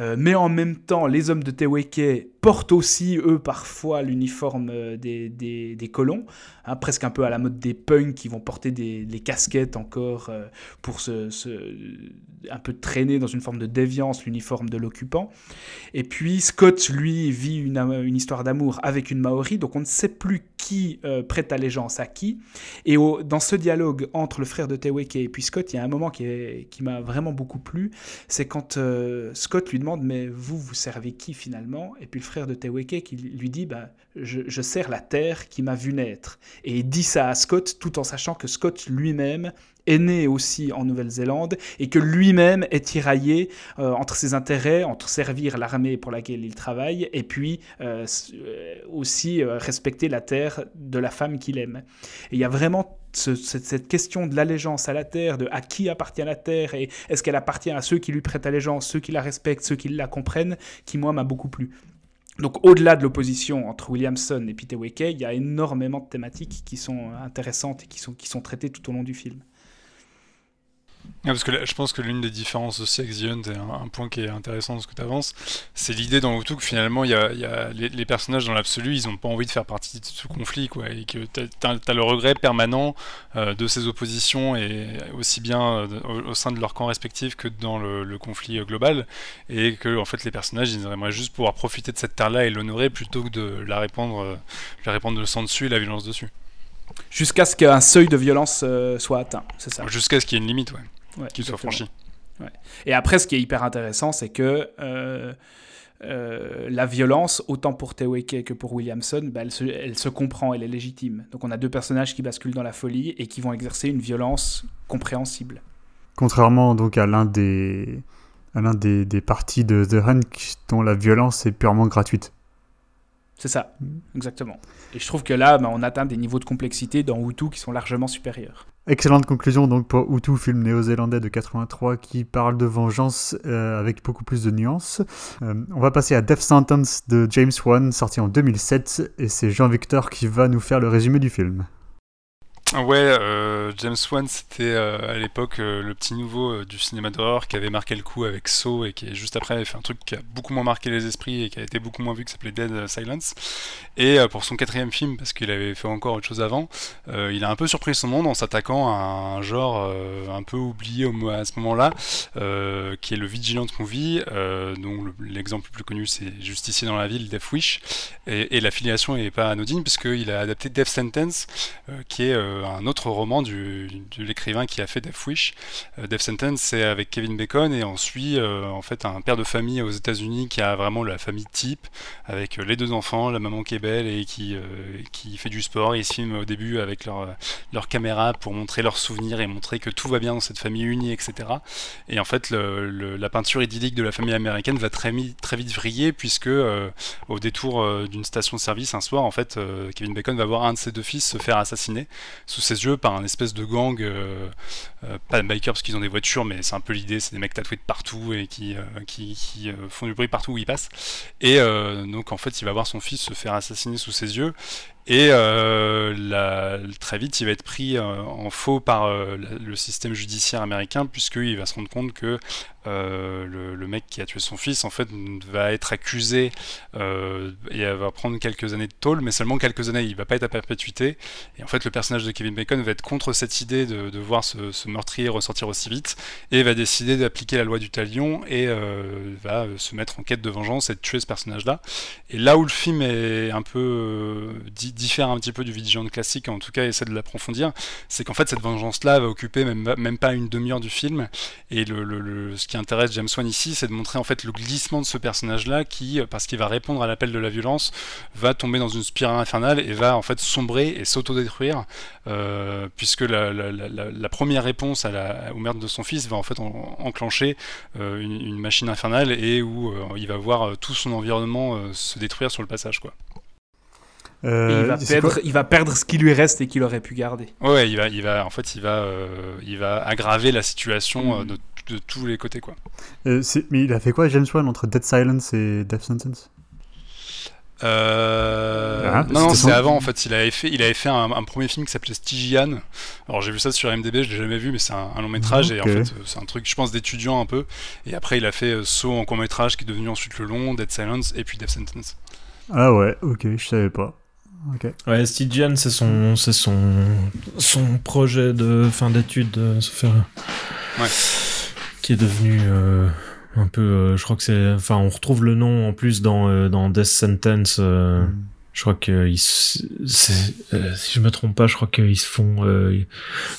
euh, mais en même temps les hommes de Teweke portent aussi, eux, parfois l'uniforme euh, des, colons, hein, presque un peu à la mode des punks qui vont porter des, les casquettes encore euh, pour se, se, un peu traîner dans une forme de déviance l'uniforme de l'occupant. Et puis Scott, lui, vit une, une histoire d'amour avec une Maori, donc on ne sait plus qui euh, prête allégeance à qui. Et au, dans ce dialogue entre le frère de Teweke et puis Scott, il y a un moment qui, m'a vraiment beaucoup plu, c'est quand euh, Scott lui demande mais vous, vous servez qui finalement? Et puis le frère de Teweke qui lui dit bah, je, je sers la terre qui m'a vu naître. Et il dit ça à Scott tout en sachant que Scott lui-même est né aussi en Nouvelle-Zélande et que lui-même est tiraillé euh, entre ses intérêts, entre servir l'armée pour laquelle il travaille et puis euh, aussi euh, respecter la terre de la femme qu'il aime. Et il y a vraiment ce- cette, cette question de l'allégeance à la terre, de à qui appartient la terre, et est-ce qu'elle appartient à ceux qui lui prêtent allégeance, ceux qui la respectent, ceux qui la comprennent, qui moi m'a beaucoup plu. Donc au-delà de l'opposition entre Williamson et Peter Weke, il y a énormément de thématiques qui sont intéressantes et qui sont, qui sont traitées tout au long du film. Ouais, parce que là, je pense que l'une des différences aussi avec The Hunt, et un, un point qui est intéressant dans ce que tu avances, c'est l'idée dans Hutu que finalement, y a, y a les, les personnages dans l'absolu, ils n'ont pas envie de faire partie de ce conflit, quoi, et que tu as, le regret permanent euh, de ces oppositions, et aussi bien euh, au, au sein de leur camp respectif que dans le, le conflit euh, global, et que en fait les personnages, ils aimeraient juste pouvoir profiter de cette terre-là et l'honorer plutôt que de la répandre, la répandre le sang dessus et la violence dessus. Jusqu'à ce qu'un seuil de violence soit atteint, c'est ça. Jusqu'à ce qu'il y ait une limite, ouais, Ouais, qu'il soit franchi. Et après, ce qui est hyper intéressant, c'est que euh, euh, la violence, autant pour Teweke que pour Williamson, bah, elle, se, elle se comprend, elle est légitime. Donc on a deux personnages qui basculent dans la folie et qui vont exercer une violence compréhensible. Contrairement donc à l'un des à l'un des, des parties de The Hunt dont la violence est purement gratuite. C'est ça, exactement. Et je trouve que là, bah, on atteint des niveaux de complexité dans Hutu qui sont largement supérieurs. Excellente conclusion donc pour Hutu, film néo-zélandais de 83 qui parle de vengeance euh, avec beaucoup plus de nuances. Euh, on va passer à Death Sentence de James Wan, sorti en 2007, et c'est Jean-Victor qui va nous faire le résumé du film. Ouais, euh, James Wan, c'était euh, à l'époque euh, le petit nouveau du cinéma d'horreur qui avait marqué le coup avec Saw et qui juste après avait fait un truc qui a beaucoup moins marqué les esprits et qui a été beaucoup moins vu qui s'appelait Dead Silence. Et pour son quatrième film, parce qu'il avait fait encore autre chose avant, il a un peu surpris son monde en s'attaquant à un genre un peu oublié au, à ce moment-là, qui est le Vigilant Movie, dont le- l'exemple le plus connu c'est Justicier dans la ville, Death Wish, et, et l'affiliation n'est pas anodine puisqu'il a adapté Death Sentence, qui est un autre roman du, de l'écrivain qui a fait Death Wish. Euh, Death Sentence, c'est avec Kevin Bacon et on suit euh, en fait un père de famille aux États-Unis qui a vraiment la famille type avec euh, les deux enfants, la maman qui est belle et qui, euh, qui fait du sport. Ils se filment au début avec leur, leur caméra pour montrer leurs souvenirs et montrer que tout va bien dans cette famille unie, etc. Et en fait, la peinture idyllique de la famille américaine va très, vite vriller puisque euh, au détour euh, d'une station-service un soir, en fait, euh, Kevin Bacon va voir un de ses deux fils se faire assassiner sous ses yeux par un espèce de gang, euh, euh, pas de bikers parce qu'ils ont des voitures, mais c'est un peu l'idée, c'est des mecs tatoués de partout et qui, euh, font du bruit partout où ils passent. Et donc en fait, il va voir son fils se faire assassiner sous ses yeux. Et euh, très vite, il va être pris euh, en faux par euh, le système judiciaire américain, puisqu'il va se rendre compte que le, mec qui a tué son fils, en fait, va être accusé et va prendre quelques années de tôle, mais seulement quelques années. Il va pas être à perpétuité. Et en fait, le personnage de Kevin Bacon va être contre cette idée de, voir ce, meurtrier ressortir aussi vite et va décider d'appliquer la loi du talion et va se mettre en quête de vengeance et de tuer ce personnage-là. Et là où le film est un peu euh, di- diffère un petit peu du Vigilant classique, en tout cas essaie de l'approfondir, c'est qu'en fait cette vengeance-là va occuper même, même pas une demi-heure du film. Et le, ce qui intéresse James Wan ici, c'est de montrer en fait le glissement de ce personnage-là qui, parce qu'il va répondre à l'appel de la violence, va tomber dans une spirale infernale et va en fait sombrer et s'autodétruire, euh, puisque la, première réponse au meurtre de son fils va en fait en- enclencher euh, une, machine infernale et où euh, il va voir tout son environnement se détruire sur le passage quoi. Il, Euh, va perdre, il va perdre ce qui lui reste et qu'il aurait pu garder. Ouais, il va, il va, en fait, il va, euh, il va aggraver la situation euh, de, de tous les côtés quoi. euh, mais il a fait quoi James Wan entre Dead Silence et Death Sentence? Euh... Ah, non, c'est son- avant en fait. Il avait fait, il avait fait un, un premier film qui s'appelait Stygian. Alors j'ai vu ça sur MDB, je l'ai jamais vu, mais c'est un, un long métrage et en fait c'est un truc, je pense, d'étudiant un peu. Et après il a fait euh, Saw en court métrage qui est devenu ensuite le long, Dead Silence et puis Death Sentence. Ah ouais, ok, je savais pas. Ouais, Stygian, c'est son, c'est son, son projet de fin d'études, euh, Ouais. qui est devenu euh, un peu, euh, je crois que c'est, enfin, on retrouve le nom en plus dans euh, dans Death Sentence. euh, Mm. Je crois que ils se- c'est, euh, si je me trompe pas, je crois qu'ils se font. euh,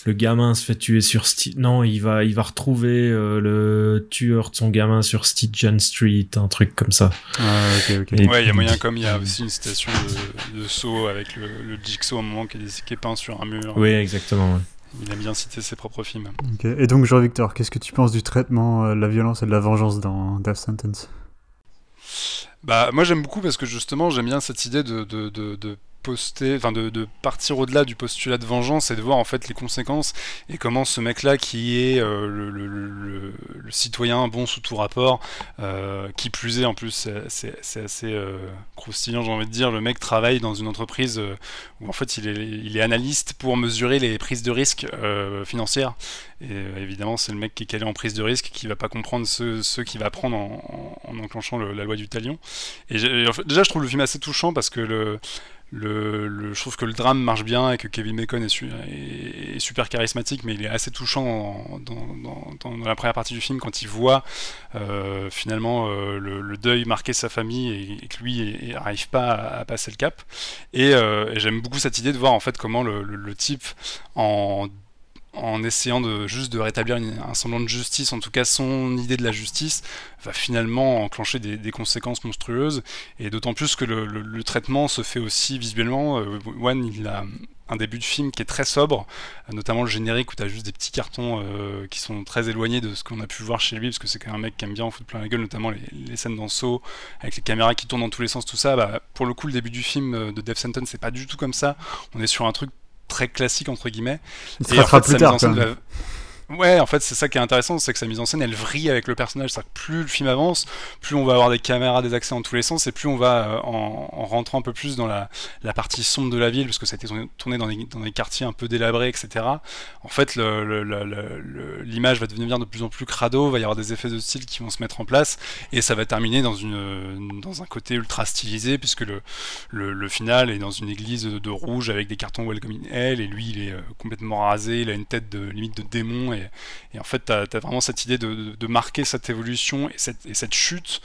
le gamin se fait tuer sur Sti- non, il va il va retrouver euh, le tueur de son gamin sur Stygian Street, un truc comme ça. Ah, ok, ok. Et ouais, il y a moyen comme il y a aussi une citation de, de Saw avec le, le jigsaw à un moment qui est, qui est peint sur un mur. Oui, exactement. ouais. Il aime bien citer ses propres films. Ok. Et donc, Jean-Victor, qu'est-ce que tu penses du traitement euh, de la violence et de la vengeance dans Death Sentence? Bah moi j'aime beaucoup parce que justement j'aime bien cette idée de, de, de, de poster, enfin de, partir au-delà du postulat de vengeance et de voir en fait les conséquences et comment ce mec-là qui est euh, le, citoyen bon sous tout rapport, euh, qui plus est en plus c'est assez euh, croustillant j'ai envie de dire, le mec travaille dans une entreprise où en fait il est, il est analyste pour mesurer les prises de risque financières. Et évidemment c'est le mec qui est calé en prise de risque qui va pas comprendre ce, ce qu'il va prendre en, en, en enclenchant la loi du talion. Et, déjà je trouve le film assez touchant parce que le je trouve que le drame marche bien et que Kevin Bacon est, su, est, est super charismatique, mais il est assez touchant dans, la première partie du film quand il voit euh, finalement euh, le, deuil marquer sa famille et, que lui n'arrive pas à, passer le cap. Et, euh, et j'aime beaucoup cette idée de voir en fait comment le type en en essayant de juste de rétablir un semblant de justice, en tout cas son idée de la justice, va finalement enclencher des, conséquences monstrueuses, et d'autant plus que le, traitement se fait aussi visuellement. Euh, One, il a un début de film qui est très sobre, notamment le générique où tu as juste des petits cartons euh, qui sont très éloignés de ce qu'on a pu voir chez lui, parce que c'est quand même un mec qui aime bien en foutre plein la gueule, notamment les, scènes dans avec les caméras qui tournent dans tous les sens, tout ça. Bah, pour le coup, le début du film euh, de Death Sentence, c'est pas du tout comme ça. On est sur un truc très classique entre guillemets. Il en fait, plus tard, Ouais, en fait, c'est ça qui est intéressant, c'est que sa mise en scène, elle vrille avec le personnage. C'est-à-dire que plus le film avance, plus on va avoir des caméras, des accès dans tous les sens, et plus on va, euh, en, en, rentrant un peu plus dans la, partie sombre de la ville, parce que ça a été tourné dans des, quartiers un peu délabrés, etc. En fait, l'image va devenir de plus en plus crado, va y avoir des effets de style qui vont se mettre en place, et ça va terminer dans, dans un côté ultra stylisé, puisque le, final est dans une église de, rouge avec des cartons Welcome in Hell, et lui, il est euh, complètement rasé, il a une tête limite de démon, et, en fait, tu as, vraiment cette idée de, marquer cette évolution et cette, et cette chute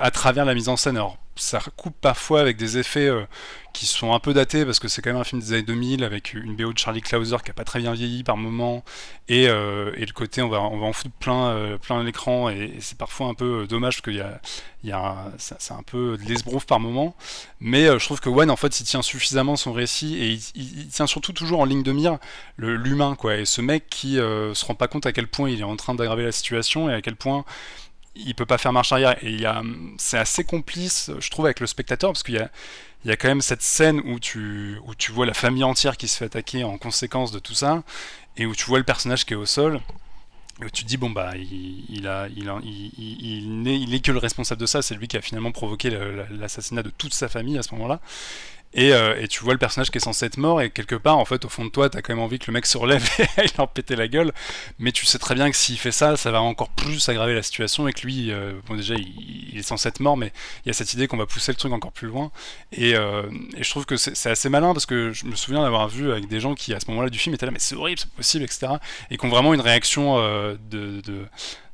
à travers la mise en scène. Alors, ça coupe parfois avec des effets euh, qui sont un peu datés parce que c'est quand même un film des années 2000 avec une BO de Charlie Clauser qui a pas très bien vieilli par moment et, euh, et le côté on va on va en foutre plein euh, plein l'écran et, c'est parfois un peu dommage parce qu'il y a y a c'est un peu de l'esbrouf par moment mais je trouve que One en fait il tient suffisamment son récit et il, il, il tient surtout toujours en ligne de mire l'humain quoi et ce mec qui se rend pas compte à quel point il est en train d'aggraver la situation et à quel point il peut pas faire marche arrière. Et c'est assez complice je trouve avec le spectateur parce qu'il y a il y a quand même cette scène où tu où tu vois la famille entière qui se fait attaquer en conséquence de tout ça et où tu vois le personnage qui est au sol et où tu te dis bon bah il, a, il, il, il n'est il est que le responsable de ça. C'est lui qui a finalement provoqué l'assassinat de toute sa famille à ce moment-là et, euh, et, tu vois le personnage qui est censé être mort, et quelque part, en fait, au fond de toi, t'as quand même envie que le mec se relève et aille leur péter la gueule, mais tu sais très bien que s'il fait ça, ça va encore plus aggraver la situation, et que lui, euh, bon, déjà, il, est censé être mort, mais il y a cette idée qu'on va pousser le truc encore plus loin, et, euh, je trouve que c'est assez malin, parce que je me souviens d'avoir vu avec des gens qui, à ce moment-là du film, étaient là, mais c'est horrible, c'est possible, etc., et qui ont vraiment une réaction de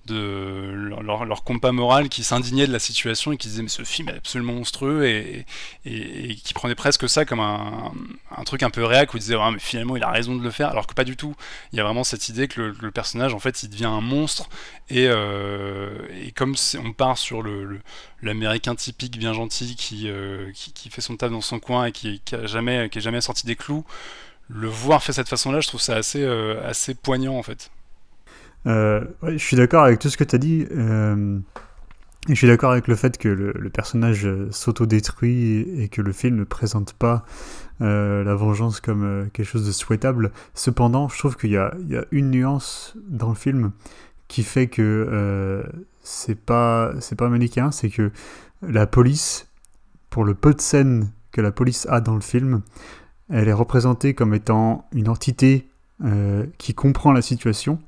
de leur, compas moral qui s'indignait de la situation et qui disait mais ce film est absolument monstrueux et, et, qui prenait presque ça comme un, un truc un peu réac où il disait ouais, mais finalement il a raison de le faire. Alors que pas du tout. Il y a vraiment cette idée que le, personnage en fait il devient un monstre et, euh, et comme on part sur le, l'américain typique bien gentil qui, euh, qui, qui, fait son taf dans son coin et qui, qui jamais qui est jamais sorti des clous le voir fait cette façon là je trouve ça assez euh, assez poignant en fait euh, je suis d'accord avec tout ce que tu as dit. Euh, je suis d'accord avec le fait que le, personnage s'auto-détruit et, et, que le film ne présente pas euh, la vengeance comme euh, quelque chose de souhaitable. Cependant, je trouve qu'il y, a une nuance dans le film qui fait que euh, c'est pas pas manichéen, c'est que la police, pour le peu de scènes que la police a dans le film, elle est représentée comme étant une entité euh, qui comprend la situation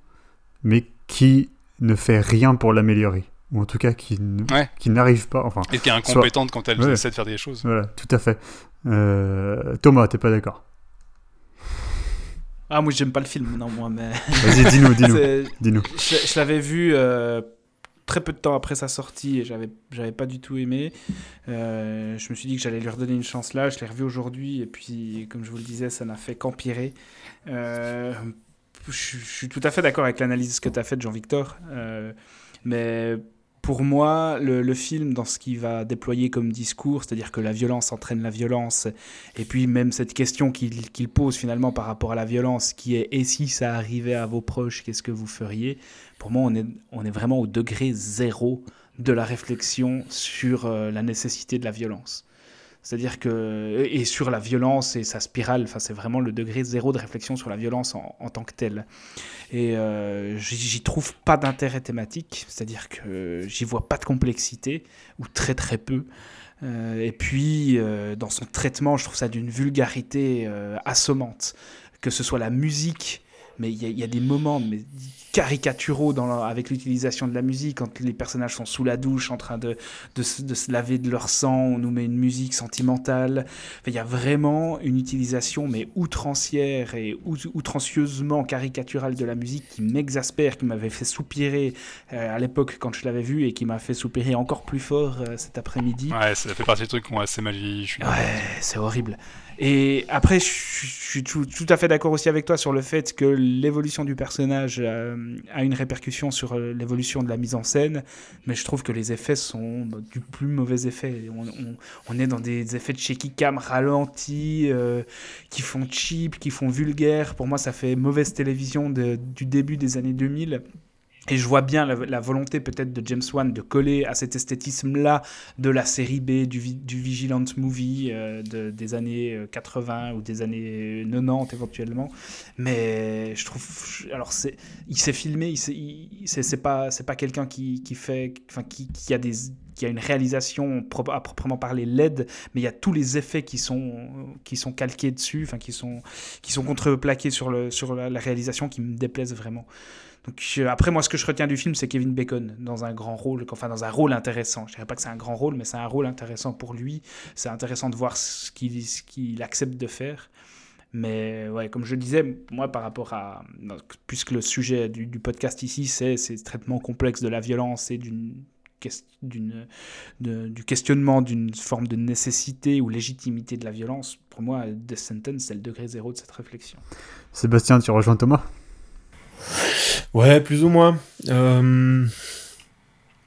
mais qui ne fait rien pour l'améliorer. Ou en tout cas, qui, ouais. qui n'arrive pas. Enfin, et qui est incompétente soit... quand elle ouais. essaie de faire des choses. Voilà, tout à fait. Euh... Thomas, t'es pas d'accord? Ah, moi, j'aime pas le film, non, moi, mais. Vas-y, dis-nous, dis-nous. dis je, je l'avais vu. Euh très peu de temps après sa sortie et j'avais j'avais pas du tout aimé euh, je me suis dit que j'allais lui redonner une chance là je l'ai revu aujourd'hui et puis comme je vous le disais ça n'a fait qu'empirer euh, je, suis tout à fait d'accord avec l'analyse que tu as faite, Jean-Victor. Euh, mais pour moi, le, film, dans ce qu'il va déployer comme discours, c'est-à-dire que la violence entraîne la violence, et puis même cette question qu'il qu pose finalement par rapport à la violence, qui est et si ça arrivait à vos proches, qu'est-ce que vous feriez? Pour moi, on est, on est vraiment au degré zéro de la réflexion sur euh, la nécessité de la violence. C'est-à-dire que et sur la violence et sa spirale, enfin c'est vraiment le degré zéro de réflexion sur la violence en, tant que telle. Et euh, j'y trouve pas d'intérêt thématique, c'est-à-dire que j'y vois pas de complexité ou très très peu. Euh, et puis euh, dans son traitement, je trouve ça d'une vulgarité assommante, que ce soit la musique mais il y, y, a des moments mais caricaturaux dans avec l'utilisation de la musique, quand les personnages sont sous la douche en train de, de, de se laver de leur sang, on nous met une musique sentimentale. Il y a vraiment une utilisation mais outrancière et outrancieusement caricaturale de la musique qui m'exaspère, qui m'avait fait soupirer euh, à l'époque quand je l'avais vu et qui m'a fait soupirer encore plus fort euh, cet après-midi. Ouais, ça fait partie des trucs qui ont assez vieilli. Ouais, c'est horrible. Et après, je, suis tout, à fait d'accord aussi avec toi sur le fait que l'évolution du personnage euh, a une répercussion sur euh, l'évolution de la mise en scène, mais je trouve que les effets sont bah, du plus mauvais effet. On, est dans des effets de shaky cam ralentis, euh, qui font cheap, qui font vulgaire. Pour moi, ça fait mauvaise télévision du début des années 2000. Et je vois bien la, volonté peut-être de James Wan de coller à cet esthétisme-là de la série B, du, du Vigilant Movie euh, de, des années 80 ou des années 90 éventuellement. Mais je trouve... Alors, il s'est filmé, c'est, pas, pas quelqu'un qui, fait... Enfin, qui, a des qui a une réalisation à proprement parler LED, mais il y a tous les effets qui sont, qui sont calqués dessus, enfin qui sont, qui sont contreplaqués sur, le, sur la réalisation qui me déplaisent vraiment. Donc, après, moi, ce que je retiens du film, c'est Kevin Bacon dans un grand rôle, enfin dans un rôle intéressant. Je dirais pas que c'est un grand rôle, mais c'est un rôle intéressant pour lui. C'est intéressant de voir ce qu'il qu accepte de faire. Mais ouais, comme je disais, moi, par rapport à. Puisque le sujet du, podcast ici, c'est ce traitement complexe de la violence et d'une du questionnement d'une forme de nécessité ou légitimité de la violence, pour moi, Death Sentence, c'est le degré zéro de cette réflexion. Sébastien, tu rejoins Thomas? Ouais, plus ou moins. Euh...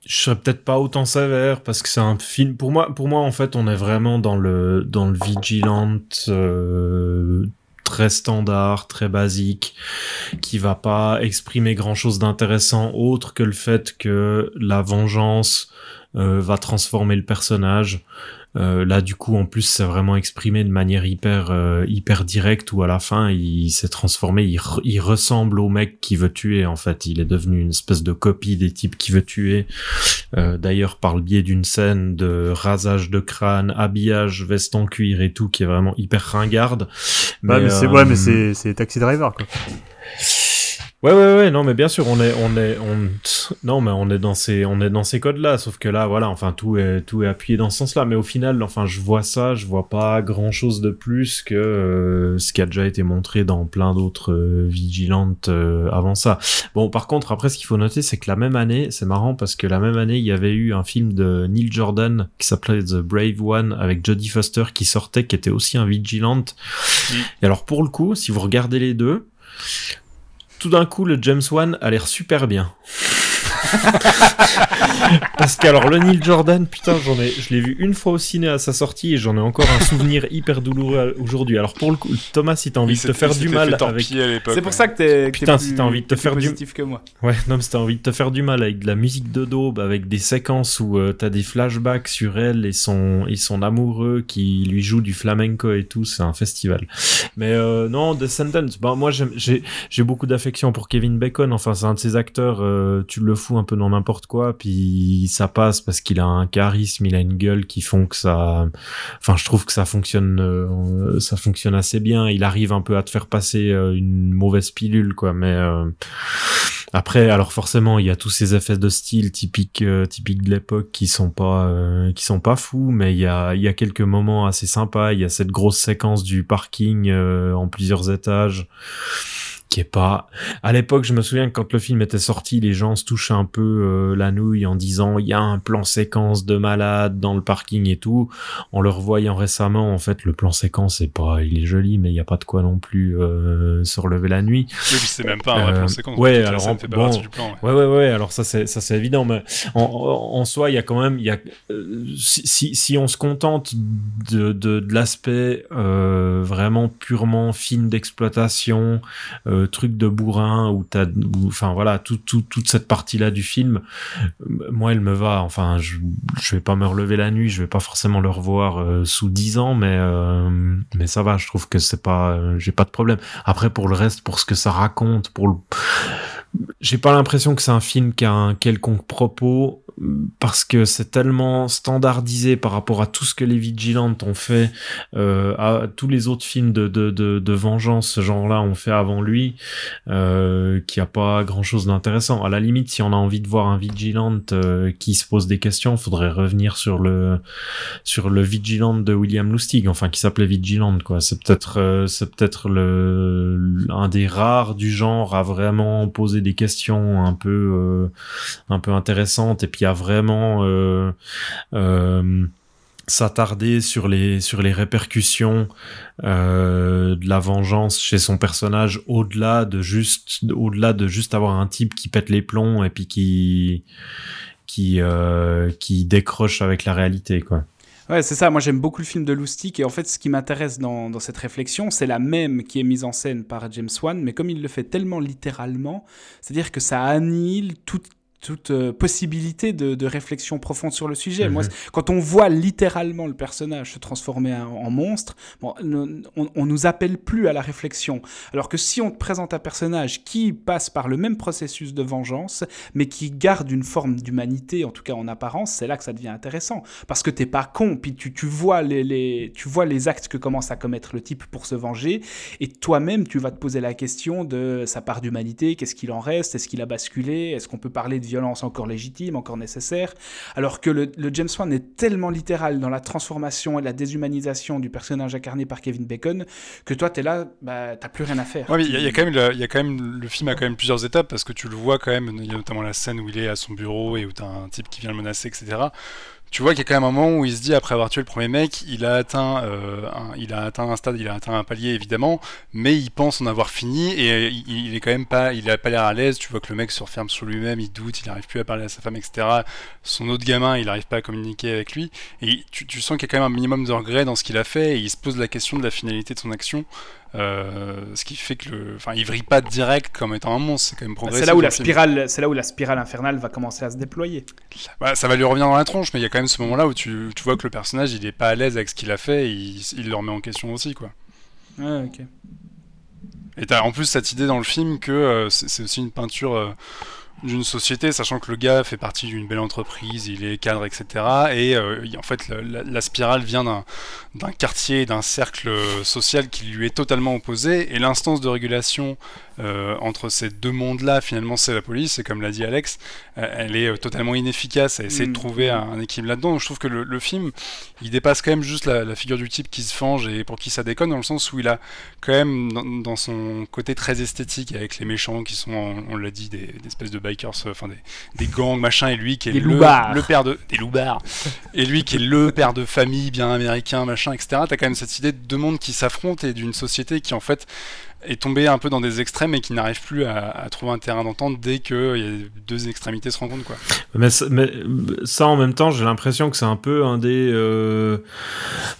Je serais peut-être pas autant sévère parce que c'est un film. Pour moi, pour moi, en fait, on est vraiment dans le dans le vigilante euh, très standard, très basique, qui va pas exprimer grand chose d'intéressant autre que le fait que la vengeance euh, va transformer le personnage. Euh, là, du coup, en plus, c'est vraiment exprimé de manière hyper, euh, hyper directe où à la fin, il s'est transformé, il, re il, ressemble au mec qui veut tuer. En fait, il est devenu une espèce de copie des types qui veut tuer. Euh, D'ailleurs, par le biais d'une scène de rasage de crâne, habillage, veste en cuir et tout, qui est vraiment hyper ringarde. Mais, ouais, mais c'est ouais, mais c'est Taxi Driver quoi. Ouais, ouais, ouais, non, mais bien sûr, on est, on est, on, non, mais on est dans ces, on est dans ces codes-là, sauf que là, voilà, enfin, tout est, tout est appuyé dans ce sens-là, mais au final, enfin, je vois ça, je vois pas grand-chose de plus que euh, ce qui a déjà été montré dans plein d'autres euh, vigilantes euh, avant ça. Bon, par contre, après, ce qu'il faut noter, c'est que la même année, c'est marrant parce que la même année, il y avait eu un film de Neil Jordan qui s'appelait The Brave One avec Jodie Foster qui sortait, qui était aussi un vigilante. Et alors, pour le coup, si vous regardez les deux, tout d'un coup, le James Wan a l'air super bien. Parce qu'alors le Neil Jordan, putain, j'en ai, je l'ai vu une fois au ciné à sa sortie et j'en ai encore un souvenir hyper douloureux aujourd'hui. Alors pour le coup, Thomas, si t'as envie de te faire du mal avec, c'est pour ça que t'es, putain, si t'as envie de te faire du que moi. Ouais, non, mais si t'as envie de te faire du mal avec de la musique de daube, avec des séquences où euh, t'as des flashbacks sur elle et son et son amoureux qui lui joue du flamenco et tout, c'est un festival. Mais euh, non, Descendants, bah moi j'ai j'ai beaucoup d'affection pour Kevin Bacon. Enfin, c'est un de ces acteurs, euh, tu le fous un peu dans n'importe quoi, puis ça passe parce qu'il a un charisme, il a une gueule qui font que ça, enfin, je trouve que ça fonctionne, euh, ça fonctionne assez bien. Il arrive un peu à te faire passer euh, une mauvaise pilule, quoi. Mais euh, après, alors forcément, il y a tous ces effets de style typiques, typiques de l'époque qui sont pas, qui sont pas fous, mais il y a, il y a quelques moments assez sympas. Il y a cette grosse séquence du parking en plusieurs étages pas à l'époque je me souviens que quand le film était sorti les gens se touchaient un peu euh, la nouille en disant il y a un plan séquence de malade dans le parking et tout en le revoyant récemment en fait le plan séquence c'est pas il est joli mais il y a pas de quoi non plus euh, se relever la nuit oui, c'est même pas un vrai plan séquence ouais alors ça fait bon, plan, ouais. ouais. ouais ouais alors ça c'est ça c'est évident mais en, soi il y a quand même il y a euh, si, si, si on se contente de de, de l'aspect vraiment purement film d'exploitation euh, truc de bourrin où t'as, enfin voilà, tout, tout, toute cette partie-là du film, moi, elle me va. Enfin, je, je vais pas me relever la nuit, je vais pas forcément le revoir euh, sous 10 ans, mais mais ça va. Je trouve que c'est pas, j'ai pas de problème. Après, pour le reste, pour ce que ça raconte, pour le j'ai pas l'impression que c'est un film qui a un quelconque propos parce que c'est tellement standardisé par rapport à tout ce que les vigilantes ont fait, euh, à tous les autres films de, de, de, vengeance, ce genre-là, ont fait avant lui, euh, qu'il n'y a pas grand-chose d'intéressant. À la limite, si on a envie de voir un vigilante euh, qui se pose des questions, faudrait revenir sur le sur le vigilante de William Lustig, enfin qui s'appelait vigilante quoi. C'est peut-être c'est peut-être le un des rares du genre à vraiment poser des questions un peu un peu intéressantes et puis à vraiment euh, euh, s'attarder sur les sur les répercussions euh, de la vengeance chez son personnage au-delà de juste au-delà de juste avoir un type qui pète les plombs et puis qui qui qui décroche avec la réalité quoi. Ouais, c'est ça. Moi, j'aime beaucoup le film de Loustic. Et en fait, ce qui m'intéresse dans, dans, cette réflexion, c'est la même qui est mise en scène par James Wan, mais comme il le fait tellement littéralement, c'est-à-dire que ça annihile toute toute euh, possibilité de, de, réflexion profonde sur le sujet. Moi, mhm. quand on voit littéralement le personnage se transformer en, monstre, bon, on, on, nous appelle plus à la réflexion. Alors que si on te présente un personnage qui passe par le même processus de vengeance, mais qui garde une forme d'humanité, en tout cas en apparence, c'est là que ça devient intéressant. Parce que t'es pas con, puis tu, tu, vois les, les, tu vois les actes que commence à commettre le type pour se venger, et toi-même, tu vas te poser la question de sa part d'humanité, qu'est-ce qu'il en reste, est-ce qu'il a basculé, est-ce qu'on peut parler de violence encore légitime, encore nécessaire, alors que le, James Wan est tellement littéral dans la transformation et la déshumanisation du personnage incarné par Kevin Bacon que toi, tu es là, bah, t'as plus rien à faire. il y, y a quand même, le film a quand même plusieurs étapes parce que tu le vois quand même, il y a notamment la scène où il est à son bureau et où tu as un type qui vient le menacer, etc tu vois qu'il y a quand même un moment où il se dit après avoir tué le premier mec, il a atteint, euh, un, il a atteint un stade, il a atteint un palier évidemment, mais il pense en avoir fini et il, est quand même pas, il a pas l'air à l'aise. Tu vois que le mec se referme sur lui-même, il doute, il n'arrive plus à parler à sa femme, etc. Son autre gamin, il n'arrive pas à communiquer avec lui et tu, tu sens qu'il y a quand même un minimum de regret dans ce qu'il a fait et il se pose la question de la finalité de son action. Euh, ce qui fait que le, enfin, il vrille pas direct comme étant un monstre, c'est quand même progressif. C'est là où la spirale, c'est là où la spirale infernale va commencer à se déployer. Bah, ça va lui revenir dans la tronche, mais il y a quand même ce moment-là où tu, tu, vois que le personnage, il est pas à l'aise avec ce qu'il a fait, et il, il, le remet en question aussi, quoi. Ouais, ok. Et t'as en plus cette idée dans le film que euh, c'est aussi une peinture. Euh, d'une société, sachant que le gars fait partie d'une belle entreprise, il est cadre, etc. Et euh, en fait, la, la, spirale vient d'un quartier, d'un cercle social qui lui est totalement opposé, et l'instance de régulation euh, entre ces deux mondes-là, finalement, c'est la police, et comme l'a dit Alex, euh, elle est euh, totalement inefficace à essayer de mm. trouver un, équilibre là-dedans. Donc, je trouve que le, le, film, il dépasse quand même juste la, la, figure du type qui se fange et pour qui ça déconne, dans le sens où il a quand même, dans, dans son côté très esthétique, avec les méchants qui sont, on, l'a dit, des, des, espèces de bikers, enfin des, des, gangs, machin, et lui qui est le, le, père de. Des loupards Et lui qui est le père de famille bien américain, machin, etc. T'as quand même cette idée de deux mondes qui s'affrontent et d'une société qui, en fait, est tombé un peu dans des extrêmes et qui n'arrive plus à, trouver un terrain d'entente dès que a deux extrémités se rencontrent quoi. Mais, ça en même temps j'ai l'impression que c'est un peu un des euh,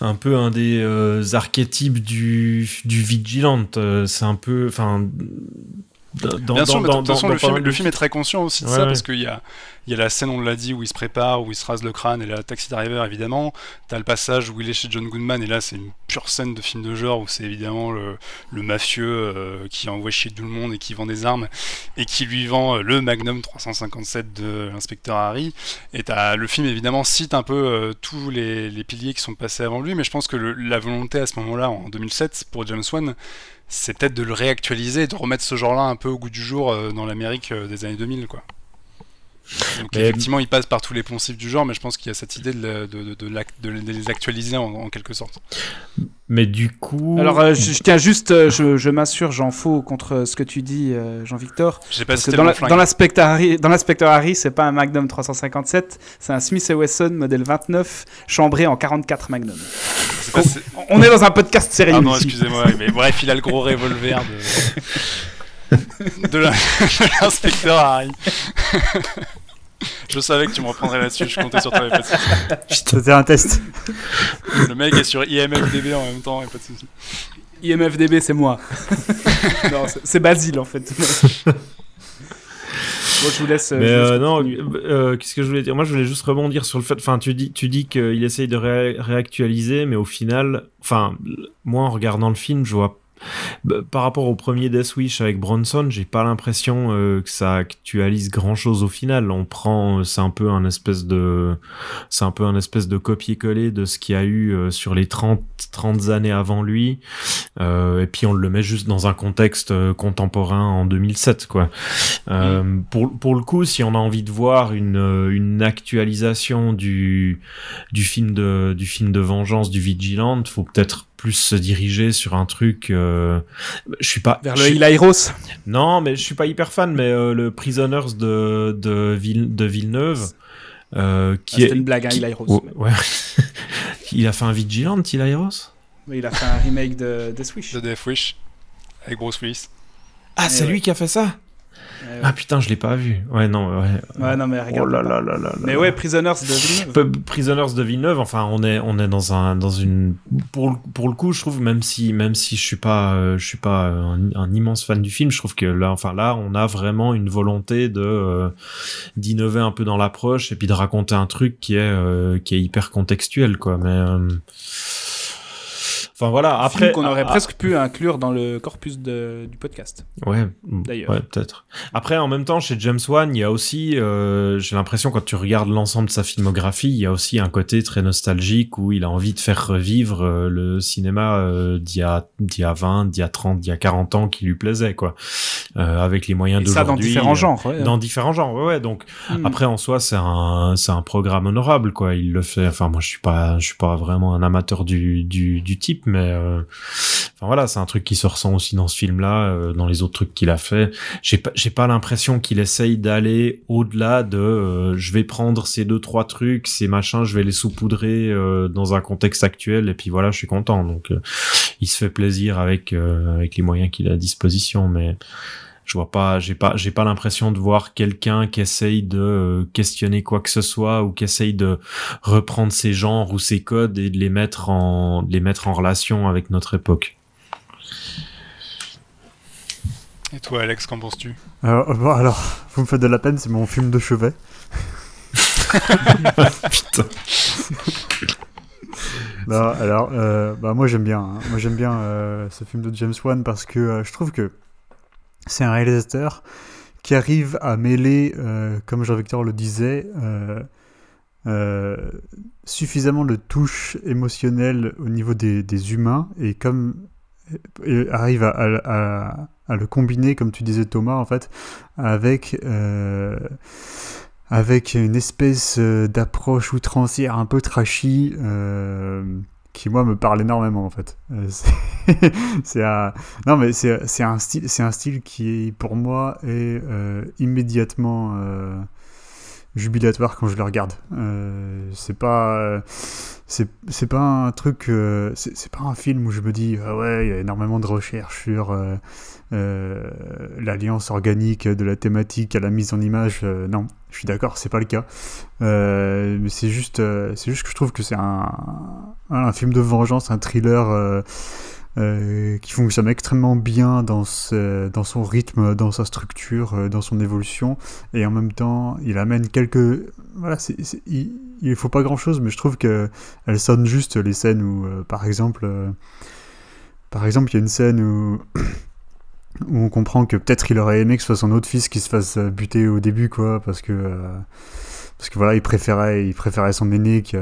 un peu un des euh, archétypes du du vigilante euh, c'est un peu dans, Bien sûr, dans, de toute façon, le, film, le, film, est très conscient aussi de ça, parce qu'il y a, il y a la scène, on l'a dit, où il se prépare, où il se rase le crâne, et la Taxi Driver, évidemment. T'as le passage où il est chez John Goodman, et là, c'est une pure scène de film de genre, où c'est évidemment le, le mafieux euh, qui envoie chier tout le monde et qui vend des armes, et qui lui vend euh, le Magnum 357 de l'inspecteur Harry. Et t'as, le film, évidemment, cite un peu euh, tous les, les, piliers qui sont passés avant lui, mais je pense que le, la volonté à ce moment-là, en 2007, pour James Wan, c'est peut-être de le réactualiser, de remettre ce genre-là un peu au goût du jour euh, dans l'Amérique euh, des années 2000, quoi. Donc effectivement, il passe par tous les poncifs du genre, mais je pense qu'il y a cette idée de, de, de, de les actualiser en, en, quelque sorte. Mais du coup... Alors, euh, je, je, tiens juste, euh, je, je m'assure, j'en faux contre ce que tu dis, euh, Jean-Victor. J'ai pas dans, la, dans l'inspecteur Harry, dans l'inspecteur Harry, c'est pas un Magnum 357, c'est un Smith Wesson modèle 29, chambré en 44 Magnum. on, on, est dans un podcast sérieux. Ah non, excusez-moi, mais bref, il a le gros revolver de... de l'inspecteur Harry. je savais que tu me reprendrais là-dessus, je comptais sur toi, pas de C'était un test. Le mec est sur IMFDB en même temps, et pas de soucis. IMFDB, c'est moi. non, c'est- Basile en fait. bon, je vous laisse. euh, Mais je vous laisse euh, non, euh, qu'est-ce que je voulais dire? Moi, je voulais juste rebondir sur le fait. Enfin, tu dis, tu dis qu'il essaye de ré- réactualiser, mais au final, enfin, moi, en regardant le film, je vois. Bah, Par rapport au premier Death Wish avec Bronson, j'ai pas l'impression euh, que ça actualise grand chose au final. On prend, euh, c'est un peu un espèce de, c'est un peu un espèce de copier-coller de ce qu'il y a eu euh, sur les 30, 30 années avant lui. Euh, et puis on le met juste dans un contexte contemporain en 2007, quoi. Euh, pour, pour le coup, si on a envie de voir une, une actualisation du, du, film de, du film de vengeance du Vigilant, faut peut-être plus se diriger sur un truc. euh, je suis pas. Vers le suis- Ilairos. Non, mais je suis pas hyper fan, mais euh, le Prisoners de, de, Ville, de Villeneuve. Euh, qui est, une blague, hein, qui- Ilairos. Oh, ouais. il a fait un Vigilant, Ilairos Mais il a fait un remake de Death Wish. The Death Wish avec Bruce Willis. Ah, Eh c'est ouais. lui qui a fait ça? Ouais, Ah putain, je l'ai pas vu. Ouais, non, ouais. Ouais, non, mais Oh regarde. là là là là là. Mais ouais, Prisoners de Villeneuve. Prisoners de Villeneuve, enfin, on est, on est dans un, dans une, pour, le- pour le coup, je trouve, même si, même si je suis pas, euh, je suis pas un, un immense fan du film, je trouve que là, enfin, là, on a vraiment une volonté de, euh, d'innover un peu dans l'approche et puis de raconter un truc qui est, euh, qui est hyper contextuel, quoi, mais, euh, enfin, voilà, Après, qu'on aurait ah, presque pu inclure dans le corpus de- du podcast. Ouais, D'ailleurs. Ouais, peut-être. Après, en même temps, chez James Wan, il y a aussi, euh, j'ai l'impression, quand tu regardes l'ensemble de sa filmographie, il y a aussi un côté très nostalgique où il a envie de faire revivre euh, le cinéma euh, d'il y, a, d'il y a 20, d'il y a 30, d'il y a 40 ans qui lui plaisait, quoi. Euh, avec les moyens Et ça dans différents euh, genres. Ouais. Dans différents genres, ouais, ouais. Donc, Hmm. après, en soi, c'est un, c'est un programme honorable, quoi. Il le fait. Enfin, moi, je suis pas, je suis pas vraiment un amateur du, du, du mais, euh, enfin voilà, c'est un truc qui se ressent aussi dans ce film-là, euh, dans les autres trucs qu'il a fait. J'ai pas, j'ai pas l'impression qu'il essaye d'aller au-delà de, euh, je vais prendre ces deux trois trucs, ces machins, je vais les saupoudrer euh, dans un contexte actuel, et puis voilà, je suis content. Donc, euh, il se fait plaisir avec, euh, avec les moyens qu'il a à disposition, mais je vois pas j'ai pas j'ai pas l'impression de voir quelqu'un qui essaye de euh, questionner quoi que ce soit ou qui essaye de reprendre ses genres ou ses codes et de les mettre en de les mettre en relation avec notre époque. Et toi, Alex, qu'en penses-tu? Alors, bon, alors, vous me faites de la peine, c'est mon film de chevet. Putain. Non, alors, euh, bah, moi j'aime bien. hein. Moi j'aime bien euh, ce film de James Wan parce que euh, je trouve que c'est un réalisateur qui arrive à mêler, euh, comme Jean-Victor le disait, euh, euh, suffisamment de touches émotionnelles au niveau des, humains et comme arrive à, le combiner, comme tu disais Thomas, en fait, avec avec une espèce d'approche outrancière un peu trashy qui moi me parle énormément en fait. Euh, c'est- un non mais c'est un style c'est un style qui pour moi est euh, immédiatement euh, jubilatoire quand je le regarde. C'est pas c'est pas un truc euh, c'est pas un film où je me dis ah ouais il y a énormément de recherches sur euh, euh, l'alliance organique de la thématique à la mise en image euh, non je suis d'accord c'est pas le cas. Mais c'est juste c'est juste que je trouve que c'est un, un film de vengeance un thriller euh, qui fonctionne extrêmement bien dans, son rythme, dans sa structure, euh, dans son évolution, et en même temps, il amène quelques... Voilà, il, il faut pas grand-chose, mais je trouve que elle sonne juste les scènes où, euh, par exemple, il y a une scène où on comprend que peut-être il aurait aimé que ce soit son autre fils qui se fasse buter au début, quoi, parce que parce que voilà, il préférait, il préférait son aîné qui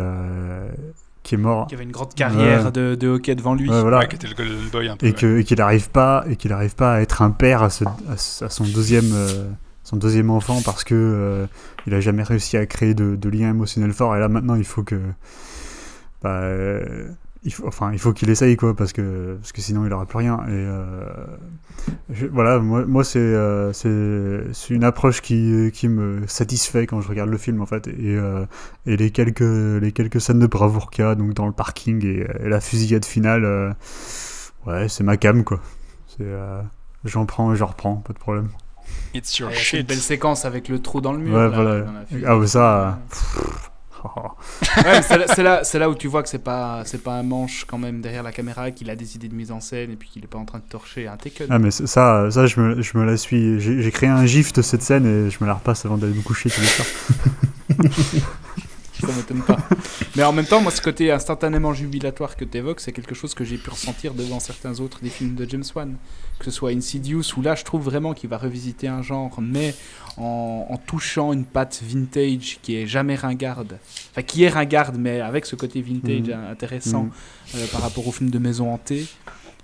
qui est mort. Qui avait une grande carrière Ouais. de, de hockey devant lui. Ouais, voilà. Ouais, qui était le Golden Boy un peu. et ouais. que et qu'il n'arrive pas et qu'il n'arrive pas à être un père à, ce- à ce- à son deuxième euh, son deuxième enfant parce que euh, il a jamais réussi à créer de, de lien émotionnel fort et là maintenant il faut que bah, euh, il faut enfin il faut qu'il essaye quoi parce que parce que sinon il aura plus rien et euh, je- voilà moi, moi c'est euh, c'est c'est une approche qui qui me satisfait quand je regarde le film en fait et euh, et les quelques les quelques scènes de bravoure qu'il y a donc dans le parking et, et la fusillade finale euh, Ouais, c'est ma cam, quoi. C'est, euh, j'en prends et j'en reprends, pas de problème. It's your une belle séquence avec le trou dans le mur. Ouais, là, voilà. Ah, ouais, ça, Ouais, c'est là, c'est là, où tu vois que c'est pas, c'est pas un manche quand même derrière la caméra, qu'il a des idées de mise en scène et puis qu'il est pas en train de torcher un Taken. Ah mais ça, ça je, me, je me la suis... J'ai j'ai créé un gif de cette scène et je me la repasse avant d'aller me coucher tous les soirs. Ça m'étonne pas. Mais en même temps, moi, ce côté instantanément jubilatoire que tu évoques, c'est quelque chose que j'ai pu ressentir devant certains autres des films de James Wan. Que ce soit Insidious, où là, je trouve vraiment qu'il va revisiter un genre, mais en, en touchant une patte vintage qui est jamais ringarde. Enfin, qui est ringarde, mais avec ce côté vintage Mhm. intéressant Mhm. euh, par rapport au film de maison hantée.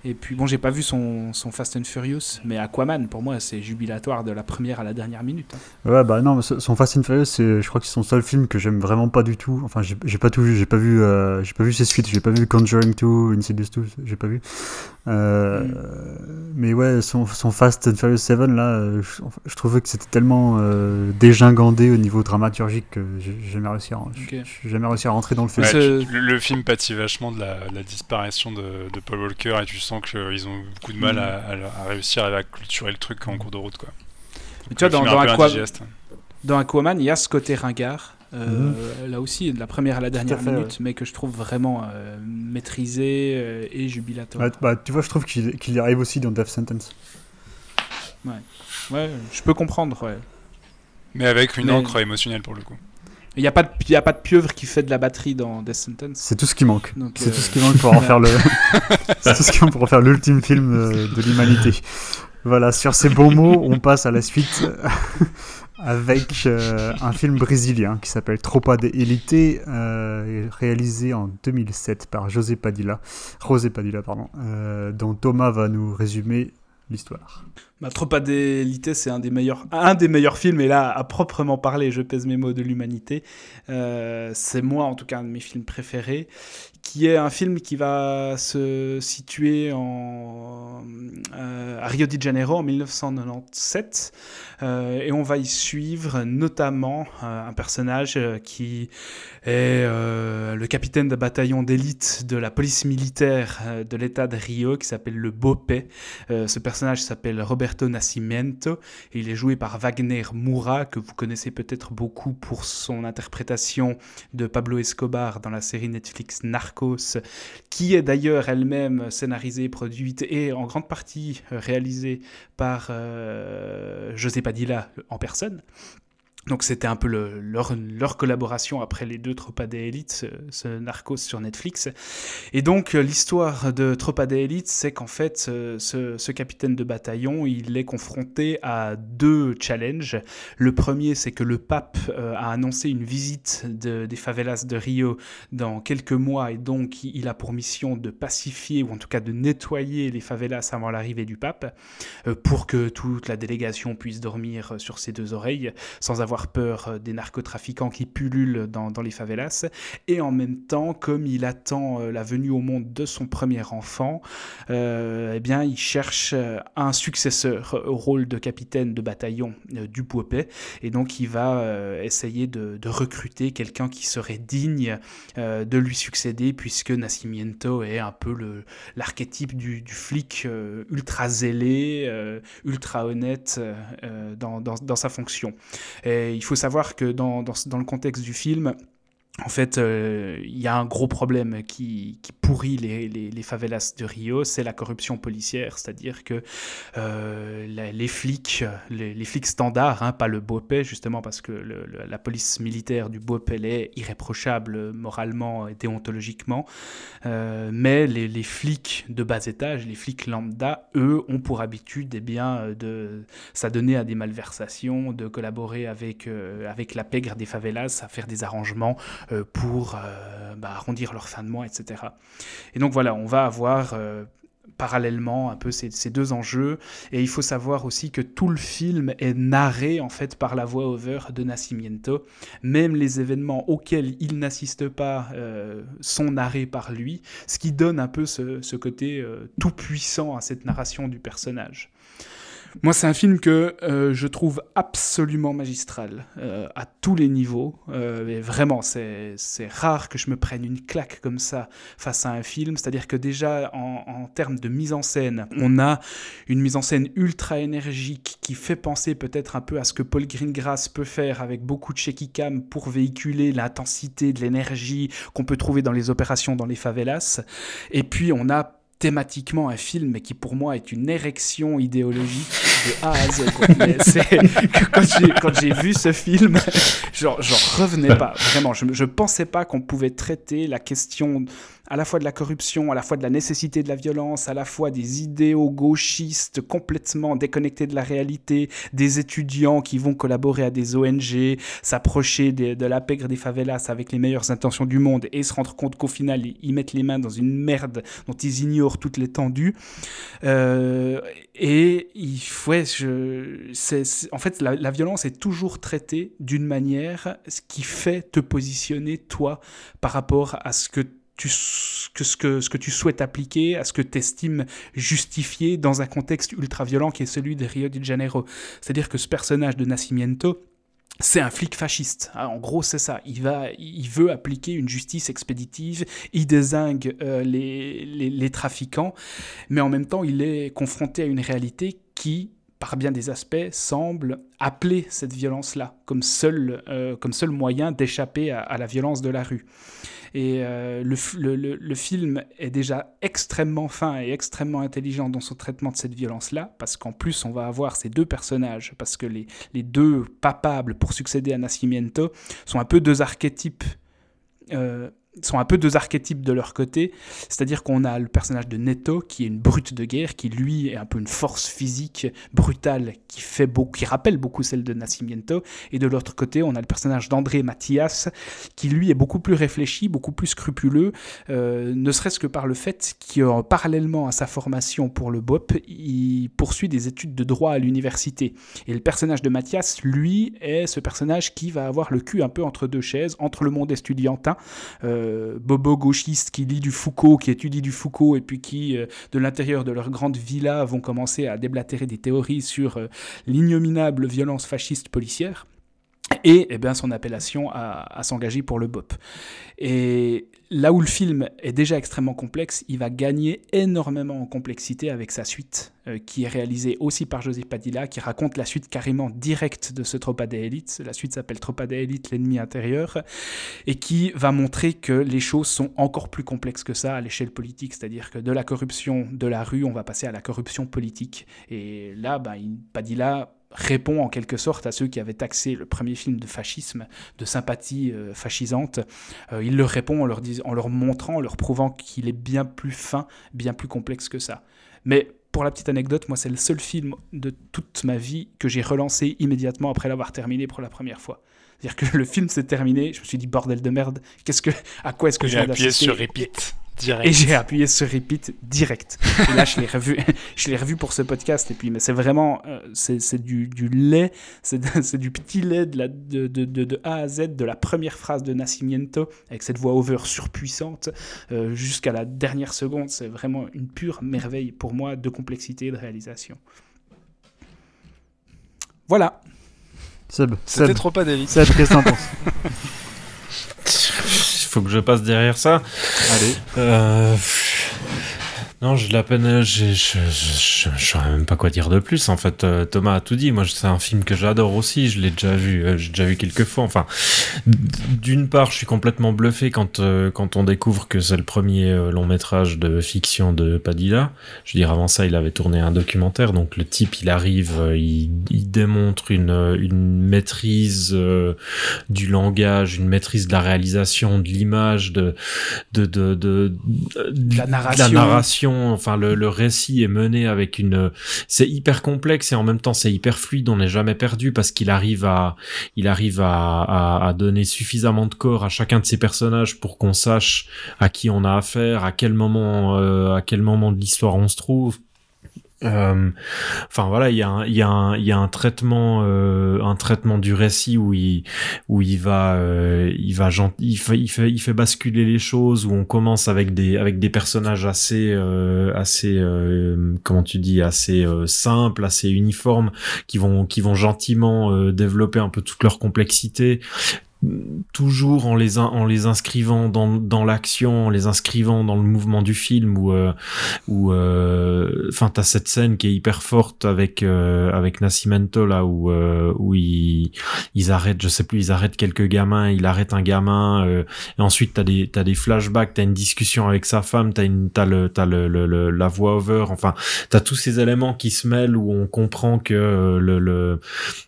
Et puis, bon, j'ai pas vu son, son Fast and Furious, mais Aquaman, pour moi, c'est jubilatoire de la première à la dernière minute. hein. Ouais, bah non, mais son Fast and Furious, c'est, je crois que c'est son seul film que j'aime vraiment pas du tout. Enfin, j'ai, j'ai pas tout vu, j'ai pas vu, euh, j'ai pas vu ses suites, j'ai pas vu Conjuring 2, Insidious 2, j'ai pas vu. Euh, Mais ouais, son, son Fast and Furious 7, là, je, trouvais que c'était tellement euh, dégingandé au niveau dramaturgique que j'ai jamais réussi à, j'ai jamais réussi à rentrer dans le film. Ouais, le, le film pâtit vachement de la, de la disparition de, de Paul Walker et tu sens qu'ils ont beaucoup de mal Mm. à, à- à réussir à clôturer le truc en cours de route. Quoi. Mais tu vois, dans, un Aqua- dans Aquaman, il y a ce côté ringard. euh, Là aussi, de la première à la dernière fait, minute, mais que je trouve vraiment euh, maîtrisé euh, et jubilatoire. Ouais, bah, tu vois, je trouve qu'il, qu'il y arrive aussi dans Death Sentence. Ouais, je peux comprendre. ouais. Mais avec une Mais- encre émotionnelle pour le coup. Il n'y a, pas de- il y a pas de pieuvre qui fait de la batterie dans Death Sentence. C'est tout ce qui manque. C'est euh, tout ce qui manque pour en faire le. c'est tout ce qui manque pour en faire l'ultime film euh, de l'humanité. Voilà, sur ces bons mots, on passe à la suite avec euh, un film brésilien qui s'appelle Tropa de Elite, euh, réalisé en 2007 par José Padilla, José Padilla, pardon, euh, dont Thomas va nous résumer l'histoire. Ma Tropa d'élite, c'est un des meilleurs, un des meilleurs films. Et là, à proprement parler, je pèse mes mots de l'humanité. Euh, c'est moi, en tout cas, un de mes films préférés, qui est un film qui va se situer en, euh, à Rio de Janeiro en 1997. Euh, et on va y suivre notamment euh, un personnage qui est le capitaine de bataillon d'élite de la police militaire de l'État de Rio, qui s'appelle le Bopé. Ce personnage s'appelle Roberto Nascimento il est joué par Wagner Moura, que vous connaissez peut-être beaucoup pour son interprétation de Pablo Escobar dans la série Netflix Narcos, qui est d'ailleurs elle-même scénarisée, produite et en grande partie euh, réalisée par euh, José Padilla en personne. Donc c'était un peu le- leur, leur collaboration après les deux Tropa Elite, ce, ce Narcos sur Netflix. Et donc euh, l'histoire de Tropa Elite, c'est qu'en fait ce, capitaine de bataillon, il est confronté à deux challenges. Le premier, c'est que le pape euh, a annoncé une visite de- des favelas de Rio dans quelques mois et donc il a pour mission de pacifier ou en tout cas de nettoyer les favelas avant l'arrivée du pape euh, pour que toute la délégation puisse dormir sur ses deux oreilles sans avoir peur euh, des narcotrafiquants qui pullulent dans, les favelas. Et en même temps, comme il attend euh, la venue au monde de son premier enfant, euh, eh bien, il cherche euh, un successeur au rôle de capitaine de bataillon du Poupet. Et donc, il va essayer de, recruter quelqu'un qui serait digne de lui succéder, puisque Nascimento est un peu l'archétype du, flic ultra zélé, ultra honnête dans, sa fonction. Il faut savoir que dans, le contexte du film, en fait, euh, il y a un gros problème qui, qui pourrit les, les, favelas de Rio, c'est la corruption policière, c'est-à-dire que euh, les flics, les, flics standards, hein, pas le BOPE, justement parce que la police militaire du BOPE elle est irréprochable moralement et déontologiquement, euh, mais les, flics de bas étage, les flics lambda, eux, ont pour habitude eh bien, de s'adonner à des malversations, de collaborer avec, avec la pègre des favelas, à faire des arrangements pour euh, bah, arrondir leur fin de mois, etc. Et donc voilà, on va avoir euh, parallèlement un peu ces, ces deux enjeux. Et il faut savoir aussi que tout le film est narré en fait par la voix-over de Nascimento. Même les événements auxquels il n'assiste pas euh, sont narrés par lui, ce qui donne un peu ce, côté euh, tout puissant à cette narration du personnage. Moi, c'est un film que euh, je trouve absolument magistral euh, à tous les niveaux. Euh, et vraiment, c'est rare que je me prenne une claque comme ça face à un film. C'est-à-dire que déjà, en, en, termes de mise en scène, on a une mise en scène ultra énergique qui fait penser peut-être un peu à ce que Paul Greengrass peut faire avec beaucoup de shaky cam pour véhiculer l'intensité de l'énergie qu'on peut trouver dans les opérations dans les favelas. Et puis, on a thématiquement un film qui pour moi est une érection idéologique de A à Z. quand j'ai vu ce film, j'en revenais pas. Vraiment, je, je pensais pas qu'on pouvait traiter la question à la fois de la corruption, à la fois de la nécessité de la violence, à la fois des idéaux gauchistes complètement déconnectés de la réalité, des étudiants qui vont collaborer à des ONG, s'approcher de, la pègre des favelas avec les meilleures intentions du monde et se rendre compte qu'au final, ils mettent les mains dans une merde dont ils ignorent toute l'étendue. Euh, et il faut, je, en fait, la, la, violence est toujours traitée d'une manière qui fait te positionner, toi, par rapport à ce que que ce, que ce que tu souhaites appliquer, à ce que tu estimes justifié dans un contexte ultra violent qui est celui de Rio de Janeiro. C'est-à-dire que ce personnage de Nascimento, c'est un flic fasciste. Ah, en gros, c'est ça. Il, va, il veut appliquer une justice expéditive, il désingue euh, les, les, trafiquants, mais en même temps, il est confronté à une réalité qui, par bien des aspects, semble appeler cette violence-là comme seul, euh, comme seul moyen d'échapper à, la violence de la rue. Et euh, le, film est déjà extrêmement fin et extrêmement intelligent dans son traitement de cette violence-là, parce qu'en plus, on va avoir ces deux personnages, parce que les, les deux papables pour succéder à Nascimento sont un peu deux archétypes. Euh, sont un peu deux archétypes de leur côté, c'est-à-dire qu'on a le personnage de Neto qui est une brute de guerre, qui lui est un peu une force physique brutale qui fait qui rappelle beaucoup celle de Nascimento, et de l'autre côté on a le personnage d'André Mathias qui lui est beaucoup plus réfléchi, beaucoup plus scrupuleux, euh, ne serait-ce que par le fait qu'en parallèlement à sa formation pour le BOP, il poursuit des études de droit à l'université. Et le personnage de Mathias, lui, est ce personnage qui va avoir le cul un peu entre deux chaises, entre le monde estudiantin, euh, euh, bobo gauchiste qui lit du Foucault, qui étudie du Foucault, et puis qui, euh, de l'intérieur de leur grande villa, vont commencer à déblatérer des théories sur euh, l'ignominable violence fasciste policière et eh bien, son appellation à, s'engager pour le BOP. Et là où le film est déjà extrêmement complexe, il va gagner énormément en complexité avec sa suite, euh, qui est réalisée aussi par José Padilla, qui raconte la suite carrément directe de ce Tropa de Elite. La suite s'appelle Tropa de Elite, l'ennemi intérieur, et qui va montrer que les choses sont encore plus complexes que ça à l'échelle politique, c'est-à-dire que de la corruption de la rue, on va passer à la corruption politique. Et là, ben, Padilla répond en quelque sorte à ceux qui avaient taxé le premier film de fascisme, de sympathie euh, fascisante. Euh, il leur répond en leur, en leur montrant, en leur prouvant qu'il est bien plus fin, bien plus complexe que ça. Mais pour la petite anecdote, moi c'est le seul film de toute ma vie que j'ai relancé immédiatement après l'avoir terminé pour la première fois. C'est-à-dire que le film s'est terminé, je me suis dit bordel de merde, qu'est-ce que, à quoi est-ce que j'ai appuyé sur repeat direct. Et j'ai appuyé sur repeat direct. Et là, je l'ai revu, je l'ai revu pour ce podcast. Et puis, mais c'est vraiment, euh, c'est du, du, lait, c'est du petit lait de, la, de, de, de, A à Z, de la première phrase de Nascimento, avec cette voix over surpuissante, euh, jusqu'à la dernière seconde. C'est vraiment une pure merveille pour moi de complexité et de réalisation. Voilà. Seb. C'était trop pas David. Seb, qu'est-ce que Il faut que je passe derrière ça. Allez. Euh, non, j'ai la peine. Je je saurais même pas quoi dire de plus. En fait, euh, Thomas a tout dit. Moi, c'est un film que j'adore aussi. Je l'ai déjà vu. Euh, j'ai déjà vu quelques fois. Enfin, d'une part, je suis complètement bluffé quand euh, quand on découvre que c'est le premier long métrage de fiction de Padilla. Je veux dire, avant ça, il avait tourné un documentaire. Donc, le type, il arrive, il, il démontre une une maîtrise du langage, une maîtrise de la réalisation, de l'image, de de de, de, de la narration. De la narration enfin le, récit est mené avec une, c'est hyper complexe et en même temps c'est hyper fluide. On n'est jamais perdu parce qu'il arrive à, il arrive à, donner suffisamment de corps à chacun de ses personnages pour qu'on sache à qui on a affaire, à quel moment, euh, à quel moment de l'histoire on se trouve Euh, enfin voilà, il y a un, y a y a un traitement, euh, un traitement du récit où il, où il va, euh, il va il fait, il fait, il fait basculer les choses où on commence avec des, avec des personnages assez, euh, assez, euh, comment tu dis, assez simples, assez uniformes, qui vont, qui vont gentiment développer un peu toute leur complexité toujours en les en les inscrivant dans, dans l'action en les inscrivant dans le mouvement du film où euh, où euh, enfin t'as cette scène qui est hyper forte avec euh, avec Nascimento là où euh, où ils ils arrêtent je sais plus ils arrêtent quelques gamins il arrête un gamin et ensuite t'as des t'as des flashbacks t'as une discussion avec sa femme t'as une t'as le t'as le, le, la voix over enfin t'as tous ces éléments qui se mêlent où on comprend que le le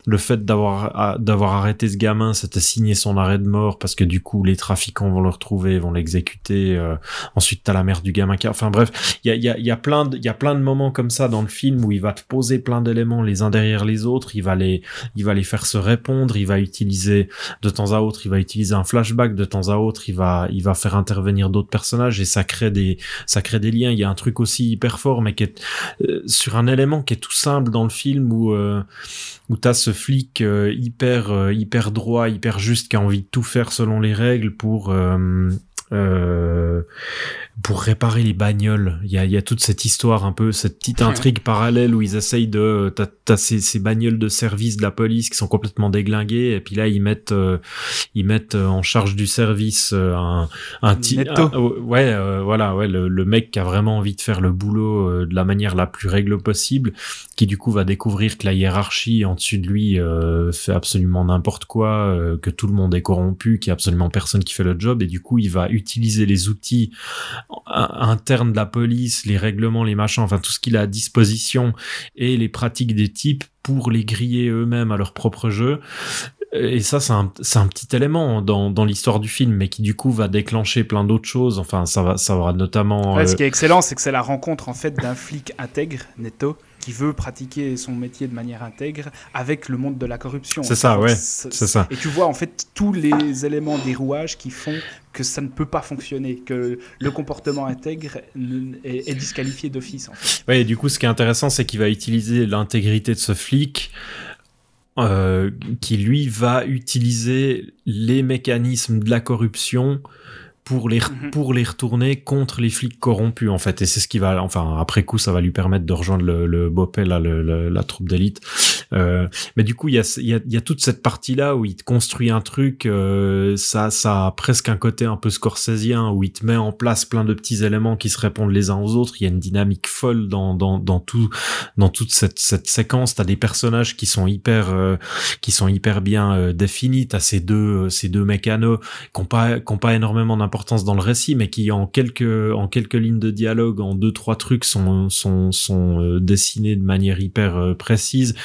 le fait d'avoir d'avoir arrêté ce gamin c'était signé son arrêt de mort parce que du coup les trafiquants vont le retrouver, vont l'exécuter. Euh, ensuite t'as la mère du gamin qui, enfin bref, il y a, y, a, y a plein de, il y a plein de moments comme ça dans le film où il va te poser plein d'éléments les uns derrière les autres. Il va les, il va les faire se répondre. Il va utiliser de temps à autre, il va utiliser un flashback de temps à autre. Il va, il va faire intervenir d'autres personnages et ça crée des, ça crée des liens. Il y a un truc aussi hyper fort mais qui est euh, sur un élément qui est tout simple dans le film où euh, où t'as ce flic euh, hyper hyper droit, hyper juste qui a envie de tout faire selon les règles pour euh, euh, pour réparer les bagnoles. Il y a, y a, toute cette histoire un peu, cette petite intrigue parallèle où ils essayent de, t'as, t'as ces, ces, bagnoles de service de la police qui sont complètement déglinguées et puis là ils mettent, euh, ils mettent euh, en charge du service euh, un, un petit, ouais, voilà, ouais, le, le, mec qui a vraiment envie de faire le boulot de la manière la plus règle possible, qui du coup va découvrir que la hiérarchie en dessus de lui fait absolument n'importe quoi, que tout le monde est corrompu, qu'il y a absolument personne qui fait le job et du coup il va utiliser les outils internes de la police, les règlements, les machins, enfin tout ce qu'il a à disposition et les pratiques des types pour les griller eux-mêmes à leur propre jeu. Et ça, c'est un, un, petit élément dans, dans l'histoire du film, mais qui du coup va déclencher plein d'autres choses. Enfin, ça va, ça va notamment. Ce qui est excellent, c'est que c'est la rencontre en fait d'un flic intègre, netto, qui veut pratiquer son métier de manière intègre avec le monde de la corruption. C'est ça, ouais. C'est ça. Et tu vois en fait tous les éléments des rouages qui font que ça ne peut pas fonctionner, que le comportement intègre est, disqualifié d'office. En fait. Ouais, et du coup, ce qui est intéressant, c'est qu'il va utiliser l'intégrité de ce flic. Euh, qui lui va utiliser les mécanismes de la corruption pour les mhm. pour les retourner contre les flics corrompus en fait et c'est ce qui va enfin après coup ça va lui permettre de rejoindre le, le Bopel là le, la troupe d'élite euh, mais du coup il y a y a, y a toute cette partie là où il te construit un truc euh, ça ça a presque un côté un peu scorsésien où il te met en place plein de petits éléments qui se répondent les uns aux autres. Il y a une dynamique folle dans dans dans tout dans toute cette cette séquence. T'as des personnages qui sont hyper euh, qui sont hyper bien euh, définis. T'as ces deux ces deux mécanos qui ont pas ont pas énormément d'importance dans le récit, mais qui en quelques en quelques lignes de dialogue, en deux trois trucs sont sont sont euh, dessinés de manière hyper euh, précise.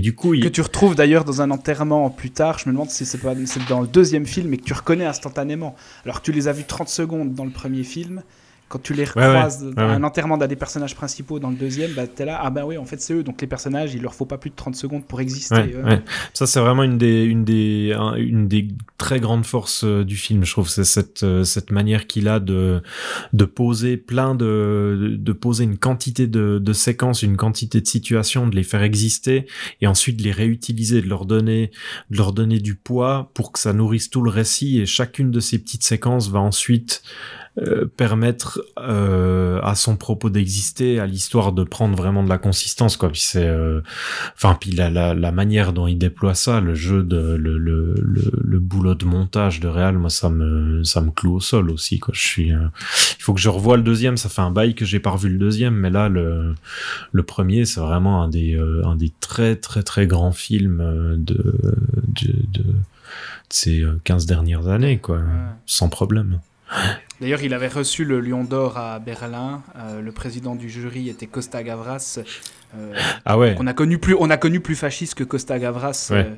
Que tu retrouves d'ailleurs dans un enterrement plus tard. Je me demande si c'est pas dans le deuxième film et que tu reconnais instantanément. Alors que tu les as vus 30 secondes dans le premier film quand tu les recroises dans un enterrement d'un des personnages principaux dans le deuxième, bah, t'es là, ah bah oui, en fait c'est eux. Donc les personnages, il leur faut pas plus de 30 secondes pour exister. Ça c'est vraiment une des, une des, une des très grandes forces euh, du film, je trouve. C'est cette, euh, cette manière qu'il a de, de poser plein de, de poser une quantité de, de séquences, une quantité de situations, de les faire exister et ensuite de les réutiliser, de leur donner, de leur donner du poids pour que ça nourrisse tout le récit et chacune de ces petites séquences va ensuite euh, permettre euh, à son propos d'exister, à l'histoire de prendre vraiment de la consistance, quoi. Puis c'est, euh, enfin, puis la, la, la, manière dont il déploie ça, le jeu de le, le, le, boulot de montage de Real, moi ça me ça me cloue au sol aussi, quoi. Je suis, il faut que je revoie le deuxième. Ça fait un bail que j'ai pas revu le deuxième, mais là le le premier, c'est vraiment un des un des très très très grands films de de, de, de ces 15 dernières années, quoi, sans problème. D'ailleurs, il avait reçu le Lion d'Or à Berlin. Euh, le président du jury était Costa Gavras. Euh, ah ouais. On a connu plus, on a connu plus fasciste que Costa Gavras euh,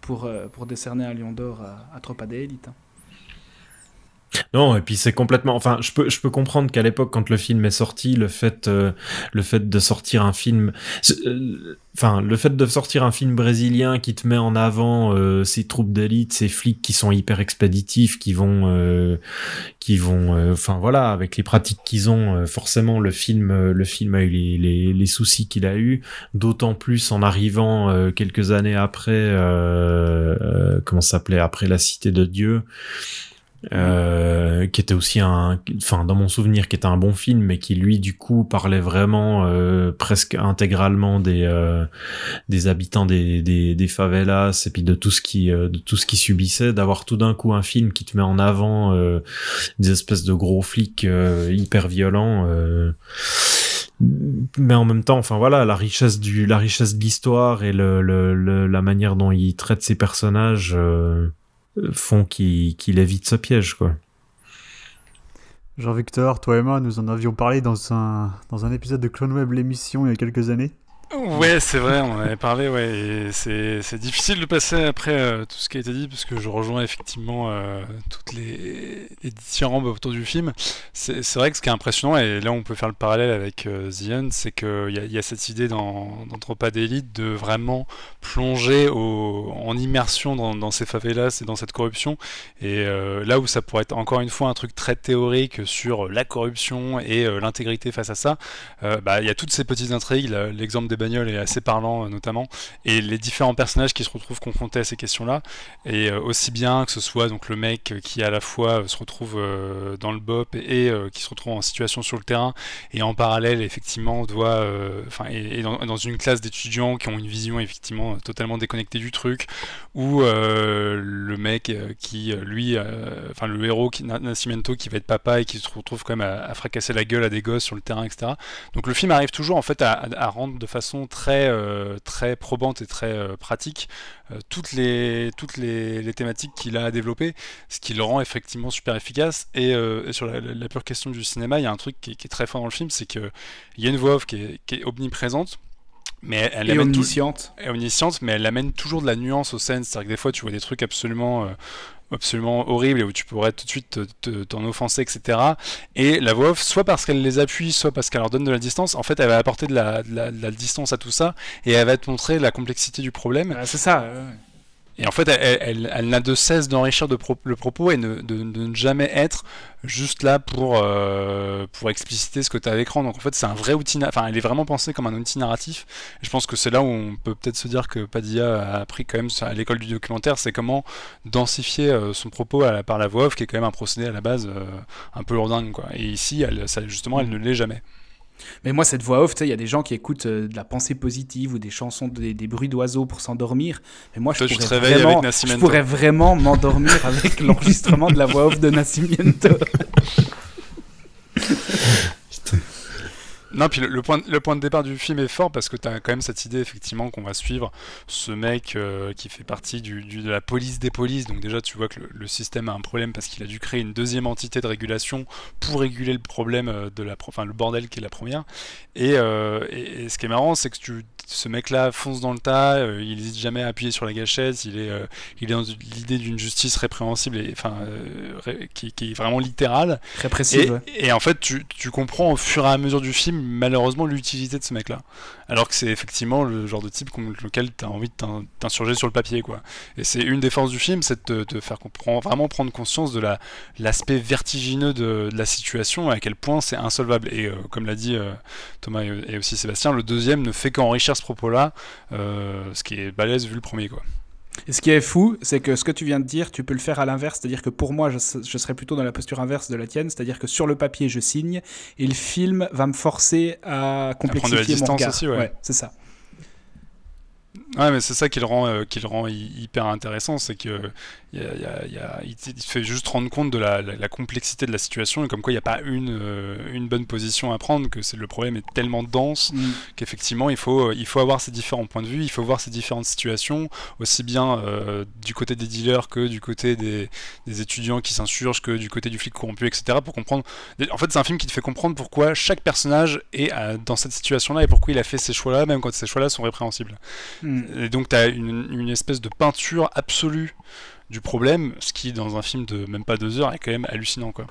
pour pour décerner un Lion d'Or à, à Tropa d'élite. Hein. Non, et puis c'est complètement. Enfin, je peux, je peux comprendre qu'à l'époque, quand le film est sorti, le fait, euh, le fait de sortir un film, euh, enfin, le fait de sortir un film brésilien qui te met en avant euh, ces troupes d'élite, ces flics qui sont hyper expéditifs, qui vont, qui vont, enfin voilà, avec les pratiques qu'ils ont, forcément le film, le film a eu les, les, les soucis qu'il a eu, d'autant plus en arrivant quelques années après, comment ça s'appelait, après la Cité de Dieu. Euh, qui était aussi un, enfin dans mon souvenir, qui était un bon film, mais qui lui du coup parlait vraiment euh, presque intégralement des euh, des habitants des, des, des favelas et puis de tout ce qui de tout ce qui subissait, d'avoir tout d'un coup un film qui te met en avant des espèces de gros flics hyper violents. mais en même temps, enfin voilà, la richesse du, la richesse de l'histoire et le, le, la manière dont il traite ses personnages, font qu'il évite ce piège, quoi. Jean-Victor, toi et moi, nous en avions parlé dans un, dans un épisode de Clone Web, l'émission, il y a quelques années. Ouais, c'est vrai, on en avait parlé, ouais, c'est difficile de passer après euh, tout ce qui a été dit, parce que je rejoins effectivement euh, toutes les, les différents autour du film. C'est vrai que ce qui est impressionnant, et là on peut faire le parallèle avec euh, The c'est qu'il y, a cette idée dans, Tropa d'élite de vraiment plonger en immersion dans, dans, ces favelas et dans cette corruption, et euh, là où ça pourrait être encore une fois un truc très théorique sur la corruption et l'intégrité face à ça, bah, il y a toutes ces petites intrigues, l'exemple des bagnole est assez parlant euh, notamment, et les différents personnages qui se retrouvent confrontés à ces questions-là, et euh, aussi bien que ce soit donc le mec qui à la fois euh, se retrouve dans le BOP et qui se retrouve en situation sur le terrain, et en parallèle effectivement doit, enfin, et, dans, une classe d'étudiants qui ont une vision effectivement totalement déconnectée du truc, ou le mec qui lui, enfin le héros qui Nascimento qui va être papa et qui se retrouve quand même à, fracasser la gueule à des gosses sur le terrain, etc. Donc le film arrive toujours en fait à, à rendre de façon très, euh, très probante et très euh, pratique euh, toutes, les, toutes les, thématiques qu'il a développées, ce qui le rend effectivement super efficace. Et, sur la, pure question du cinéma, il y a un truc qui, est très fort dans le film, c'est qu'il y a une voix off qui est, qui est omniprésente mais elle est omnisciente. omnisciente, mais elle amène toujours de la nuance aux scènes. C'est-à-dire que des fois, tu vois des trucs absolument absolument horrible et où tu pourrais tout de suite t'en offenser, etc. Et la voix off, soit parce qu'elle les appuie, soit parce qu'elle leur donne de la distance, en fait, elle va apporter de la, distance à tout ça et elle va te montrer la complexité du problème. c'est ça. Et en fait, elle, n'a de cesse d'enrichir de le propos et de, ne jamais être juste là pour, euh, pour expliciter ce que tu as à l'écran. Donc en fait, c'est un vrai outil, enfin, elle est vraiment pensée comme un outil narratif. Et je pense que c'est là où on peut peut-être se dire que Padilla a appris quand même à l'école du documentaire, c'est comment densifier euh, son propos par la voix off, qui est quand même un procédé à la base euh, un peu lourdingue. Et ici, justement, elle ne l'est jamais. Mais moi, cette voix off, il y a des gens qui écoutent euh, de la pensée positive ou des chansons, des, bruits d'oiseaux pour s'endormir. Mais moi, je, pourrais, vraiment, je pourrais vraiment m'endormir avec l'enregistrement de la voix off de Nascimento. Non, puis le, point, le point de départ du film est fort parce que tu as quand même cette idée effectivement qu'on va suivre ce mec euh, qui fait partie du, de la police des polices. Donc déjà tu vois que le, système a un problème parce qu'il a dû créer une deuxième entité de régulation pour réguler le problème euh, de la, enfin le bordel qui est la première. Et, euh, et ce qui est marrant, c'est que tu ce mec-là fonce dans le tas, euh, il n'hésite jamais à appuyer sur la gâchette, il est, il est dans l'idée d'une justice répréhensible, et, enfin, qui, est vraiment littérale. Répressive. Et, en fait, tu, tu, comprends au fur et à mesure du film, malheureusement, l'utilité de ce mec-là. Alors que c'est effectivement le genre de type contre lequel tu as envie de t'insurger sur le papier, quoi. Et c'est une des forces du film, c'est de te faire comprendre, vraiment prendre conscience de l'aspect vertigineux de, la situation, à quel point c'est insolvable. Et comme l'a dit Thomas et, aussi Sébastien, le deuxième ne fait qu'enrichir ce propos-là, euh, ce qui est balèze vu le premier. quoi. Et ce qui est fou, c'est que ce que tu viens de dire, tu peux le faire à l'inverse, c'est-à-dire que pour moi, je, serais plutôt dans la posture inverse de la tienne, c'est-à-dire que sur le papier, je signe, et le film va me forcer à complexifier mon regard. Aussi, ouais c'est ça. Ouais, mais c'est ça qui le rend, euh, qui le rend hyper intéressant, c'est que y a, il, te fait juste rendre compte de la, la, complexité de la situation et comme quoi il n'y a pas une, euh, une bonne position à prendre, que c'est le problème est tellement dense mm. qu'effectivement il faut, il faut avoir ces différents points de vue, il faut voir ces différentes situations, aussi bien euh, du côté des dealers que du côté des, des étudiants qui s'insurgent, que du côté du flic corrompu, etc. Pour comprendre. En fait, c'est un film qui te fait comprendre pourquoi chaque personnage est dans cette situation-là et pourquoi il a fait ces choix-là, même quand ces choix-là sont répréhensibles. Mm. Et donc, tu as une, une espèce de peinture absolue du problème, ce qui dans un film de même pas deux heures est quand même hallucinant quoi.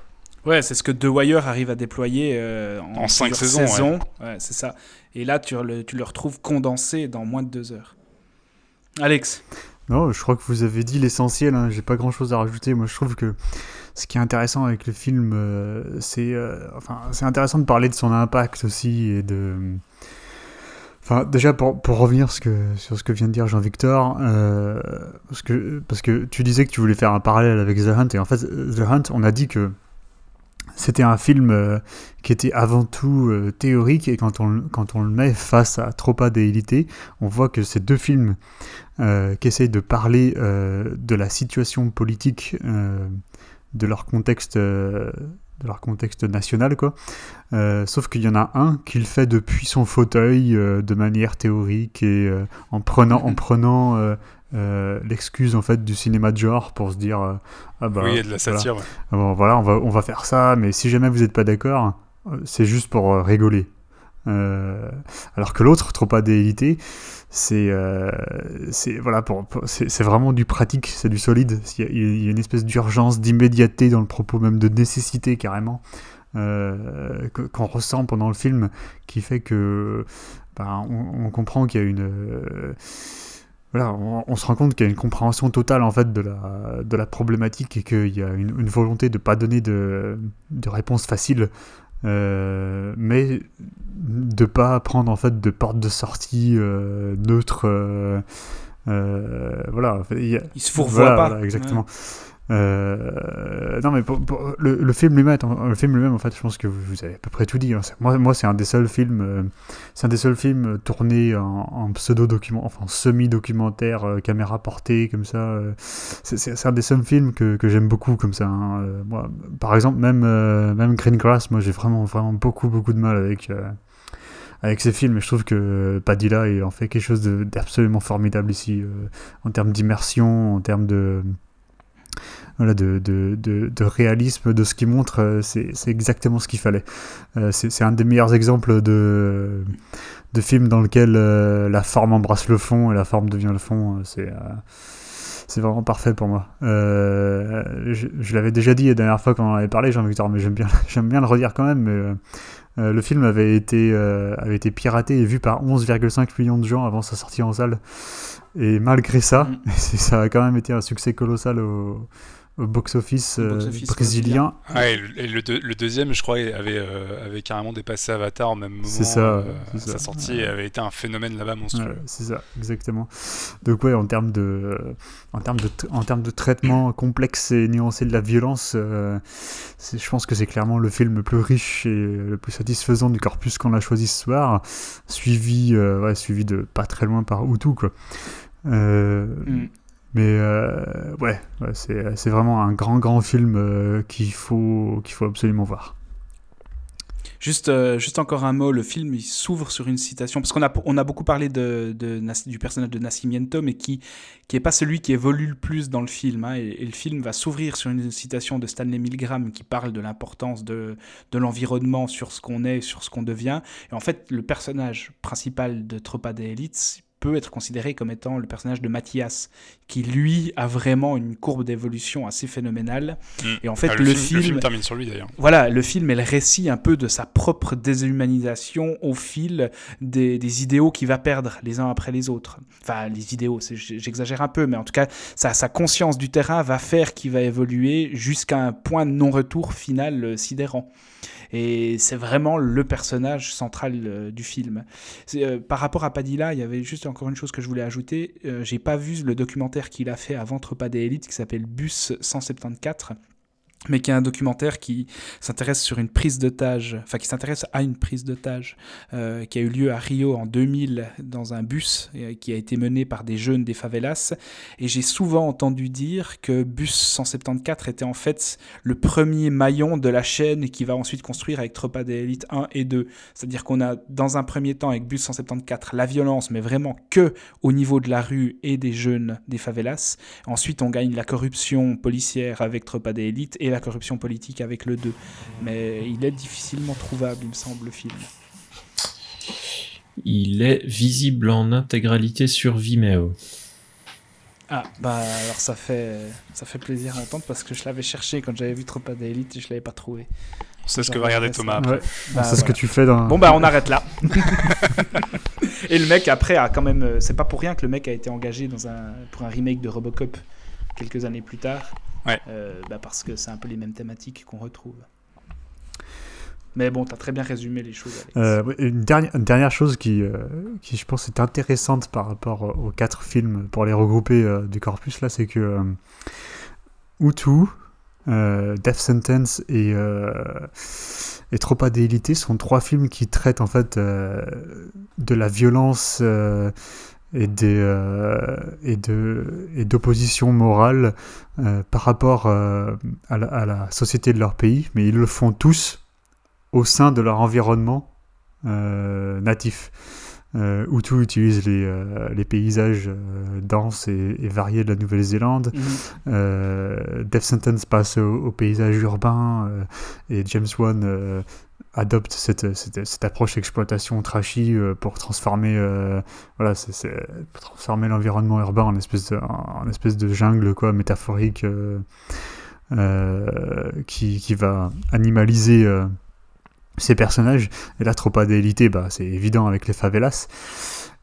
Ouais, c'est ce que The Wire arrive à déployer euh, en, En cinq saisons, Ouais, c'est ça. Et là, tu le, tu le retrouves condensé dans moins de deux heures. Alex Non, je crois que vous avez dit l'essentiel, hein, j'ai pas grand chose à rajouter. Moi, je trouve que ce qui est intéressant avec le film, euh, c'est euh, enfin, c'est intéressant de parler de son impact aussi et de. Enfin, déjà, pour, pour revenir ce que, sur ce que vient de dire Jean-Victor, euh, parce, que, parce que tu disais que tu voulais faire un parallèle avec The Hunt, et en fait, The Hunt, on a dit que c'était un film euh, qui était avant tout euh, théorique, et quand on, quand on le met face à Tropa de Elite, on voit que ces deux films qui essayent de parler de la situation politique de leur contexte de leur contexte national quoi Euh, sauf qu'il y en a un qui le fait depuis son fauteuil euh, de manière théorique et euh, en prenant en prenant l'excuse en fait du cinéma de genre pour se dire ah bah oui, il y a de la voilà. satire. ouais. Ah bon, voilà, on va, on va faire ça, mais si jamais vous n'êtes pas d'accord, c'est juste pour rigoler. Alors que l'autre, trop pas d'édité, c'est euh, c'est voilà c'est vraiment du pratique, c'est du solide. Il y a, une espèce d'urgence, d'immédiateté dans le propos, même de nécessité carrément euh, qu'on ressent pendant le film, qui fait que ben, on, comprend qu'il y a une euh, voilà, on, se rend compte qu'il y a une compréhension totale en fait de la, de la problématique et qu'il y a une, volonté de pas donner de, de réponse facile, euh, mais de pas prendre en fait de porte de sortie euh, neutre. euh, euh, voilà, il a- Il se fourvoie voilà, pas. voilà, exactement. Euh, non mais le, film lui-même, le film lui-même en fait, je pense que vous, avez à peu près tout dit. hein. Moi, moi c'est un des seuls films, euh, c'est un des seuls films tournés en, en pseudo-document, enfin semi-documentaire, euh, caméra portée comme ça. euh. c'est, un des seuls films que, que j'aime beaucoup comme ça. hein. Euh, moi, par exemple, même euh, même Green Grass, moi j'ai vraiment vraiment beaucoup beaucoup de mal avec. euh, avec ces films, je trouve que Padilla il en fait quelque chose d'absolument formidable ici, euh, en termes d'immersion, en termes de, de, de, de, réalisme de ce qu'il montre, euh, c'est exactement ce qu'il fallait. Euh, c'est un des meilleurs exemples de, de films dans lequel euh, la forme embrasse le fond et la forme devient le fond. C'est c'est vraiment parfait pour moi. Je l'avais déjà dit la dernière fois quand on en avait parlé, Jean-Victor, mais j'aime bien, bien le redire quand même. Mais, le film avait été, avait été piraté et vu par 11,5 millions de gens avant sa sortie en salle. Et malgré ça, Mm. c'est- ça a quand même été un succès colossal au, au box-office euh, brésilien. Ouais, et le, et le deux- le deuxième, je crois, avait, euh, avait carrément dépassé Avatar au même moment. C'est ça, euh, c'est ça. sa sortie avait été un phénomène là-bas monstrueux. Ouais, c'est ça, exactement. Donc ouais, en termes de, en termes de, en termes de traitement complexe et nuancé de la violence, euh, je pense que c'est clairement le film le plus riche et le plus satisfaisant du corpus qu'on a choisi ce soir, suivi, euh, ouais, suivi de pas très loin par Hutu quoi. Euh, Mm. Mais euh, ouais, ouais, c'est vraiment un grand grand film euh, qu'il faut qu'il faut absolument voir. Juste, euh, juste encore un mot, le film il s'ouvre sur une citation, parce qu'on a, on a beaucoup parlé de, du personnage de Nascimento, mais qui qui est pas celui qui évolue le plus dans le film. hein, et, et le film va s'ouvrir sur une citation de Stanley Milgram qui parle de l'importance de, de l'environnement sur ce qu'on est, sur ce qu'on devient. Et en fait, le personnage principal de Tropa de Elite peut être considéré comme étant le personnage de Mathias, qui lui a vraiment une courbe d'évolution assez phénoménale. Mm. Et en fait, Ah, le, film, film, le film termine sur lui d'ailleurs. voilà, le film est le récit un peu de sa propre déshumanisation au fil des, des idéaux qu'il va perdre les uns après les autres. Enfin, les idéaux, j'exagère un peu, mais en tout cas, sa, sa conscience du terrain va faire qu'il va évoluer jusqu'à un point de non-retour final euh, sidérant. Et c'est vraiment le personnage central euh, du film. Euh, par rapport à Padilla, il y avait juste encore une chose que je voulais ajouter. Euh, J'ai pas vu le documentaire qu'il a fait avant Tropa des Élites qui s'appelle Bus 174 mais qui est un documentaire qui s'intéresse sur une prise d'otage, enfin qui s'intéresse à une prise d'otage euh, qui a eu lieu à Rio en 2000 dans un bus euh, qui a été mené par des jeunes des favelas. Et j'ai souvent entendu dire que Bus 174 était en fait le premier maillon de la chaîne qui va ensuite construire avec Tropa des Élites 1 et 2. C'est-à-dire qu'on a dans un premier temps avec Bus 174 la violence, mais vraiment que au niveau de la rue et des jeunes des favelas. Ensuite, on gagne la corruption policière avec Tropa des Élites la corruption politique avec le 2. Mais il est difficilement trouvable, il me semble, le film. Il est visible en intégralité sur Vimeo. Ah, bah alors ça fait, ça fait plaisir à entendre parce que je l'avais cherché quand j'avais vu Tropa d'élite et je l'avais pas trouvé. On sait ce que va regarder Thomas après. Ouais, Bah, c'est ce que tu fais dans. Bon bah on arrête là. et le mec après a quand même, euh, c'est pas pour rien que le mec a été engagé dans un, pour un remake de Robocop quelques années plus tard. Ouais. Euh, bah, parce que c'est un peu les mêmes thématiques qu'on retrouve. Mais bon, t'as très bien résumé les choses. Alex. Euh, une, dernière, une dernière chose qui, euh, qui, je pense, est intéressante par rapport euh, aux quatre films pour les regrouper euh, du corpus, là, c'est que euh, Utu, euh, Death Sentence et, euh, et Tropa d'élité sont trois films qui traitent en fait euh, de la violence euh, et des euh, et de et d'opposition morale euh, par rapport euh, à, la, à la société de leur pays, mais ils le font tous au sein de leur environnement natif. Euh, Hutu utilise les, euh, les paysages euh, denses et, et variés de la Nouvelle-Zélande. Mhm. Death Sentence passe au, au paysage urbain euh, et James Wan adopte cette, cette, cette approche exploitation trashy euh, pour transformer euh, voilà c'est, transformer l'environnement urbain en espèce de, en, en espèce de jungle quoi métaphorique euh, euh, qui, qui va animaliser ces personnages et là Tropa d'élité bah c'est évident avec les favelas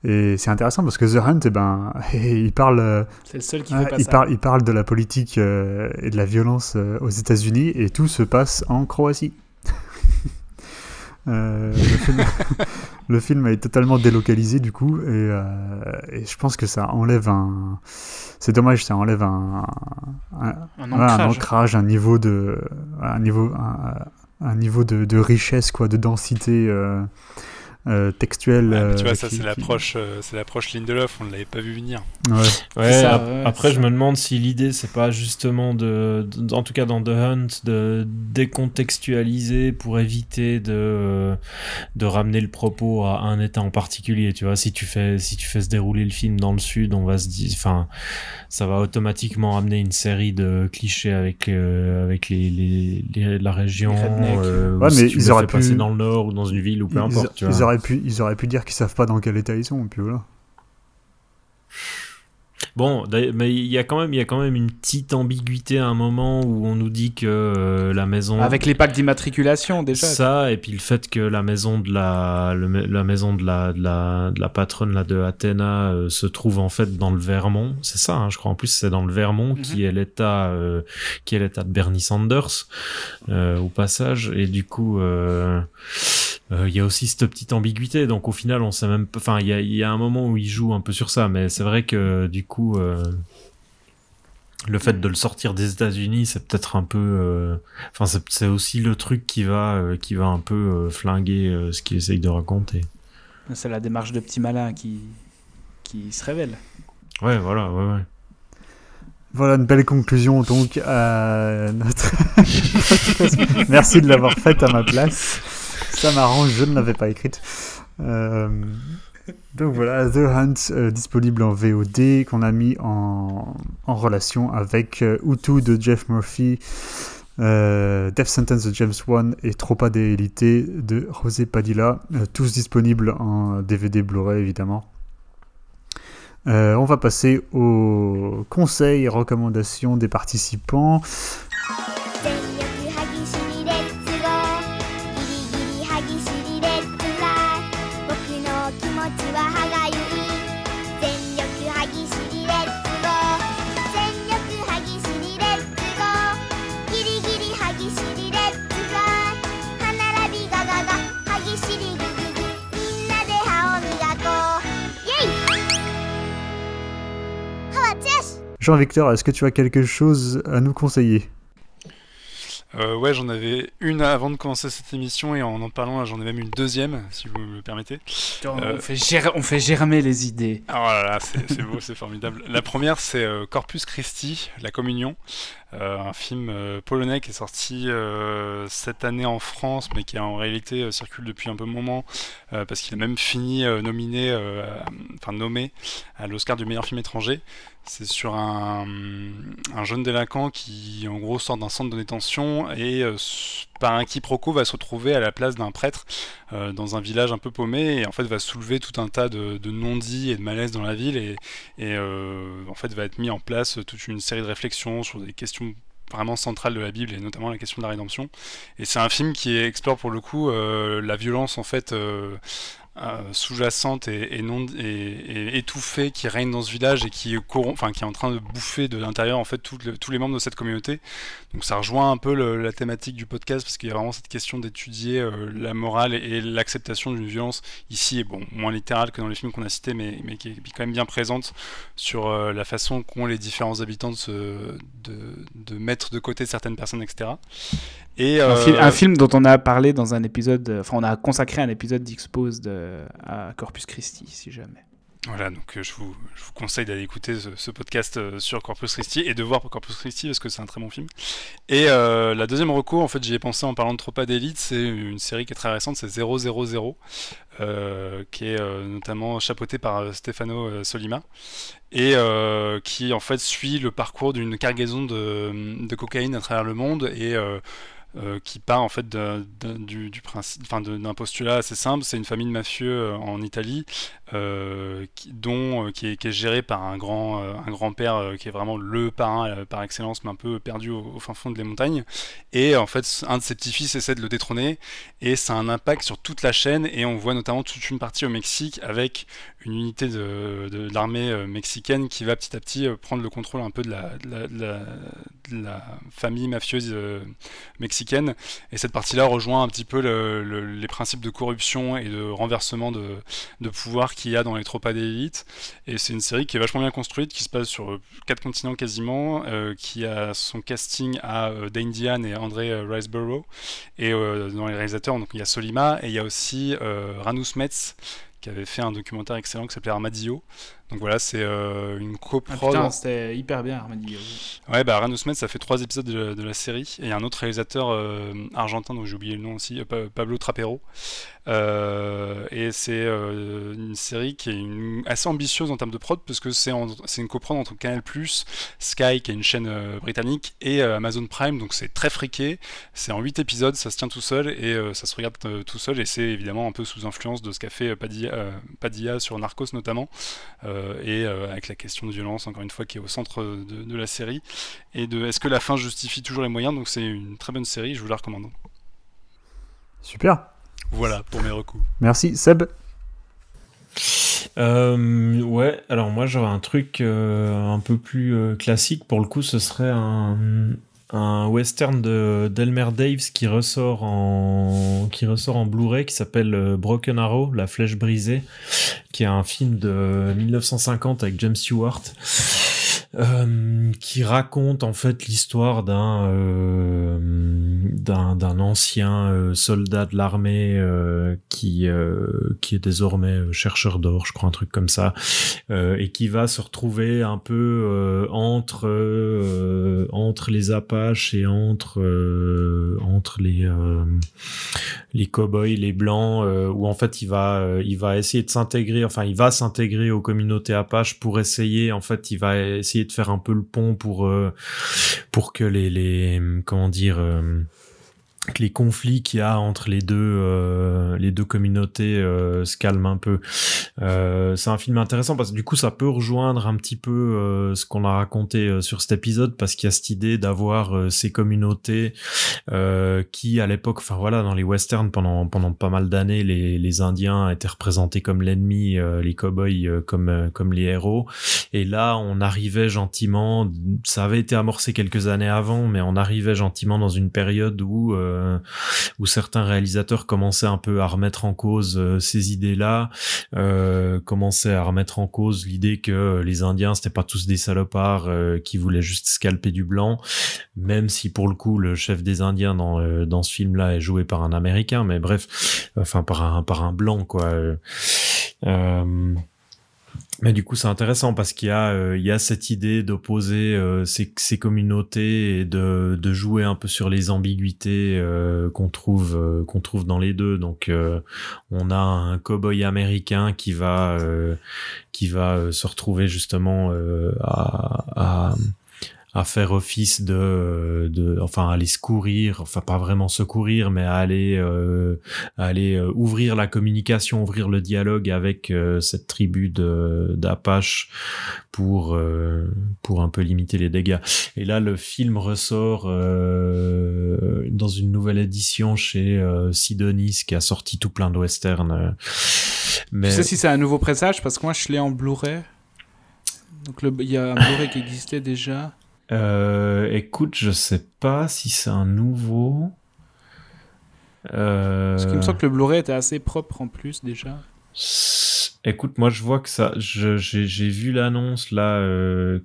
et c'est intéressant parce que The Hunt eh ben il parle C'est le seul qui ah, fait pas il, ça. parle, il parle de la politique et de la violence aux États-Unis et tout se passe en Croatie. Euh, le, film, le film est totalement délocalisé du coup et, euh, et je pense que ça enlève un. C'est dommage, ça enlève un, un, Un voilà, un ancrage. un niveau de, un niveau, un, un niveau de, de richesse quoi, de densité euh, euh, textuelle. Ouais, mais tu euh, vois, ça qui- c'est qui- l'approche, euh, c'est l'approche Lindelof. On ne l'avait pas vu venir. Ouais. Ouais, C'est ça, ap- ouais, après, je ça. me demande si l'idée, c'est pas justement de, de- en tout cas dans The Hunt, de décontextualiser pour éviter de, de ramener le propos à un état en particulier. Tu vois, si tu fais, si tu fais se dérouler le film dans le sud, on va se dire, enfin, ça va automatiquement amener une série de clichés avec, euh, avec les, les, les- la région, euh, ou Ouais, si mais tu ils auraient fais passer pu- dans le nord ou dans une ville ou peu Ils, importe. tu ils vois. Auraient pu, ils auraient pu dire qu'ils savent pas dans quel état ils sont, et puis voilà. Bon, mais il y a quand même, il y a quand même une petite ambiguïté à un moment où on nous dit que euh, la maison Avec les packs d'immatriculation déjà. ça et puis le fait que la maison de la le- la maison de la de la, de la patronne là de Athéna euh, se trouve en fait dans le Vermont, c'est ça, hein, je crois. En plus, c'est dans le Vermont Mhm. qui est l'état euh, qui est l'état de Bernie Sanders euh, au passage et du coup. euh, euh, il y a aussi cette petite ambiguïté, donc au final, on sait même pas. Enfin, il y a, il y a un moment où il joue un peu sur ça, mais c'est vrai que du coup, euh, le fait de le sortir des États-Unis, c'est peut-être un peu. euh, Enfin, c'est- c'est aussi le truc qui va, euh, qui va un peu euh, flinguer euh, ce qu'il essaye de raconter. C'est la démarche de petit malin qui, qui se révèle. Ouais, voilà, ouais, ouais. Voilà une belle conclusion donc à notre. Merci de l'avoir faite à ma place. Ça m'arrange, je ne l'avais pas écrite. Euh, Donc voilà, The Hunt euh, disponible en VOD qu'on a mis en, en relation avec euh, de Jeff Murphy, euh, Death Sentence de James Wan et Tropa de Elite de José Padilla, tous disponibles en DVD Blu-ray évidemment. On va passer aux conseils et recommandations des participants. Jean-Victor, est-ce que tu as quelque chose à nous conseiller? Euh, ouais, j'en avais une avant de commencer cette émission et en en parlant, là, j'en ai même une deuxième, si vous me le permettez. Euh, On, fait ger- on fait germer les idées. Ah voilà, là, c'est c'est beau, c'est formidable. La première, c'est euh, Corpus Christi, La Communion, un film euh, polonais qui est sorti euh, cette année en France, mais qui en réalité euh, circule depuis un peu moment, euh, parce qu'il a même fini euh, nominé, euh, enfin nommé à l'Oscar du meilleur film étranger. C'est sur un, un jeune délinquant qui, en gros, sort d'un centre de détention et par un quiproquo va se retrouver à la place d'un prêtre dans un village un peu paumé et en fait va soulever tout un tas de, non-dits et de malaise dans la ville et en fait va être mis en place toute une série de réflexions sur des questions vraiment centrales de la Bible et notamment la question de la rédemption. Et c'est un film qui explore pour le coup la violence en fait euh, sous-jacente et, non et, étouffée qui règne dans ce village et qui est, enfin, qui est en train de bouffer de l'intérieur en fait tous les membres de cette communauté. Donc ça rejoint un peu la thématique du podcast parce qu'il y a vraiment cette question d'étudier euh, la morale et, l'acceptation d'une violence ici, bon, moins littérale que dans les films qu'on a cités, mais, mais qui est quand même bien présente sur euh, la façon qu'ont les différents habitants de, de, mettre de côté certaines personnes, etc. Et, un, un, film dont on a parlé dans un épisode, enfin on a consacré un épisode d'Expose de euh, à Corpus Christi, si jamais. Voilà, donc euh, je, vous, je, vous, conseille d'aller écouter ce, podcast euh, sur Corpus Christi et de voir Corpus Christi parce que c'est un très bon film. Et la deuxième recours, en fait, j'y ai pensé en parlant de Tropa d'élite, c'est une série qui est très récente, c'est 000, euh, qui est notamment chapeautée par Stefano Solima et qui en fait suit le parcours d'une cargaison de, de, cocaïne à travers le monde et euh, qui part en fait du, du, d'un postulat assez simple. C'est une famille de mafieux euh, en Italie, euh, qui, dont qui est, qui, est, gérée par un grand, un grand père qui est vraiment le parrain par excellence, mais un peu perdu au, fin fond des montagnes. Et en fait, un de ses petits-fils essaie de le détrôner, et ça a un impact sur toute la chaîne. Et on voit notamment toute une partie au Mexique avec une unité de, de, l'armée mexicaine qui va petit à petit prendre le contrôle un peu de la, de la, de la famille mafieuse mexicaine et cette partie-là rejoint un petit peu les principes de corruption et de renversement de, pouvoir qu'il y a dans les tropas d'élite. Et c'est une série qui est vachement bien construite, qui se passe sur quatre continents quasiment, euh, qui a son casting à euh, Dane Diane et André euh, Riceborough. Et dans les réalisateurs, donc, il y a Solima et il y a aussi Ranus Metz qui avait fait un documentaire excellent qui s'appelait Armadillo. Donc voilà, c'est euh, une coprod. Ah c'était hyper bien Armadillo. Ouais, bah Ranus ça fait trois épisodes de, la série. Et il y a un autre réalisateur euh, argentin, dont j'ai oublié le nom aussi, euh, Pablo Trapero. et c'est une série qui est assez ambitieuse en termes de prod, parce que c'est une coprod entre Canal, Sky, qui est une chaîne britannique, et Amazon Prime. Donc c'est très friqué. C'est en 8 épisodes, ça se tient tout seul et ça se regarde tout seul. Et c'est évidemment un peu sous influence de ce qu'a fait Padilla, Padilla sur Narcos notamment. Euh, et euh, avec la question de violence, encore une fois, qui est au centre de, la série, et de est-ce que la fin justifie toujours les moyens? Donc c'est une très bonne série, je vous la recommande. Super. Voilà pour mes recours. Merci Seb? Euh, ouais, alors moi j'aurais un truc un peu plus classique. Pour le coup, ce serait un, un western de d'Elmer Daves qui ressort en qui ressort en Blu-ray qui s'appelle euh, Broken Arrow, la flèche brisée, qui est un film de 1950 avec James Stewart. Euh, qui raconte en fait l'histoire d'un euh, d'un ancien euh, soldat de l'armée qui qui est désormais chercheur d'or, je crois un truc comme ça, et qui va se retrouver un peu entre entre les Apaches et entre entre les les cowboys, les blancs, où en fait il va il va essayer de s'intégrer, enfin il va s'intégrer aux communautés Apaches pour essayer, en fait il va essayer de faire un peu le pont pour euh, pour que les les comment dire euh, les conflits qu'il y a entre les deux euh, les deux communautés euh, se calment un peu. Euh, c'est un film intéressant parce que du coup ça peut rejoindre un petit peu euh, ce qu'on a raconté euh, sur cet épisode parce qu'il y a cette idée d'avoir ces communautés qui à l'époque, enfin voilà, dans les westerns pendant pendant pas mal d'années, les, les Indiens étaient représentés comme l'ennemi, les cowboys comme comme les héros. Et là on arrivait gentiment, ça avait été amorcé quelques années avant, mais on arrivait gentiment dans une période où euh, où certains réalisateurs commençaient un peu à remettre en cause euh, ces idées-là, euh, commençaient à remettre en cause l'idée que les Indiens c'était pas tous des salopards qui voulaient juste scalper du blanc, même si pour le coup le chef des Indiens dans dans ce film-là est joué par un Américain, mais bref, enfin par un par un blanc quoi. Mais du coup, c'est intéressant parce qu'il y a euh, il y a cette idée d'opposer euh, ces, ces, communautés et de, de jouer un peu sur les ambiguïtés euh, qu'on trouve qu'on trouve dans les deux. Donc, on a un cowboy américain qui va qui va se retrouver justement à, à à faire office de, de enfin aller secourir, enfin pas vraiment secourir, mais à aller, euh, aller euh, ouvrir la communication, ouvrir le dialogue avec euh, cette tribu de d'Apache pour euh, pour un peu limiter les dégâts. Et là, le film ressort dans une nouvelle édition chez Sidonis qui a sorti tout plein de westerns. Mais Tu sais si c'est un nouveau pressage parce que moi je l'ai en Blu-ray. Donc il y a un Blu-ray qui existait déjà. Euh, écoute, je sais pas si c'est un nouveau. Euh, Parce qu'il me semble que le Blu-ray était assez propre en plus déjà. Écoute, moi je vois que ça, j'ai j'ai vu l'annonce là, euh,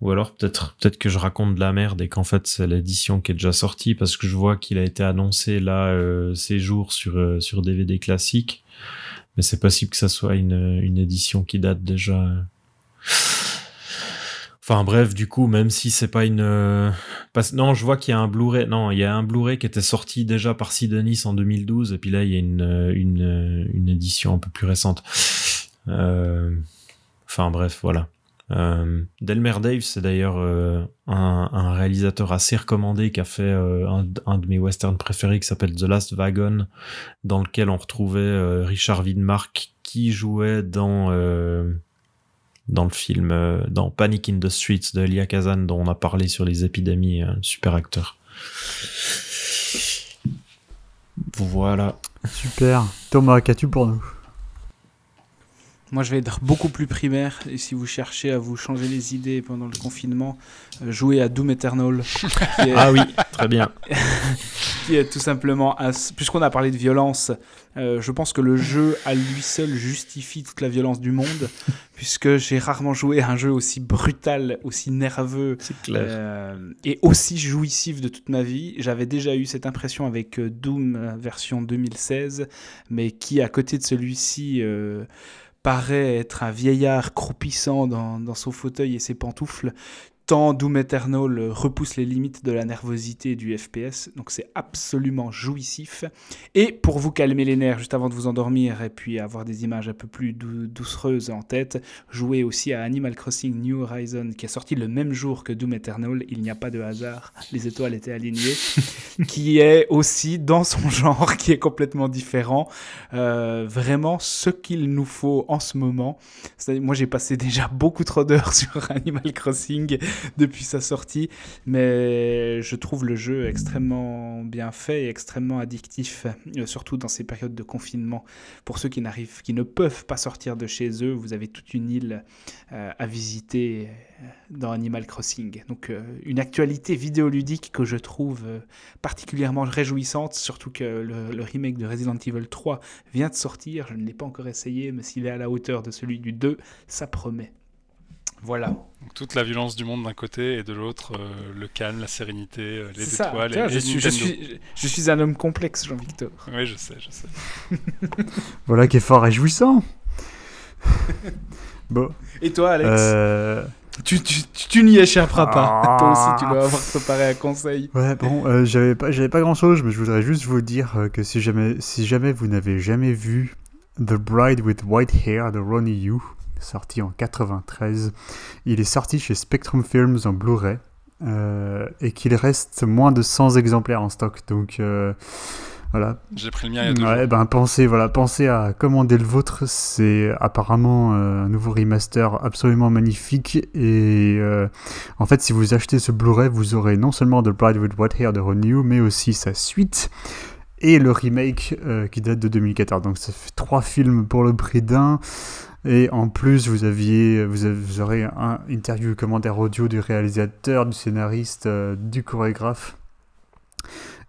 ou alors peut-être peut-être que je raconte de la merde et qu'en fait c'est l'édition qui est déjà sortie parce que je vois qu'il a été annoncé là euh, ces jours sur euh, sur DVD classique, mais c'est possible que ça soit une une édition qui date déjà. Enfin bref, du coup, même si c'est pas une, euh, parce- non, je vois qu'il y a un Blu-ray, non, il y a un Blu-ray qui était sorti déjà par Sidonis en 2012, et puis là il y a une euh, une euh, une édition un peu plus récente. Euh, Enfin bref, voilà. Euh, Delmer Dave, c'est d'ailleurs euh, un, un réalisateur assez recommandé qui a fait un, un de mes westerns préférés qui s'appelle The Last Wagon, dans lequel on retrouvait Richard Widmark qui jouait dans dans le film euh, dans Panic in the Streets de Elia Kazan dont on a parlé sur les épidémies, un super acteur. Voilà. Super. Thomas, qu'as-tu pour nous? Moi, je vais être beaucoup plus primaire. Et si vous cherchez à vous changer les idées pendant le confinement, euh, jouez à Doom Eternal. est- Ah oui, très bien. qui est tout simplement, un- puisqu'on a parlé de violence, euh, je pense que le jeu à lui seul justifie toute la violence du monde, puisque j'ai rarement joué à un jeu aussi brutal, aussi nerveux euh, et aussi jouissif de toute ma vie. J'avais déjà eu cette impression avec euh, Doom version 2016, mais qui, à côté de celui-ci, euh, paraît être un vieillard croupissant dans, son fauteuil et ses pantoufles. Tant Doom Eternal repousse les limites de la nervosité du FPS, donc c'est absolument jouissif. Et pour vous calmer les nerfs juste avant de vous endormir et puis avoir des images un peu plus dou- doucereuses en tête, jouez aussi à Animal Crossing New Horizon qui est sorti le même jour que Doom Eternal. Il n'y a pas de hasard, les étoiles étaient alignées, qui est aussi dans son genre, qui est complètement différent. Euh, vraiment ce qu'il nous faut en ce moment. Moi j'ai passé déjà beaucoup trop d'heures sur Animal Crossing depuis sa sortie, mais je trouve le jeu extrêmement bien fait et extrêmement addictif, euh, surtout dans ces périodes de confinement. Pour ceux qui n'arrivent, qui ne peuvent pas sortir de chez eux, vous avez toute une île euh, à visiter euh, dans Animal Crossing. Donc une actualité vidéoludique que je trouve particulièrement réjouissante, surtout que le, le remake de Resident Evil 3 vient de sortir. Je ne l'ai pas encore essayé, mais s'il est à la hauteur de celui du 2, ça promet. Voilà. Donc, toute la violence du monde d'un côté et de l'autre, euh, le calme, la sérénité, euh, les ça. étoiles et, je, suis, je, Nintendo. suis, je suis un homme complexe, Jean-Victor. Oui, je sais, je sais. Voilà qui est fort réjouissant. bon. Et toi, Alex Euh... Tu, tu, tu, tu n'y échapperas pas. Ah. Toi aussi, tu dois avoir préparé un conseil. Ouais, bon, euh, j'avais pas, j'avais pas grand chose, mais je voudrais juste vous dire que si jamais, si jamais vous n'avez jamais vu The Bride with White Hair de Ronnie Yu, sorti en 93, il est sorti chez Spectrum Films en Blu-ray euh, et qu'il reste moins de 100 exemplaires en stock. Donc euh, voilà, J'ai pris le mien il y a deux Ouais, jours. ben pensez, voilà, pensez à commander le vôtre. C'est apparemment euh, un nouveau remaster absolument magnifique. Et en fait, si vous achetez ce Blu-ray, vous aurez non seulement The Bride with White Hair de Ron New, mais aussi sa suite et le remake euh, qui date de 2014. Donc ça fait trois films pour le prix d'un. Et en plus, vous aviez, vous, aurez un interview commentaire audio du réalisateur, du scénariste, euh, du chorégraphe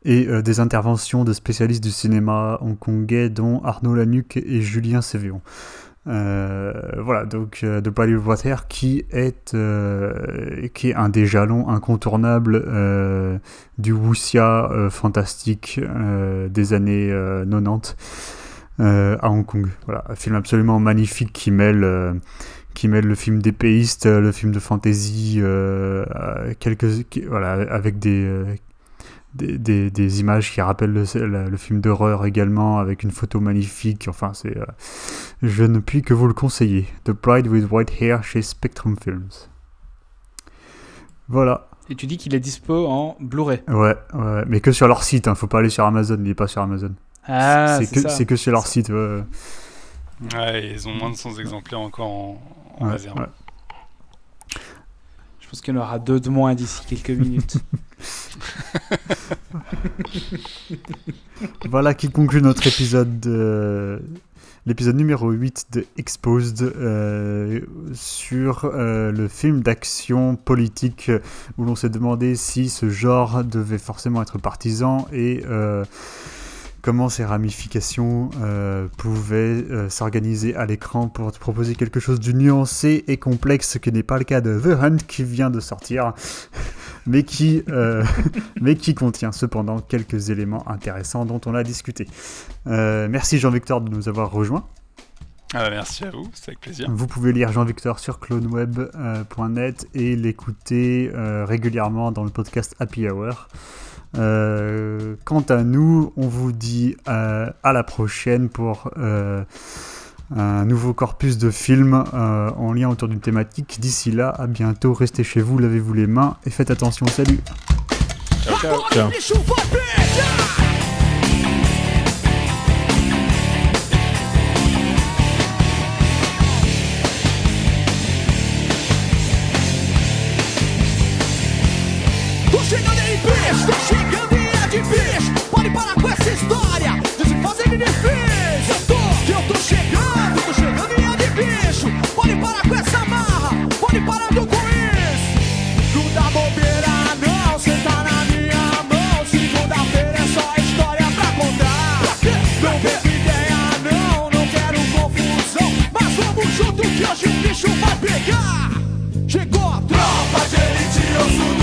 et euh, des interventions de spécialistes du cinéma hongkongais dont Arnaud Lanuc et Julien Sévéon. Euh, voilà, donc Body of Water qui est, qui est un des jalons incontournables du wuxia fantastique des années euh, 90 euh, à Hong Kong. Voilà, un film absolument magnifique qui mêle euh, qui mêle le film d'épéiste, euh, le film de fantasy, euh, euh, quelques, qui- voilà, avec des, euh, des, des, des images qui rappellent le, le- le film d'horreur également, avec une photo magnifique. Enfin, c'est, euh, je ne puis que vous le conseiller. The Bride with White Hair chez Spectrum Films. Voilà. Et tu dis qu'il est dispo en Blu-ray. Ouais, ouais, mais que sur leur site, hein. faut pas aller sur Amazon, il est pas sur Amazon. Ah, c'est que, que sur leur site. Ouais, ils ont moins de 100 exemplaires encore en, en Ouais, réserve. ouais. Je pense qu'il y en aura deux de moins d'ici quelques minutes. Voilà qui conclut notre épisode de... L'épisode numéro 8 de Exposed euh, sur euh, le film d'action politique où l'on s'est demandé si ce genre devait forcément être partisan et euh, comment ces ramifications euh, pouvaient euh, s'organiser à l'écran pour te proposer quelque chose de nuancé et complexe, ce qui n'est pas le cas de The Hunt qui vient de sortir, mais qui, euh, mais qui contient cependant quelques éléments intéressants dont on a discuté. Merci Jean-Victor de nous avoir rejoints. Ah merci à vous, c'est avec plaisir. Vous pouvez lire Jean-Victor sur cloneweb.net et l'écouter régulièrement dans le podcast Happy Hour. Euh, quant à nous, on vous dit euh, à la prochaine pour euh, un nouveau corpus de films euh, en lien autour d'une thématique. D'ici là, à bientôt, restez chez vous, lavez-vous les mains et faites attention. Salut Ciao. Tô Eu tô, eu tô chegando, tô chegando em de bicho. Pode parar com essa marra, pode parar com isso. Não dá bobeira, não, cê tá na minha mão. Segunda-feira é só história pra contar. Não vem com ideia, não, não quero confusão. Mas vamos junto que hoje o bicho vai pegar. Chegou a tropa de elite, eu sou